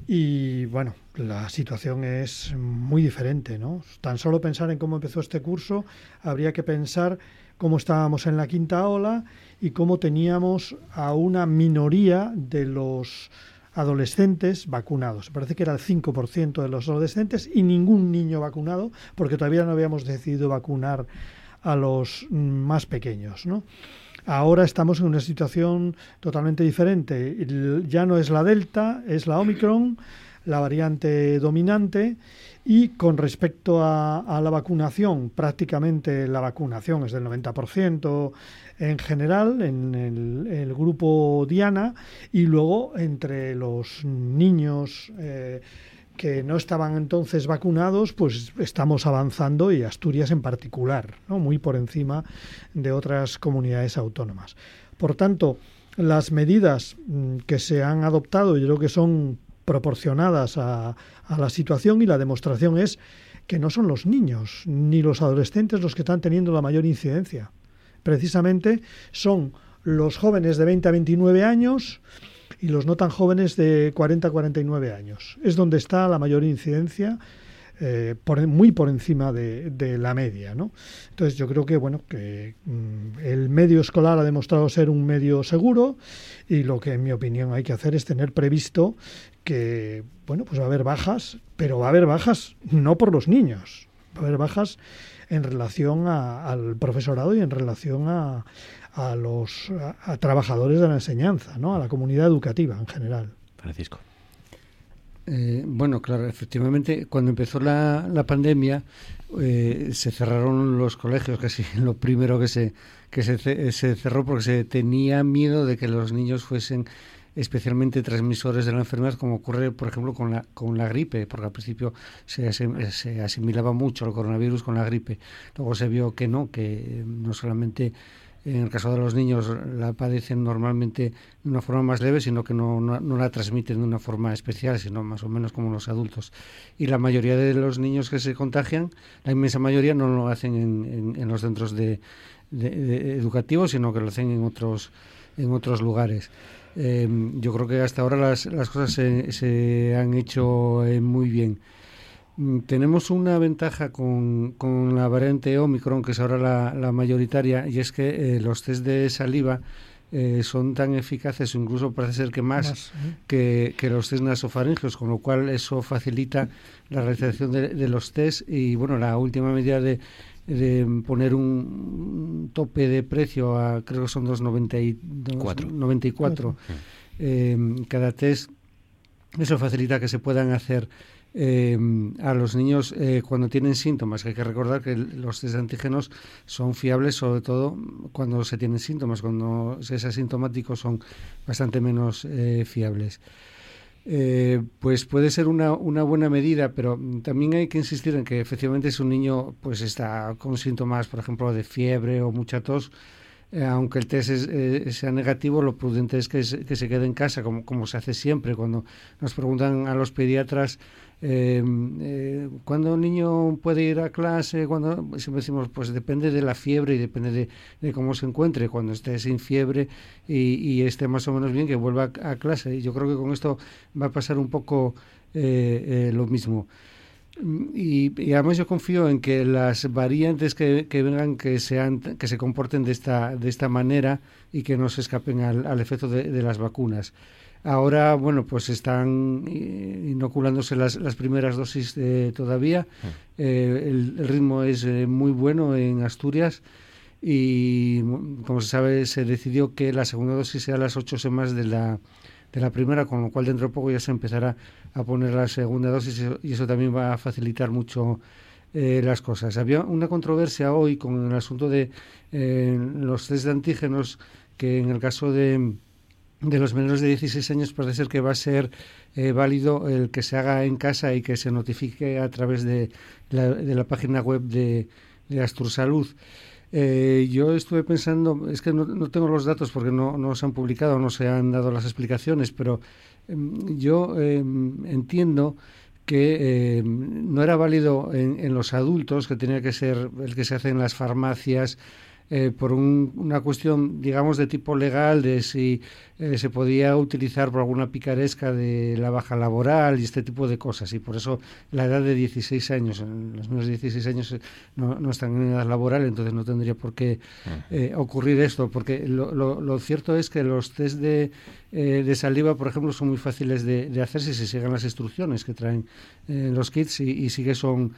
Y bueno, la situación es muy diferente, ¿no? Tan solo pensar en cómo empezó este curso, habría que pensar cómo estábamos en la quinta ola y cómo teníamos a una minoría de los adolescentes vacunados. Parece que era el 5% de los adolescentes y ningún niño vacunado, porque todavía no habíamos decidido vacunar a los más pequeños, ¿no? Ahora estamos en una situación totalmente diferente. Ya no es la Delta, es la Omicron, la variante dominante. Y con respecto a, la vacunación, prácticamente la vacunación es del 90% en general, en el, grupo Diana, y luego entre los niños eh, que no estaban entonces vacunados, pues estamos avanzando y Asturias en particular, muy por encima de otras comunidades autónomas. Por tanto, las medidas mm, que se han adoptado, yo creo que son proporcionadas a la situación y la demostración es que no son los niños ni los adolescentes los que están teniendo la mayor incidencia precisamente son los jóvenes de 20 a 29 años y los no tan jóvenes de 40 a 49 años. Es donde está la mayor incidencia, eh, muy por encima de, la media. ¿no? Entonces yo creo que, bueno, que mm, el medio escolar ha demostrado ser un medio seguro y lo que en mi opinión hay que hacer es tener previsto que, bueno, pues va a haber bajas, pero va a haber bajas no por los niños, va a haber bajas en relación al profesorado y en relación a, los trabajadores de la enseñanza, ¿no? a la comunidad educativa en general. Francisco. Eh, bueno, claro, efectivamente, cuando empezó la, la pandemia eh, se cerraron los colegios, casi lo primero que se que se, se cerró porque se tenía miedo de que los niños fuesen especialmente transmisores de la enfermedad, como ocurre, por ejemplo, con la, con la gripe, porque al principio se, se asimilaba mucho el coronavirus con la gripe. Luego se vio que no, que no solamente en el caso de los niños la padecen normalmente de una forma más leve, sino que no, no, la transmiten de una forma especial, sino más o menos como los adultos. Y la mayoría de los niños que se contagian, la inmensa mayoría no lo hacen en, en, los centros de, educativos, sino que lo hacen en otros, en otros lugares. Eh, yo creo que hasta ahora las, las cosas se, se han hecho eh, muy bien. Mm, tenemos una ventaja con, con, la variante Omicron, que es ahora la, la mayoritaria, y es que eh, los test de saliva eh, son tan eficaces, incluso parece ser que más, que, que, los test nasofaringeos, con lo cual eso facilita la realización de, de los test. Y bueno, la última medida de, de poner un tope de precio a creo que son 2,94 94 eh, cada test eso facilita que se puedan hacer eh, a los niños eh, cuando tienen síntomas. Hay que recordar que los test de antígenos son fiables sobre todo cuando se tienen síntomas, cuando se es asintomático son bastante menos fiables. Eh, pues puede ser una, una, buena medida, pero también hay que insistir en que efectivamente si un niño pues está con síntomas, por ejemplo, de fiebre o mucha tos, eh, aunque el test eh, sea negativo, lo prudente es que, se, que se quede en casa, como, como se hace siempre. Cuando nos preguntan a los pediatras eh, eh, ¿Cuándo un niño puede ir a clase? Cuando siempre decimos, pues depende de la fiebre y depende de, cómo se encuentre. Cuando esté sin fiebre y, esté más o menos bien, que vuelva a, clase. Y yo creo que con esto va a pasar un poco eh, eh, lo mismo. Y, además yo confío en que las variantes que, vengan que sean que se comporten de esta de esta manera y que no se escapen al, efecto de las vacunas. Ahora, bueno, pues están eh, inoculándose las, las primeras dosis eh, todavía. Mm. Eh, el, ritmo es muy bueno en Asturias y, como se sabe, se decidió que la segunda dosis sea a las ocho semanas de la, de la primera, con lo cual dentro de poco ya se empezará a poner la segunda dosis y eso también va a facilitar mucho las cosas. Había una controversia hoy con el asunto de los test de antígenos, que en el caso de, de los menores de 16 años parece ser que va a ser válido el que se haga en casa y que se notifique a través de la, de la página web de, de Astursalud. Eh, yo estuve pensando, es que no, tengo los datos porque no, no, se han publicado, no se han dado las explicaciones, pero em, yo em, entiendo que em, no era válido en, en, los adultos, que tenía que ser el que se hace en las farmacias, eh, por una cuestión, digamos, de tipo legal, de si eh, se podía utilizar por alguna picaresca de la baja laboral y este tipo de cosas. Y por eso la edad de 16 años, los menos de 16 años eh, no, no, están en edad laboral, entonces no tendría por qué mm. ocurrir esto. Porque lo, lo, cierto es que los test de, de saliva, por ejemplo, son muy fáciles de, de, hacer si se siguen las instrucciones que traen los kits y, y, sí que son,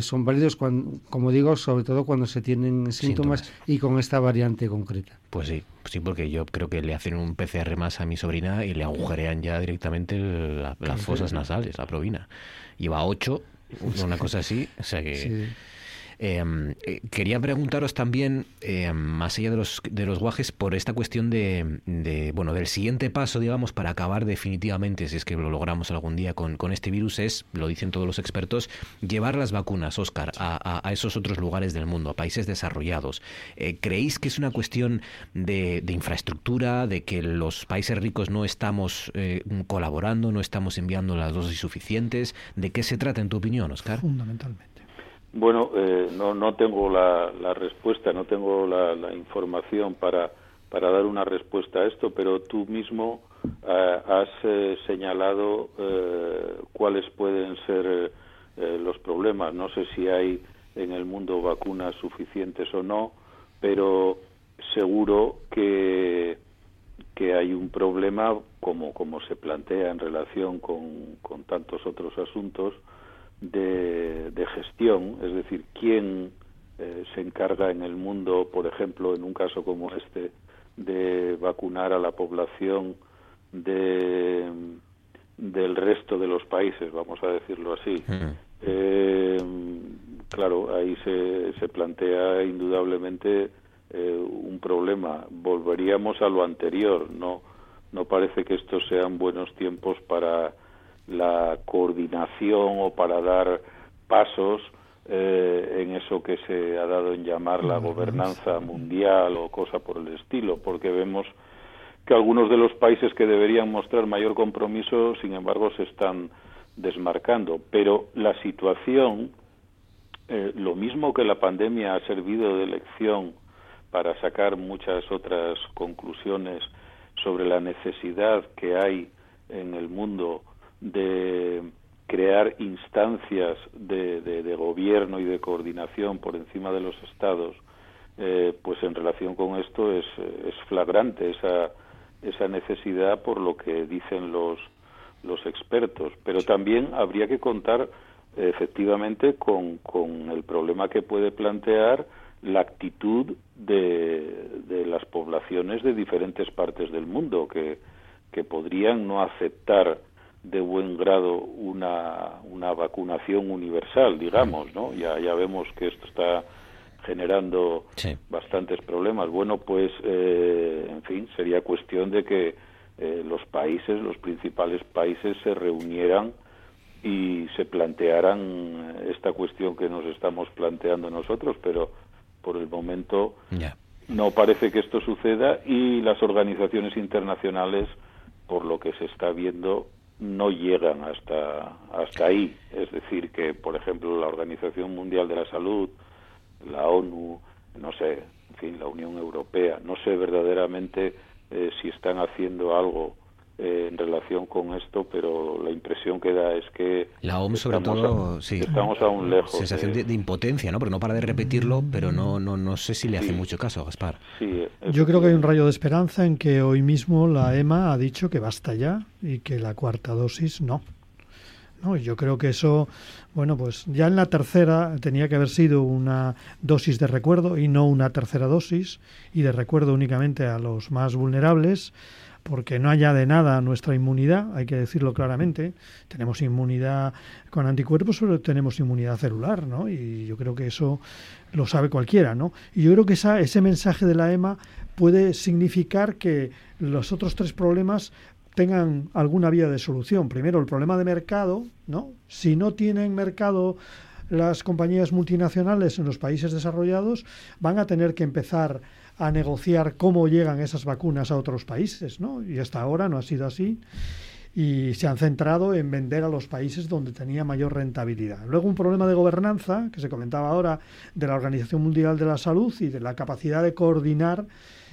son válidos, cuando, como digo, sobre todo cuando se tienen síntomas, y con esta variante concreta. Pues sí, sí, porque yo creo que le hacen un PCR más a mi sobrina y le agujerean ya directamente las fosas nasales, la provina. Iba a 8, una cosa así, o sea que... eh, quería preguntaros también, em, más allá de los, de los guajes, por esta cuestión de, bueno, del siguiente paso, digamos, para acabar definitivamente, si es que lo logramos algún día con, con este virus, es, lo dicen todos los expertos, llevar las vacunas, Oscar, a, a, esos otros lugares del mundo, a países desarrollados. Eh, ¿Creéis que es una cuestión de, de, infraestructura, de que los países ricos no estamos eh, colaborando, no estamos enviando las dosis suficientes? ¿De qué se trata, en tu opinión, Oscar? Fundamentalmente. Bueno, eh, no, no tengo la, la respuesta, no tengo la, información para, para dar una respuesta a esto, pero tú mismo eh, has eh, señalado eh, cuáles pueden ser eh, los problemas. No sé si hay en el mundo vacunas suficientes o no, pero seguro que, que hay un problema, como, como se plantea en relación con, con tantos otros asuntos, de, gestión, es decir, quién eh, se encarga en el mundo, por ejemplo, en un caso como este, de vacunar a la población de, del resto de los países, vamos a decirlo así. Eh, claro, ahí se, se plantea indudablemente eh, un problema. Volveríamos a lo anterior, no, no parece que estos sean buenos tiempos para la coordinación o para dar pasos eh, en eso que se ha dado en llamar la gobernanza mundial o cosa por el estilo, porque vemos que algunos de los países que deberían mostrar mayor compromiso, sin embargo, se están desmarcando. Pero la situación, eh, lo mismo que la pandemia ha servido de lección para sacar muchas otras conclusiones sobre la necesidad que hay en el mundo de crear instancias de, de, gobierno y de coordinación por encima de los estados, eh, pues en relación con esto es, es flagrante esa, esa necesidad por lo que dicen los, los expertos. Pero también habría que contar efectivamente con, con el problema que puede plantear la actitud de, de las poblaciones de diferentes partes del mundo que, que podrían no aceptar de buen grado una, una vacunación universal, digamos, ¿no? Ya, ya vemos que esto está generando bastantes problemas. Bueno, pues, eh, en fin, sería cuestión de que eh, los países, los principales países, se reunieran y se plantearan esta cuestión que nos estamos planteando nosotros, pero por el momento no parece que esto suceda y las organizaciones internacionales, por lo que se está viendo, no llegan hasta, hasta ahí. Es decir, que, por ejemplo, la Organización Mundial de la Salud, la ONU, no sé, en fin, la Unión Europea, no sé verdaderamente eh, si están haciendo algo eh, en relación con esto, pero la impresión que da es que la OMS sobre todo, sí, estamos aún lejos. Sensación de, impotencia, ¿no? Porque no para de repetirlo, pero no, no, no sé si le hace mucho caso a Gaspar. Sí, Yo creo que hay un rayo de esperanza en que hoy mismo la EMA ha dicho que basta ya y que la cuarta dosis no. No, yo creo que eso, bueno, pues ya en la tercera tenía que haber sido una dosis de recuerdo y no una tercera dosis y de recuerdo únicamente a los más vulnerables porque no haya de nada nuestra inmunidad, hay que decirlo claramente. Tenemos inmunidad con anticuerpos, pero tenemos inmunidad celular, ¿no? Y yo creo que eso lo sabe cualquiera, ¿no? Y yo creo que esa, ese mensaje de la EMA puede significar que los otros tres problemas tengan alguna vía de solución. Primero, el problema de mercado, ¿no? Si no tienen mercado las compañías multinacionales en los países desarrollados, van a tener que empezar a negociar cómo llegan esas vacunas a otros países, ¿no? Y hasta ahora no ha sido así y se han centrado en vender a los países donde tenía mayor rentabilidad. Luego un problema de gobernanza, que se comentaba ahora, de la Organización Mundial de la Salud y de la capacidad de coordinar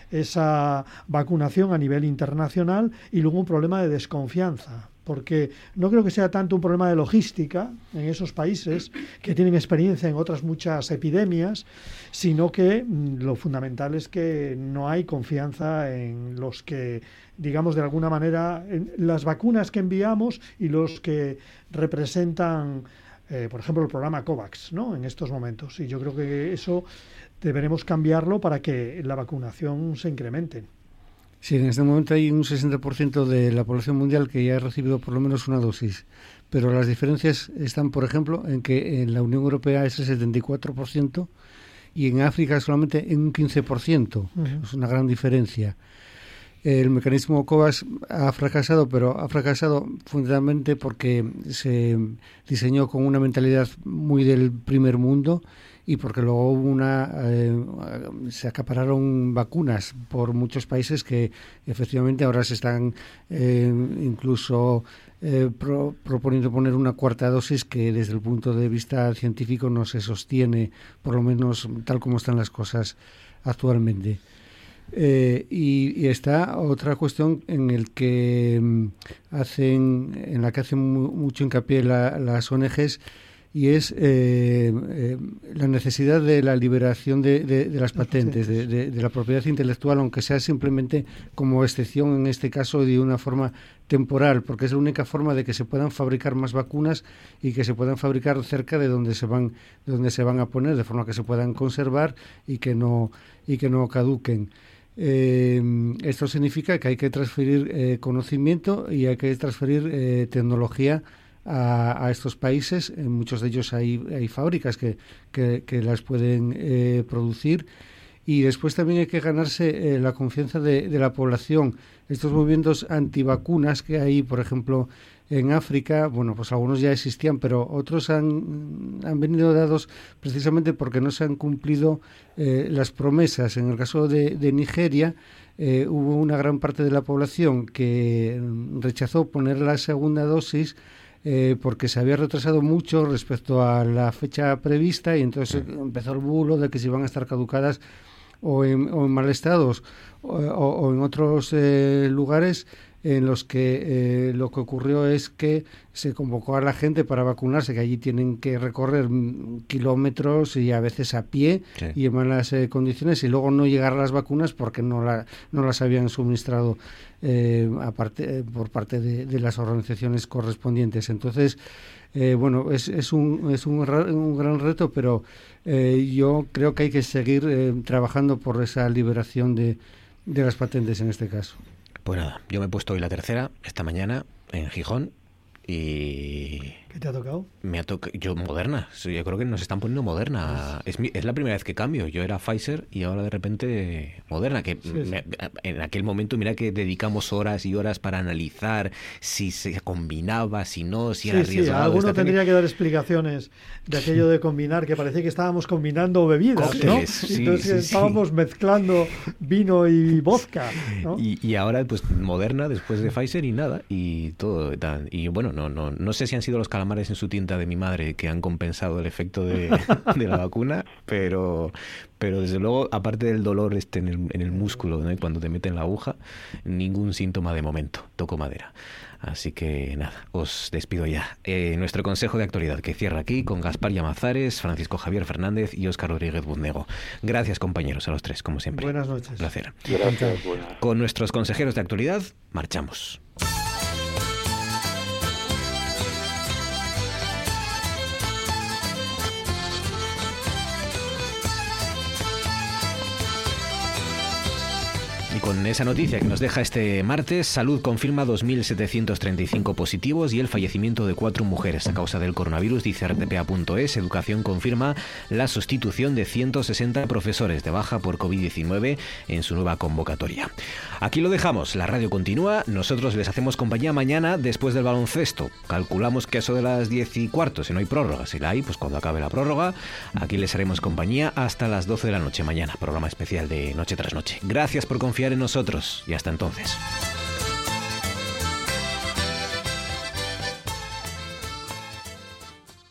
esa vacunación a nivel internacional y luego un problema de desconfianza porque no creo que sea tanto un problema de logística en esos países que tienen experiencia en otras muchas epidemias, sino que mm, lo fundamental es que no hay confianza en los que, digamos, de alguna manera, en las vacunas que enviamos y los que representan, eh, por ejemplo, el programa COVAX, ¿no? En estos momentos. Y yo creo que eso deberemos cambiarlo para que la vacunación se incremente. Sí, en este momento hay un 60% de la población mundial que ya ha recibido por lo menos una dosis, pero las diferencias están, por ejemplo, en que en la Unión Europea es el 74% y en África solamente en un 15%. Es una gran diferencia. El mecanismo COVAX ha fracasado, pero ha fracasado fundamentalmente porque se diseñó con una mentalidad muy del primer mundo y porque luego hubo una eh, se acapararon vacunas por muchos países que efectivamente ahora se están eh, incluso eh, proponiendo poner una cuarta dosis que desde el punto de vista científico no se sostiene por lo menos tal como están las cosas actualmente. Y, está otra cuestión en el que mm, hacen en la que hacen mucho hincapié las ONGs y es eh, eh, la necesidad de la liberación de, de, las patentes, de, de, la propiedad intelectual, aunque sea simplemente como excepción en este caso de una forma temporal, porque es la única forma de que se puedan fabricar más vacunas y que se puedan fabricar cerca de donde se van, de donde se van a poner, de forma que se puedan conservar y que no, y que no caduquen. Eh, esto significa que hay que transferir conocimiento y hay que transferir tecnología a, estos países. En muchos de ellos hay, hay fábricas que, que, las pueden eh, producir. Y después también hay que ganarse eh, la confianza de, de, la población. Estos movimientos antivacunas que hay, por ejemplo, en África, bueno, pues algunos ya existían, pero otros han, han venido dados precisamente porque no se han cumplido eh, las promesas. En el caso de, de Nigeria, hubo una gran parte de la población que rechazó poner la segunda dosis eh, porque se había retrasado mucho respecto a la fecha prevista y entonces empezó el bulo de que se iban a estar caducadas o en, mal estados o, en otros eh, lugares en los que eh, lo que ocurrió es que se convocó a la gente para vacunarse, que allí tienen que recorrer mm, kilómetros y a veces a pie y en malas eh, condiciones, y luego no llegar a las vacunas porque no, la, no las habían suministrado eh, aparte, por parte de, las organizaciones correspondientes. Entonces, bueno, es, es, un, es un, un gran reto, pero yo creo que hay que seguir trabajando por esa liberación de, de las patentes en este caso. Pues nada, yo me he puesto hoy la tercera, esta mañana, en Gijón, y ¿Qué te ha tocado? Me ha tocado, yo Moderna, yo creo que nos están poniendo Moderna. Es, es, la primera vez que cambio. Yo era Pfizer y ahora de repente Moderna, que en aquel momento mira que dedicamos horas y horas para analizar si se combinaba, si no, si era riesgo. Sí, alguno tendría que dar explicaciones de aquello de combinar, que parecía que estábamos combinando bebidas, ¿no? Entonces estábamos mezclando vino y vodka, y, y, ahora pues Moderna después de Pfizer y nada y todo y bueno, no no no sé si han sido los calamares en su tinta de mi madre que han compensado el efecto de, la vacuna, pero, pero desde luego, aparte del dolor este en el, en el músculo, cuando te meten la aguja, ningún síntoma de momento. Toco madera. Así que nada, os despido ya. Eh, nuestro consejo de actualidad que cierra aquí con Gaspar Llamazares, Francisco Javier Fernández y Óscar Rodríguez Buznego. Gracias compañeros a los tres, como siempre. Buenas noches. Placer. Gracias. Con nuestros consejeros de actualidad, marchamos. Con esa noticia que nos deja este martes, Salud confirma 2.735 positivos y el fallecimiento de cuatro mujeres a causa del coronavirus, dice rtpa.es. Educación confirma la sustitución de 160 profesores de baja por COVID-19 en su nueva convocatoria. Aquí lo dejamos, la radio continúa, nosotros les hacemos compañía mañana después del baloncesto. Calculamos que eso de las 10 y cuarto, si no hay prórroga, si la hay, pues cuando acabe la prórroga, aquí les haremos compañía hasta las 12 de la noche mañana, programa especial de Noche tras Noche. Gracias por confiar nosotros y hasta entonces.